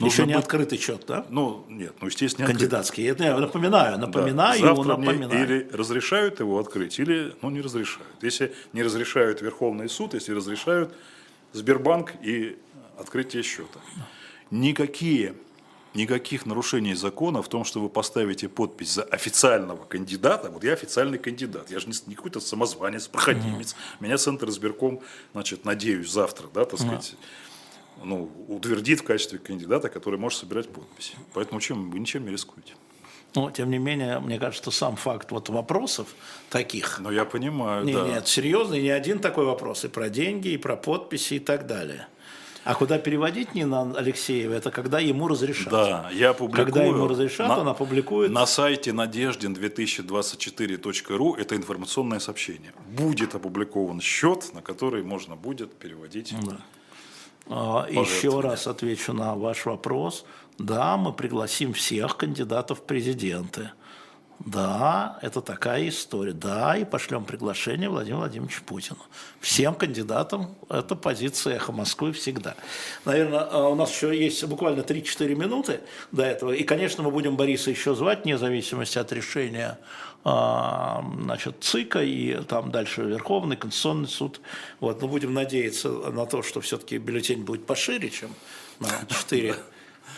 Speaker 2: Еще
Speaker 3: Нужно
Speaker 2: не
Speaker 3: быть-
Speaker 2: открытый счет, да?
Speaker 3: Ну, нет, ну, естественно, не.
Speaker 2: Кандидатский. Это я напоминаю,
Speaker 3: Да.
Speaker 2: напоминаю, его
Speaker 3: Завтра мне
Speaker 2: напоминаю.
Speaker 3: или разрешают его открыть, или ну, не разрешают. Если не разрешают Верховный суд, если разрешают Сбербанк и открытие счета. Никакие, никаких нарушений закона в том, что вы поставите подпись за официального кандидата. Вот я официальный кандидат, я же не, не какой-то самозванец, проходимец. Меня Центр избирком, значит, надеюсь, завтра, да, так сказать, ну, утвердит в качестве кандидата, который может собирать подписи. Поэтому чем, вы ничем не рискуете.
Speaker 2: Но, тем не менее, мне кажется, сам факт вот вопросов таких,
Speaker 3: Ну, я понимаю,
Speaker 2: Не,
Speaker 3: да.
Speaker 2: Нет, серьезно, не один такой вопрос. И про деньги, и про подписи, и так далее. А куда переводить Нина Алексеева, это когда ему разрешат.
Speaker 3: Да, я публикую.
Speaker 2: Когда ему разрешат, он опубликует.
Speaker 3: На сайте надеждин2024.ру это информационное сообщение. Будет опубликован счет, на который можно будет переводить.
Speaker 2: А, Еще
Speaker 3: пожертвования.
Speaker 2: раз отвечу на ваш вопрос. Да, мы пригласим всех кандидатов в президенты. Да, это такая история. Да, и пошлем приглашение Владимиру Владимировичу Путину. Всем кандидатам это позиция «Эхо Москвы» всегда. Наверное, а, у нас еще есть буквально 3-4 минуты до этого. И, конечно, мы будем Бориса еще звать, вне зависимости от решения а, значит, ЦИКа и там дальше Верховный, Конституционный суд. Вот, но будем надеяться на то, что все-таки бюллетень будет пошире, чем на 4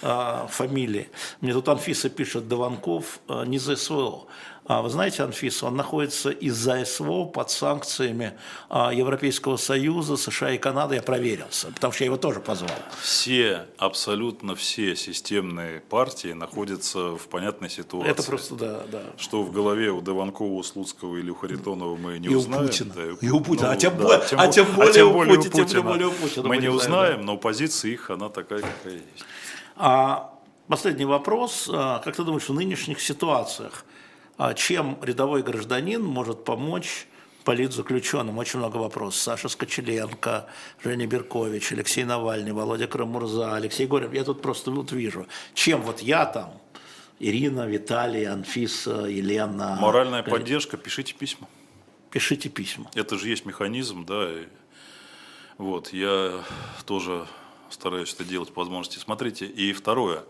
Speaker 2: а, фамилии. Мне тут Анфиса пишет, Дованков а, не за СВО. А вы знаете, Анфиса, он находится из-за СВО под санкциями а, Европейского Союза, США и Канады. Я проверился, потому что я его тоже позвал.
Speaker 3: Все, абсолютно все системные партии находятся в понятной ситуации.
Speaker 2: Это просто, да, да.
Speaker 3: Что в голове у Дованкова, у Слуцкого или у Харитонова мы не
Speaker 2: И у
Speaker 3: узнаем.
Speaker 2: Путина.
Speaker 3: Да,
Speaker 2: И у Путина. А
Speaker 3: ну,
Speaker 2: тем
Speaker 3: да,
Speaker 2: более- а
Speaker 3: бо-
Speaker 2: тем более у Пути- тем более у Путина
Speaker 3: Мы
Speaker 2: мы
Speaker 3: не
Speaker 2: не знаем,
Speaker 3: узнаем, но позиция их, она такая, какая есть.
Speaker 2: А последний вопрос. А, Как ты думаешь, в нынешних ситуациях, а, чем рядовой гражданин может помочь политзаключенным? Очень много вопросов. Саша Скочеленко, Женя Беркович, Алексей Навальный, Володя Крамурза, Алексей Горев. Я тут просто вот вижу, чем вот я там, Ирина, Виталий, Анфиса, Елена.
Speaker 3: Моральная
Speaker 2: Галина,
Speaker 3: поддержка, пишите письма.
Speaker 2: Пишите письма.
Speaker 3: Это же есть механизм, да. и вот, я тоже стараюсь это делать по возможности. Смотрите, и второе,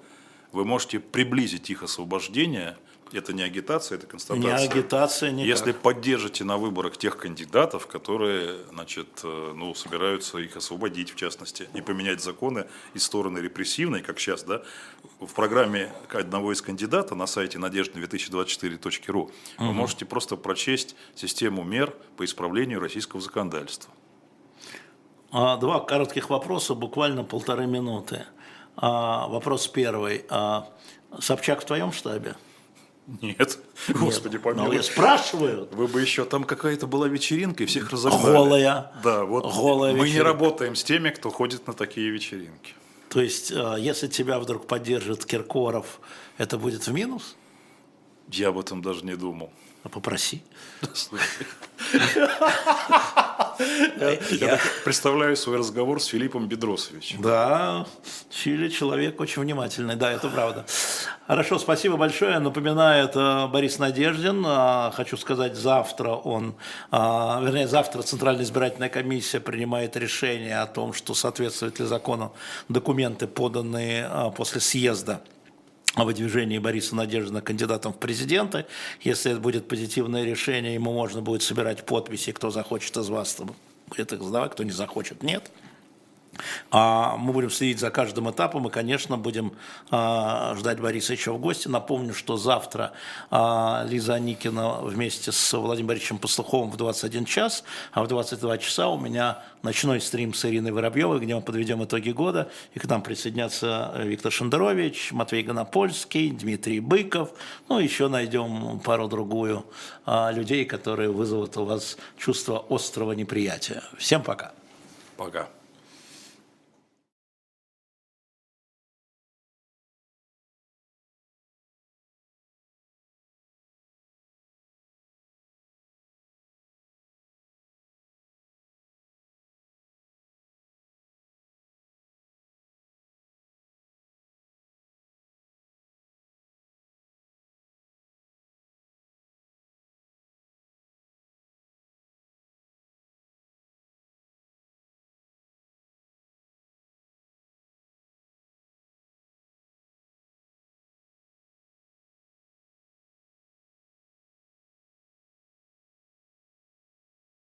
Speaker 3: вы можете приблизить их освобождение Это не агитация, это
Speaker 2: Не
Speaker 3: констатация.
Speaker 2: агитация, никак.
Speaker 3: Если поддержите на выборах тех кандидатов, которые значит, э, ну, собираются их освободить, в частности, и поменять законы из стороны репрессивной, как сейчас, да, в программе одного из кандидатов на сайте надежда2024.ру вы можете просто прочесть систему мер по исправлению российского законодательства.
Speaker 2: А, Два коротких вопроса, буквально полторы минуты. А, Вопрос первый. А, Собчак в твоем штабе?
Speaker 3: Нет, господи
Speaker 2: Ну,
Speaker 3: помилуй.
Speaker 2: я спрашиваю.
Speaker 3: Вы бы еще, там какая-то была вечеринка, и всех разогнали.
Speaker 2: Голая.
Speaker 3: Да, вот
Speaker 2: Голая
Speaker 3: мы не
Speaker 2: вечеринка.
Speaker 3: работаем с теми, кто ходит на такие вечеринки.
Speaker 2: То есть, если тебя вдруг поддержит Киркоров, это будет в минус?
Speaker 3: Я об этом даже не думал.
Speaker 2: А попроси.
Speaker 3: Я представляю свой разговор с Филиппом Бедросовичем.
Speaker 2: Да, Чили человек очень внимательный, да, это правда. Хорошо, спасибо большое. Напоминаю, это Борис Надеждин. А, Хочу сказать, завтра он, а, вернее, завтра Центральная избирательная комиссия принимает решение о том, что соответствуют ли закону документы, поданные а, после съезда выдвижении Бориса Надеждина кандидатом в президенты. Если это будет позитивное решение, ему можно будет собирать подписи, кто захочет из вас, будет их сдавать, кто не захочет, нет. А мы будем следить за каждым этапом и, конечно, будем а, ждать Бориса еще в гости. Напомню, что завтра а, Лиза Аникина вместе с Владимиром Борисовичем Пастуховым в 21 час, а в 22 часа у меня ночной стрим с Ириной Воробьевой, где мы подведем итоги года, и к нам присоединятся Виктор Шендерович, Матвей Гонопольский, Дмитрий Быков, ну, еще найдем пару-другую людей, которые вызовут у вас чувство острого неприятия. Всем пока.
Speaker 3: Пока.